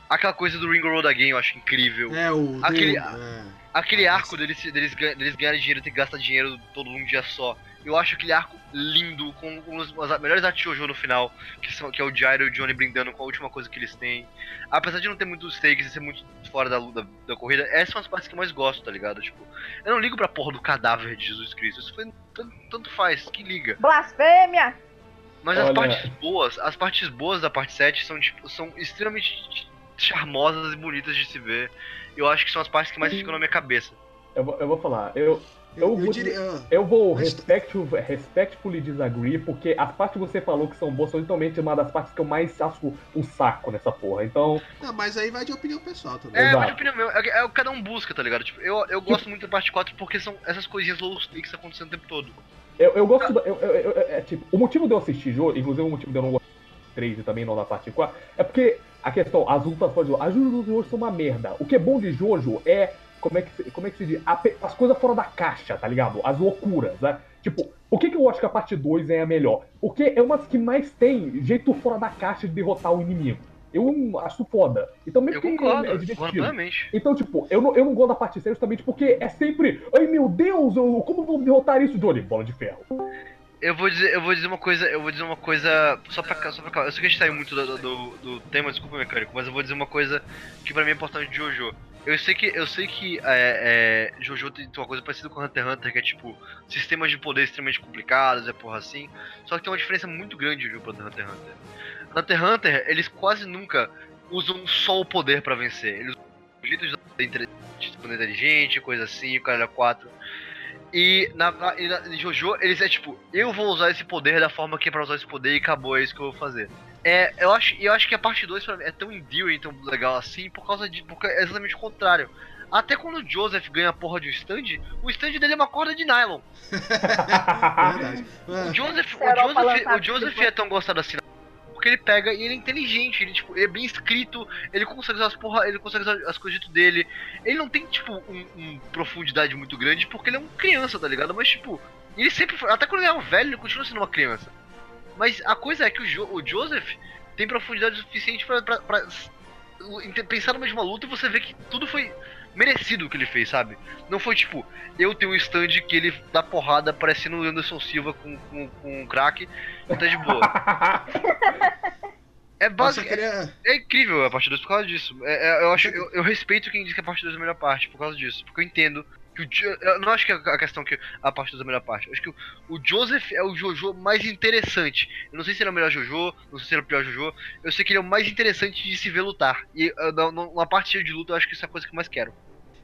Aquela coisa do Ring Road Again eu acho incrível. É, o. Aquele- é. Aquele arco deles, deles, deles ganharem dinheiro e ter que gastar dinheiro todo um dia só. Eu acho aquele arco lindo, com as melhores artes de Jojo no final, que, são, que é o Gyro e o Johnny brindando com a última coisa que eles têm. Apesar de não ter muitos stakes e ser muito fora da, da, da corrida, essas são as partes que eu mais gosto, tá ligado? Tipo, eu não ligo pra porra do cadáver de Jesus Cristo. Isso foi, tanto, tanto faz, que liga. Blasfêmia! Mas as Olha- partes boas, as partes boas da parte 7 são, tipo, são extremamente charmosas e bonitas de se ver. Eu acho que são as partes que mais ficam na minha cabeça. Eu, vou- eu vou falar, eu, Eu, Eu eu vou diria. ah, eu vou Mas- respect, respectfully disagree, porque as partes que você falou que são boas são literalmente uma das partes que eu mais acho um saco nessa porra. Então, Não, mas aí vai de opinião pessoal também. É, Exato. mas opinião meu, é, é o que cada um busca, tá ligado? Tipo, eu, eu gosto muito da parte 4 porque são essas coisinhas low stakes acontecendo o tempo todo. Eu, eu gosto da. Eu, eu- eu- é, tipo, o motivo de eu assistir jogo, inclusive o motivo de eu não gostar do 3 e também não da parte 4, é porque a questão, as lutas fora de Jojo, as lutas de Jojo são uma merda. O que é bom de Jojo é. Como é que se, como é que se diz? As coisas fora da caixa, tá ligado? As loucuras, né? Tipo, por que, que eu acho que a parte 2 é a melhor? Porque é uma das que mais tem jeito fora da caixa de derrotar o inimigo. Eu acho foda. Então, mesmo Eu que concordo, é concordo divertido. plenamente. Então, tipo, eu não, eu não gosto da parte 6 justamente porque é sempre. Ai meu Deus, eu, como vou derrotar isso, Johnny? Bola de ferro. Eu vou dizer, eu vou dizer uma coisa, eu vou dizer uma coisa só pra cá, só pra. Eu sei que a gente saiu muito do, do, do tema, desculpa mecânico, mas eu vou dizer uma coisa que pra mim é importante de Jojo. Eu sei que, eu sei que é, é, Jojo tem uma coisa parecida com Hunter x Hunter, que é tipo, sistemas de poder extremamente complicados, é porra assim. Só que tem uma diferença muito grande de Jojo pra Hunter x Hunter. Hunter x Hunter, eles quase nunca usam só o poder pra vencer. Eles usam de inte- de poder inteligente, coisa assim, o cara 4. E na, na, na- Jojo, eles é tipo, eu vou usar esse poder da forma que é pra usar esse poder e acabou, é isso que eu vou fazer. É, eu acho, eu acho que a parte 2 pra mim é tão endearing, tão legal assim, por causa de. Porque é exatamente o contrário. Até quando o Joseph ganha a porra de um stand, o stand dele é uma corda de nylon. Verdade. O É, Joseph, o Joseph, o Joseph é tão gostado assim porque ele pega e ele é inteligente, ele, tipo, ele é bem escrito, ele consegue usar as porra, ele consegue usar as coisas dele. Ele não tem, tipo, um, um profundidade muito grande porque ele é um criança, tá ligado? Mas, tipo, ele sempre foi, até quando ele é um velho, ele continua sendo uma criança. Mas a coisa é que o, Jo- o Joseph tem profundidade suficiente inte- pensar numa de uma luta e você vê que tudo foi merecido o que ele fez, sabe? Não foi tipo, eu tenho um stand que ele dá porrada parecendo o Anderson Silva com, com, com um crack e tá de boa. É básico. queria. É incrível a parte 2 por causa disso. É, é, eu, acho, eu, eu respeito quem diz que a parte 2 é a melhor parte por causa disso. Porque eu entendo Eu não acho que a a questão que a parte 2 é a melhor parte. Eu acho que o, o Joseph é o Jojo mais interessante. Eu não sei se ele é o melhor Jojo, não sei se ele é o pior Jojo. Eu sei que ele é o mais interessante de se ver lutar. E uh, na, parte de luta, eu acho que isso é a coisa que eu mais quero.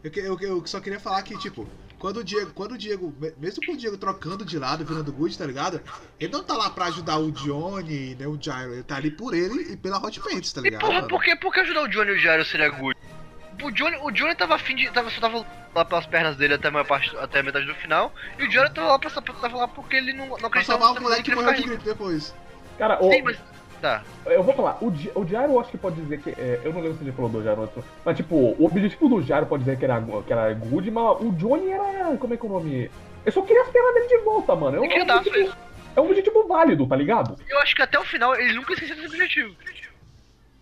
Eu, eu, eu só queria falar que, tipo, quando o Diego, quando o Diego, me- mesmo com o Diego trocando de lado, virando good, tá ligado? Ele não tá lá pra ajudar o Johnny, nem o Gyro, ele tá ali por ele e pela Hot Pants, tá E ligado? porra, mano? por que, por que ajudar o Johnny e o Jairo seria good? O Johnny, o Johnny tava afim de. Tava, só tava lá pelas pernas dele até a, maior parte, até a metade do final. E o Johnny tava lá, pra, tava lá porque ele não, não Pra acreditava salvar o que moleque que ele morreu de gripe depois. Cara, o, Sim, mas. Tá. eu vou falar, o, Di- o Jairo eu acho que pode dizer que. é, eu não lembro se ele falou do Jairo antes, mas tipo, o objetivo do Jairo pode dizer que era, que era good, mas o Johnny era. Como é que é o nome? Eu só queria as pernas dele de volta, mano. É um, queria é um objetivo, é um objetivo válido, tá ligado? Eu acho que até o final ele nunca esqueceu desse objetivo.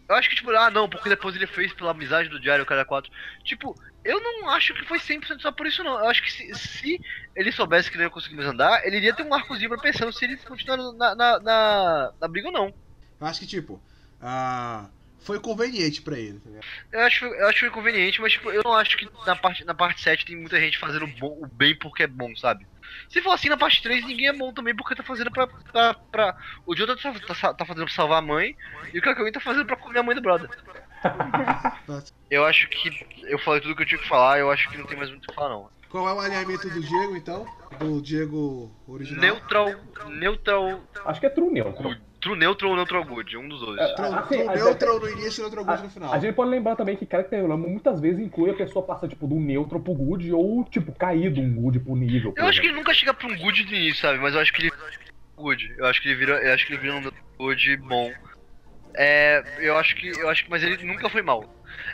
Eu acho que, tipo, ah não, porque depois ele fez pela amizade do Diário Cara 4. Tipo, eu não acho que foi 100% só por isso, não. Eu acho que se, se ele soubesse que não ia conseguir mais andar, ele iria ter um arcozinho pra pensando se ele continuar na, na, na, na briga ou não. Eu acho que, tipo, ah, foi conveniente pra ele, tá ligado? Eu acho, eu acho que foi conveniente, mas tipo, eu não acho que na parte, na parte 7 tem muita gente fazendo o bom, o bem porque é bom, sabe? Se for assim na parte 3, ninguém é bom também porque tá fazendo pra. pra, pra... O Jonathan tá, tá, tá fazendo pra salvar a mãe e o Kakawin tá fazendo pra comer a mãe do brother. Eu acho que eu falei tudo que eu tinha que falar, eu acho que não tem mais muito o que falar não. Qual é o alinhamento do Diego, então? Do Diego original? Neutral. Neutral. Acho que é true neutro. True neutral ou neutral good, um dos dois. É, True, Assim, true a- neutral no início e neutral good no final. A gente pode lembrar também que Characterama muitas vezes inclui a pessoa passa tipo do neutro pro good ou tipo cair de um good pro nível. Eu acho que ele nunca chega pra um good de início, sabe? Mas eu acho que ele good. Eu acho que ele vira, eu acho que ele vira um good bom. É, eu acho que, eu acho que, mas ele nunca foi mal.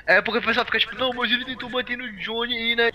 É porque o pessoal fica tipo, não, mas ele tentou bater no Johnny e na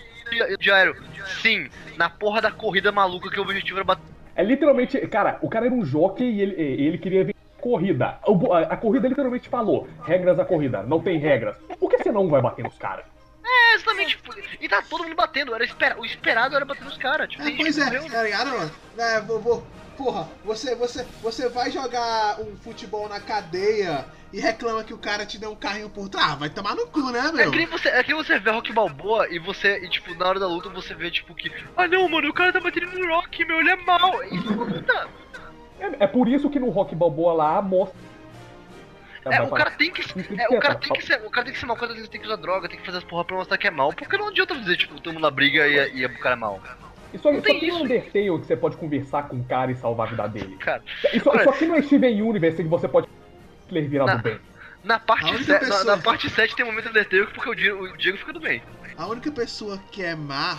Jairo. Sim, na porra da corrida maluca que o objetivo era bater. É literalmente, cara, o cara era um jockey e ele, ele queria ver corrida. A, a corrida literalmente falou, regras da corrida, não tem regras. Por que você não vai bater nos caras? É, exatamente, tipo, e tá todo mundo batendo, era espera, o esperado era bater nos caras. Tipo, É, pois é, morreu, tá ligado, mano? É, vou, vou- porra, você, você, você vai jogar um futebol na cadeia e reclama que o cara te deu um carrinho por trás. Ah, vai tomar no cu, né, É meu? que, nem você, é que você vê Rock Balboa e você, e tipo, na hora da luta você vê, tipo, que. Ah não, mano, o cara tá batendo no Rock, meu, ele é mal. E luta. É, é por isso que no Rock Balboa lá mostra. É, o cara tem que. Que É, o cara tem que ser. O cara tem que ser mal, o cara tem que usar droga, tem que fazer as porra pra mostrar que é mal. Porque não adianta dizer, tipo, todo mundo na briga e, e o cara é mal. Isso não só tem tem um isso. Undertale que você pode conversar com o cara e salvar a vida dele. Cara, Isso, Olha- isso aqui não é Steven Universe que você pode Hitler virado Não. bem. na parte, A única 7, na, na parte 7 tem um momento Undertale porque o Diego, o Diego fica do bem. A única pessoa que é má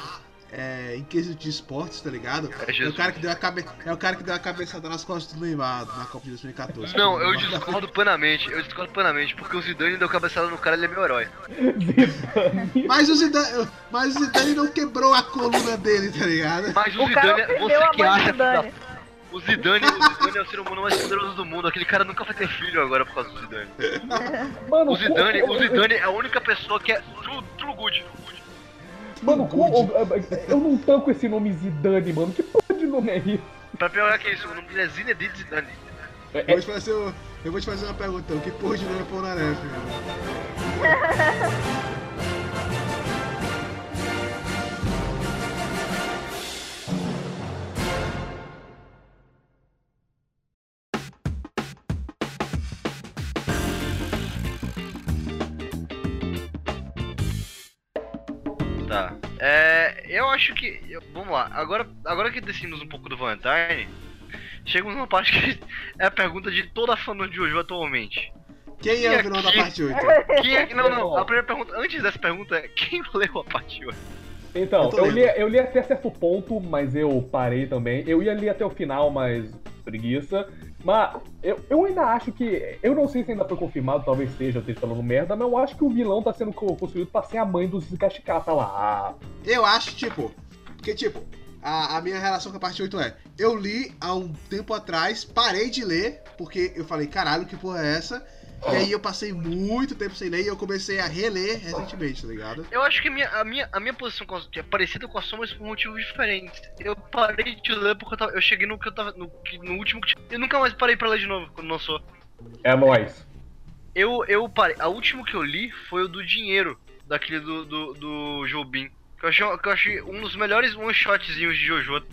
é, em quesito de esportes, tá ligado? É É, o cara que deu a cabe... é o cara que deu a cabeçada nas costas do Neymar na Copa de 2014. Não, eu discordo plenamente, eu discordo plenamente, porque o Zidane deu cabeçada no cara, ele é meu herói. Zidane. Mas o Zidane, mas o Zidane não quebrou a coluna dele, tá ligado? Mas o, O Zidane, ofendeu você que acha Dani. O Zidane, o Zidane é o ser humano mais poderoso do mundo. Aquele cara nunca vai ter filho agora por causa do Zidane. Mano, O Zidane, o Zidane é a única pessoa que é true, true good. Mano, co- eu não tanco esse nome Zidane, mano. Que porra de nome é isso? Pra piorar que isso, o nome dele é Zinedine Zidane. É- Eu vou te fazer, eu vou te fazer uma pergunta, o que porra de nome é Polnareff, Tá. É. Eu acho que. eu- vamos lá. Agora, agora que decidimos um pouco do Valentine, chegamos numa parte que é a pergunta de toda a fã de Jojo atualmente. Quem é o vilão da parte 8? Quem é. Não, não. A primeira pergunta, antes dessa pergunta é: quem leu a parte 8? Então, Eu eu li, eu li até certo ponto, mas eu parei também. Eu ia ler até o final, mas preguiça. Mas eu, eu ainda acho que. Eu não sei se ainda foi confirmado, talvez seja, eu esteja falando merda, mas eu acho que o vilão tá sendo co- construído pra ser a mãe dos Gashikata lá. Eu acho, tipo, porque, tipo, a, a minha relação com a parte 8 é: eu li há um tempo atrás, parei de ler, porque eu falei, caralho, que porra é essa? E aí eu passei muito tempo sem ler e eu comecei a reler recentemente, tá ligado? Eu acho que a minha, a minha, a minha posição com a- que é parecida com a sua, mas por motivos diferentes. Eu parei de ler porque eu, tava, eu cheguei no que eu tava. No, no último que tinha. Eu nunca mais parei pra ler de novo quando lançou. É nóis. Eu, eu parei. A última que eu li foi o do dinheiro, daquele do, do, do Jobim. Que eu, achei, que eu achei um dos melhores one-shotzinhos de Jojo.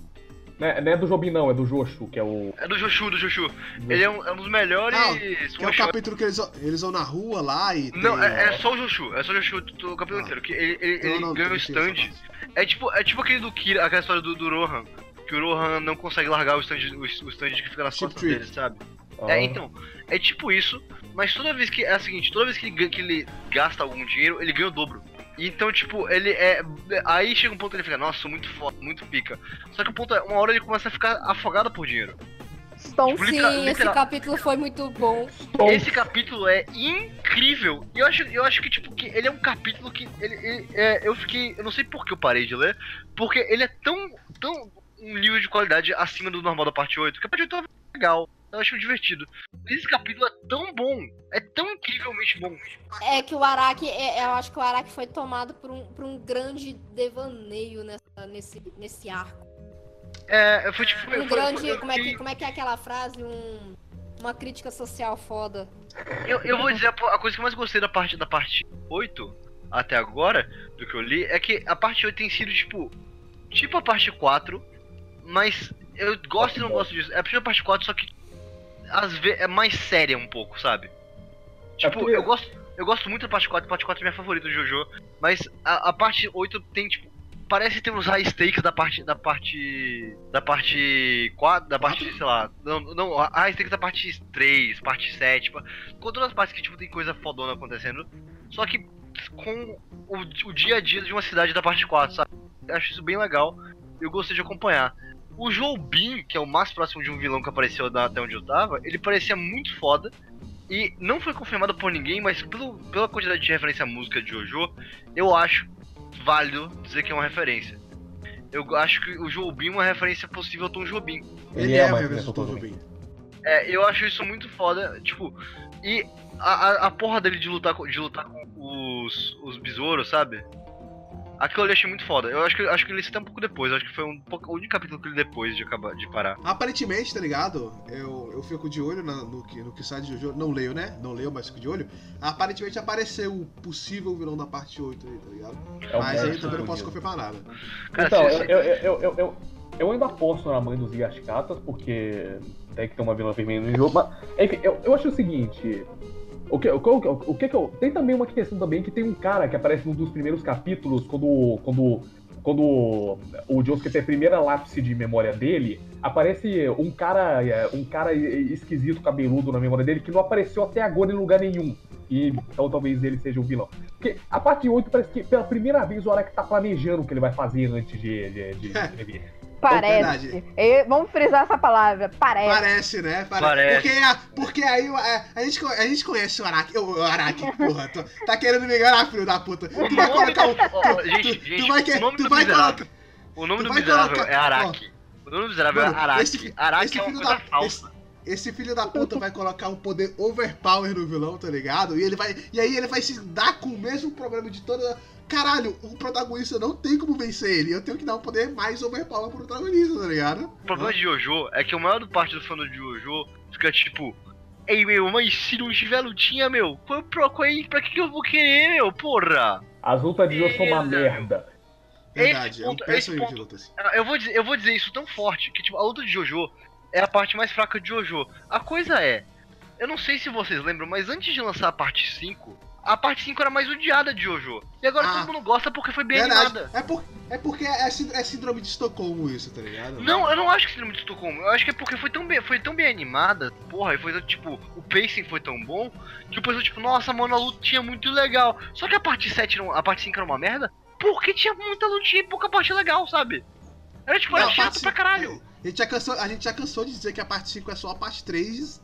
Né, não é do Jobim, não, é do Joshu, que é o. É do Joshu, do Joshu. Ele é um, é um dos melhores Não, Que é o capítulo que eles, vão- eles vão na rua lá e. tem- Não, é, é só o Joshu, é só o Joshu do capítulo Ah. inteiro. Que ele, ele, Não, ele não, ganha o não stand. É tipo, é tipo aquele do Kira, aquela história do, do Rohan. Que o Rohan não consegue largar o stand, o, o stand que fica nas Chip costas dele, sabe? Ah, É, então, é tipo isso, mas toda vez que. É o seguinte, toda vez que ele, que ele gasta algum dinheiro, ele ganha o dobro. Então, tipo, ele é. Aí chega um ponto que ele fica, nossa, muito foda, muito pica. Só que o ponto é, uma hora ele começa a ficar afogado por dinheiro. Stone Tipo, Sim, literal- esse capítulo foi muito bom. Esse capítulo é incrível. E eu acho, eu acho que, tipo, que ele é um capítulo que. Ele, ele- é, eu fiquei. Eu não sei por que eu parei de ler. Porque ele é tão. tão um nível de qualidade acima do normal da parte 8. Que a parte 8 é legal. Eu acho divertido. Mas esse capítulo é tão bom. É tão incrivelmente bom. É que o Araki, é- eu acho que o Araki foi tomado por um, por um grande devaneio nessa, nesse, nesse arco. É, foi tipo. Um foi- grande. foi- Como é, que, como é que é aquela frase? Um, uma crítica social foda. Eu, eu vou dizer, a, a coisa que eu mais gostei da parte da parte 8 até agora, do que eu li, é que a parte 8 tem sido tipo. Tipo a parte 4, mas eu gosto e não gosto disso. É tipo a parte 4, só que às vezes é mais séria um pouco, sabe? Tipo, porque- eu gosto. Eu gosto muito da parte 4, a parte 4 é minha favorita do Jojo, mas a, a parte 8 tem, tipo. Parece ter uns high stakes da parte. Da parte. Da parte 4. Da parte, sei lá. Não, não, high stakes da parte 3, parte 7. Tipo, com todas as partes que tipo, tem coisa fodona acontecendo. Só que com o, o dia a dia de uma cidade da parte 4, sabe? Eu acho isso bem legal. Eu gostei de acompanhar. O Jobim, que é o mais próximo de um vilão que apareceu da- até onde eu tava, ele parecia muito foda. E não foi confirmado por ninguém, mas pelo, pela quantidade de referência à música de Jojo, eu acho válido dizer que é uma referência. Eu acho que o Jobim é uma referência possível ao Tom Jobim. Ele, é, uma o referência ao Tom Jobim. É, eu acho isso muito foda, tipo, e a, a, a porra dele de lutar, com- de lutar com os, os besouros, sabe? Aquilo ali eu achei muito foda. Eu acho que, acho que ele até um pouco depois, eu acho que foi um pouco, o único capítulo que ele depois de acabar de parar. Aparentemente, tá ligado? Eu, eu fico de olho na- no, que, no que sai de Jojo. Não leio, né? Não leio, mas fico de olho. Aparentemente apareceu o possível vilão da parte 8 aí, tá ligado? é mas aí também não posso confirmar nada. Cara, Então, eu, eu, eu, eu, eu, eu ainda aposto na mãe dos Yashikatas, porque tem que ter uma vilã feminina no jogo, mas, enfim, eu, eu acho o seguinte. O que, o, o, o que que eu. Tem também uma questão também que tem um cara que aparece num dos primeiros capítulos, quando. quando. Quando o Josuke tem a primeira lápise de memória dele, aparece um cara. é, Um cara esquisito, cabeludo na memória dele, que não apareceu até agora em lugar nenhum. E então talvez ele seja o vilão. Porque a parte 8 parece que pela primeira vez o Araki tá planejando o que ele vai fazer antes de, de, de escrever. Parece. E- vamos frisar essa palavra. Parece. Parece, né? Parece. Porque, a- porque aí a, a, gente, a gente conhece o Araki. O, Araki, porra. Tu, tá querendo me enganar, filho da puta. Tu vai colocar o. Tu- gente, tu- gente, tu vai que- o nome tu do vai miserável. colocar- O nome do miserável colocar- é Araki. O nome do miserável Mano, é Araki. Araki é uma coisa da- falsa. Esse filho da puta vai colocar um poder overpower no vilão, tá ligado? E ele vai. E aí ele vai se dar com o mesmo problema de toda. Caralho, o protagonista não tem como vencer ele. Eu tenho que dar um poder mais overpower pro protagonista, tá ligado? O problema de Jojo é que a maior parte do fã do Jojo fica tipo. Ei meu, mas se não tiver lutinha, meu, qual, pro- qual, é- pra que, que eu vou querer, meu? Porra! As lutas de Jojo são uma merda. Verdade, Esse é um ponto- péssimo esse de ponto- lutas. Eu vou, dizer, eu vou dizer isso tão forte que, tipo, a luta de Jojo é a parte mais fraca de Jojo. A coisa é, eu não sei se vocês lembram, mas antes de lançar a parte 5, a parte 5 era mais odiada de Jojo. E agora Ah. todo mundo gosta porque foi bem Verdade. animada. É, por, é porque é, é síndrome de Estocolmo isso, tá ligado? Não, eu não acho que seja muito Estocolmo. Eu acho que é porque foi tão bem, foi tão bem animada, porra, e foi tipo, o pacing foi tão bom, que o pessoal, tipo, nossa, mano, a lutinha é muito legal. Só que a parte 7, não, a parte 5 era uma merda, porque tinha muita lutinha e pouca parte legal, sabe? Era tipo, Não, era chato pra caralho. A gente, já cansou, a gente já cansou de dizer que a parte 5 é só a parte 3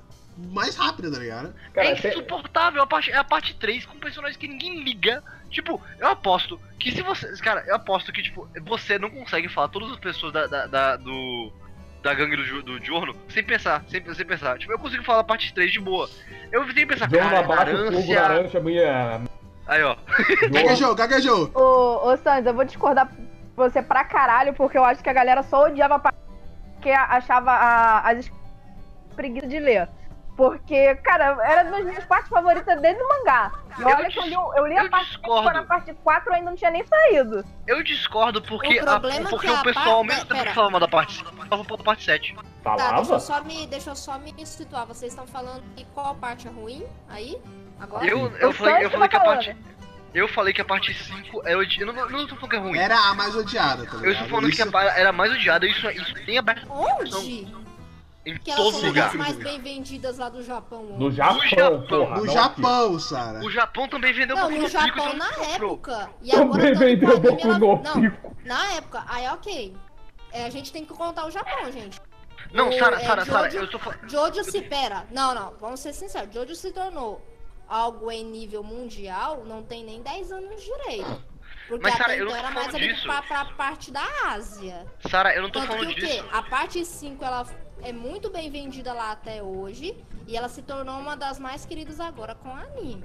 mais rápida, tá ligado? Cara, é insuportável a parte, é a parte 3 com personagens que ninguém liga. Tipo, eu aposto que se você. Cara, eu aposto que, tipo, você não consegue falar todas as pessoas da, da, da- do. Da gangue do, do Giorno sem pensar, sem, sem pensar. Tipo, eu consigo falar a parte 3 de boa. Eu tenho que pensar, Jogo cara, abaixo, fogo, Narância. laranja, minha. Aí, ó. Gaguejou, gaguejou. Ô, ô Sans, eu vou discordar com você pra caralho, porque eu acho que a galera só odiava pra... porque achava a- as preguiça de ler. Porque, cara, era das minhas partes favoritas desde o mangá. E Eu olha que eu li, eu li a eu parte 5, discordo. na parte 4 ainda não tinha nem saído. Eu discordo porque, O a- porque é o a pessoal, parte- ao mesmo tempo pera. que falava da parte 5, falava mal da parte 7. Tá, deixa Falava? eu só me, deixa eu só me situar. Vocês estão falando que qual parte é ruim aí? Agora? Eu, eu, O falei, eu que falei tá que a parte. Eu falei que a parte 5 é odi... Eu não, eu não tô falando que é ruim. Era a mais odiada, tá ligado? Eu estou falando que Isso- a pa- era mais odiada, isso, isso tem aberto. Onde? Em Que elas todo lugar. das mais bem vendidas lá do Japão. No hoje. Japão, Japão. porra. No não Japão, Sara. O Japão também vendeu Não, Boku no no Pico, Japão então na época. E agora Também que o vendeu Boku ela- no Não, Pico. na época, aí ok. É, a gente tem que contar o Japão, gente. Não, Sara, é, Sara, Sara, Jojo- eu tô falando. Jojo se pera. Não, não, vamos ser sinceros. Jojo se tornou algo em nível mundial, não tem nem 10 anos direito. Porque Mas, Sara, até eu não então tô era mais falando ali disso. pra, pra parte da Ásia. Sara, eu não tô Tanto que falando o quê? disso. A parte 5 ela é muito bem vendida lá até hoje. E ela se tornou uma das mais queridas agora com anime.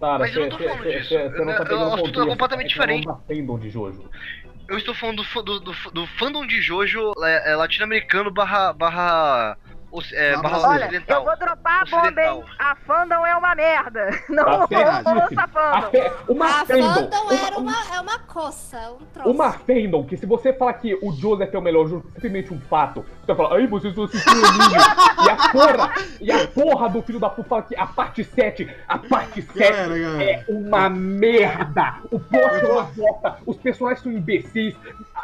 Sara, Mas eu não tô você falando disso. você não tá Eu- eu- pegando o assunto é completamente diferente. não tá fandom de Jojo. Eu estou falando do, do, do, do fandom de Jojo é, é latino-americano barra. barra. Oci- é, barra. Olha, ocidental. eu vou dropar a bomba, hein? A fandom é uma merda. Não Tá lançar A fandom. fe- Uma a fandom. fandom era uma- uma, é uma coça, um troço. Uma fandom que se você falar que o Joseph é o melhor jogo, simplesmente um fato. Você vai falar, ai, vocês estão assistindo anime. e a porra, e a porra do filho da puta fala que a parte 7, a parte 7 Galera, galera. é uma merda. O plot é uma bosta, os personagens são imbecis,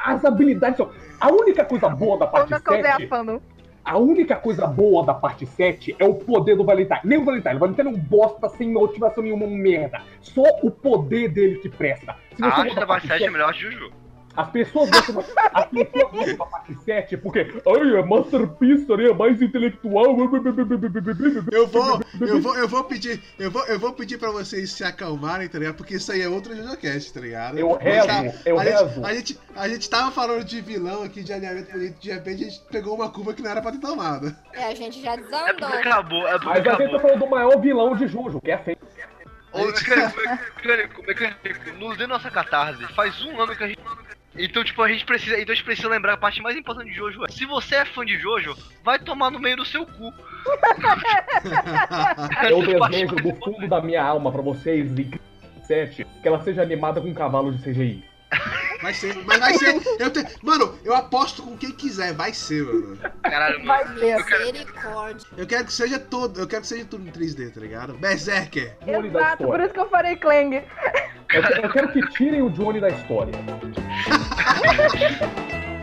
as habilidades são... A única coisa boa da parte Quando eu a 7 fandom. A única coisa boa da parte 7 é o poder do Valentine. Nem o Valentine. O Valentine é um bosta sem motivação nenhuma, um merda. Só o poder dele que presta. A arte botar da parte 7 é melhor que Juju. As pessoas gostam as pessoas gostam da parte 7 porque, ai, é Masterpiece, né? É mais intelectual. Eu vou, eu vou, eu vou pedir, eu vou, eu vou pedir pra vocês se acalmarem, tá ligado? Porque isso aí é outro JoJoCast, tá ligado? Eu rezo, tá- eu a rezo. Gente, a, gente, a gente tava falando de vilão aqui, de alinhamento político, de repente a gente pegou uma curva que não era pra ter tomado. É, a gente já É desandou. porque acabou, é porque Mas a gente tá acabou. falando do maior vilão de Jojo, que é a Fênix. Ô, mecânico, mecânico, mecânico, nos dê nossa catarse. Faz um ano que a gente. Então, tipo, a gente precisa. Então a gente precisa lembrar a parte mais importante de Jojo é. Se você é fã de Jojo, vai tomar no meio do seu cu. Eu desejo do fundo da minha alma pra vocês em 7 que ela seja animada com um cavalo de CGI. Vai ser, mas vai ser. Eu te, mano, eu aposto com quem quiser, vai ser, mano. Caralho, mano. Vai ser. Eu quero, Misericórdia. Eu quero que seja todo, eu quero que seja tudo em 3D, tá ligado? Berserker. Exato, por isso que eu farei Clang. Eu, eu quero que tirem o Johnny da história.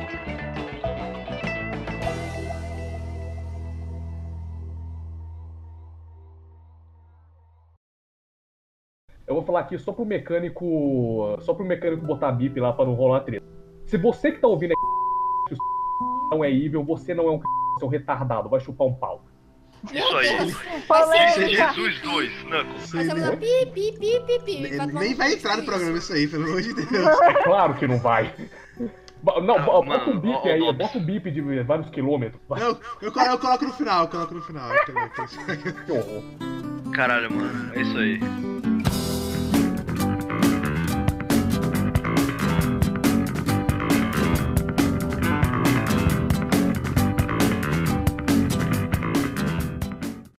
Eu vou falar aqui só pro mecânico. Só pro mecânico botar bip lá pra não rolar treta. Se você que tá ouvindo é que o não é evil, você não é um seu retardado, vai chupar um pau. Isso aí. Jesus 2, Knuckles. Pi. Nem, Vai entrar no programa isso aí, pelo amor de Deus. É claro que não vai. Não, Não, bo- mano, bota um bip ó, aí, ó. bota um bip de vários quilômetros. Vai, Eu, eu, eu coloco no final, eu coloco no final. que horror. Caralho, mano. É isso aí.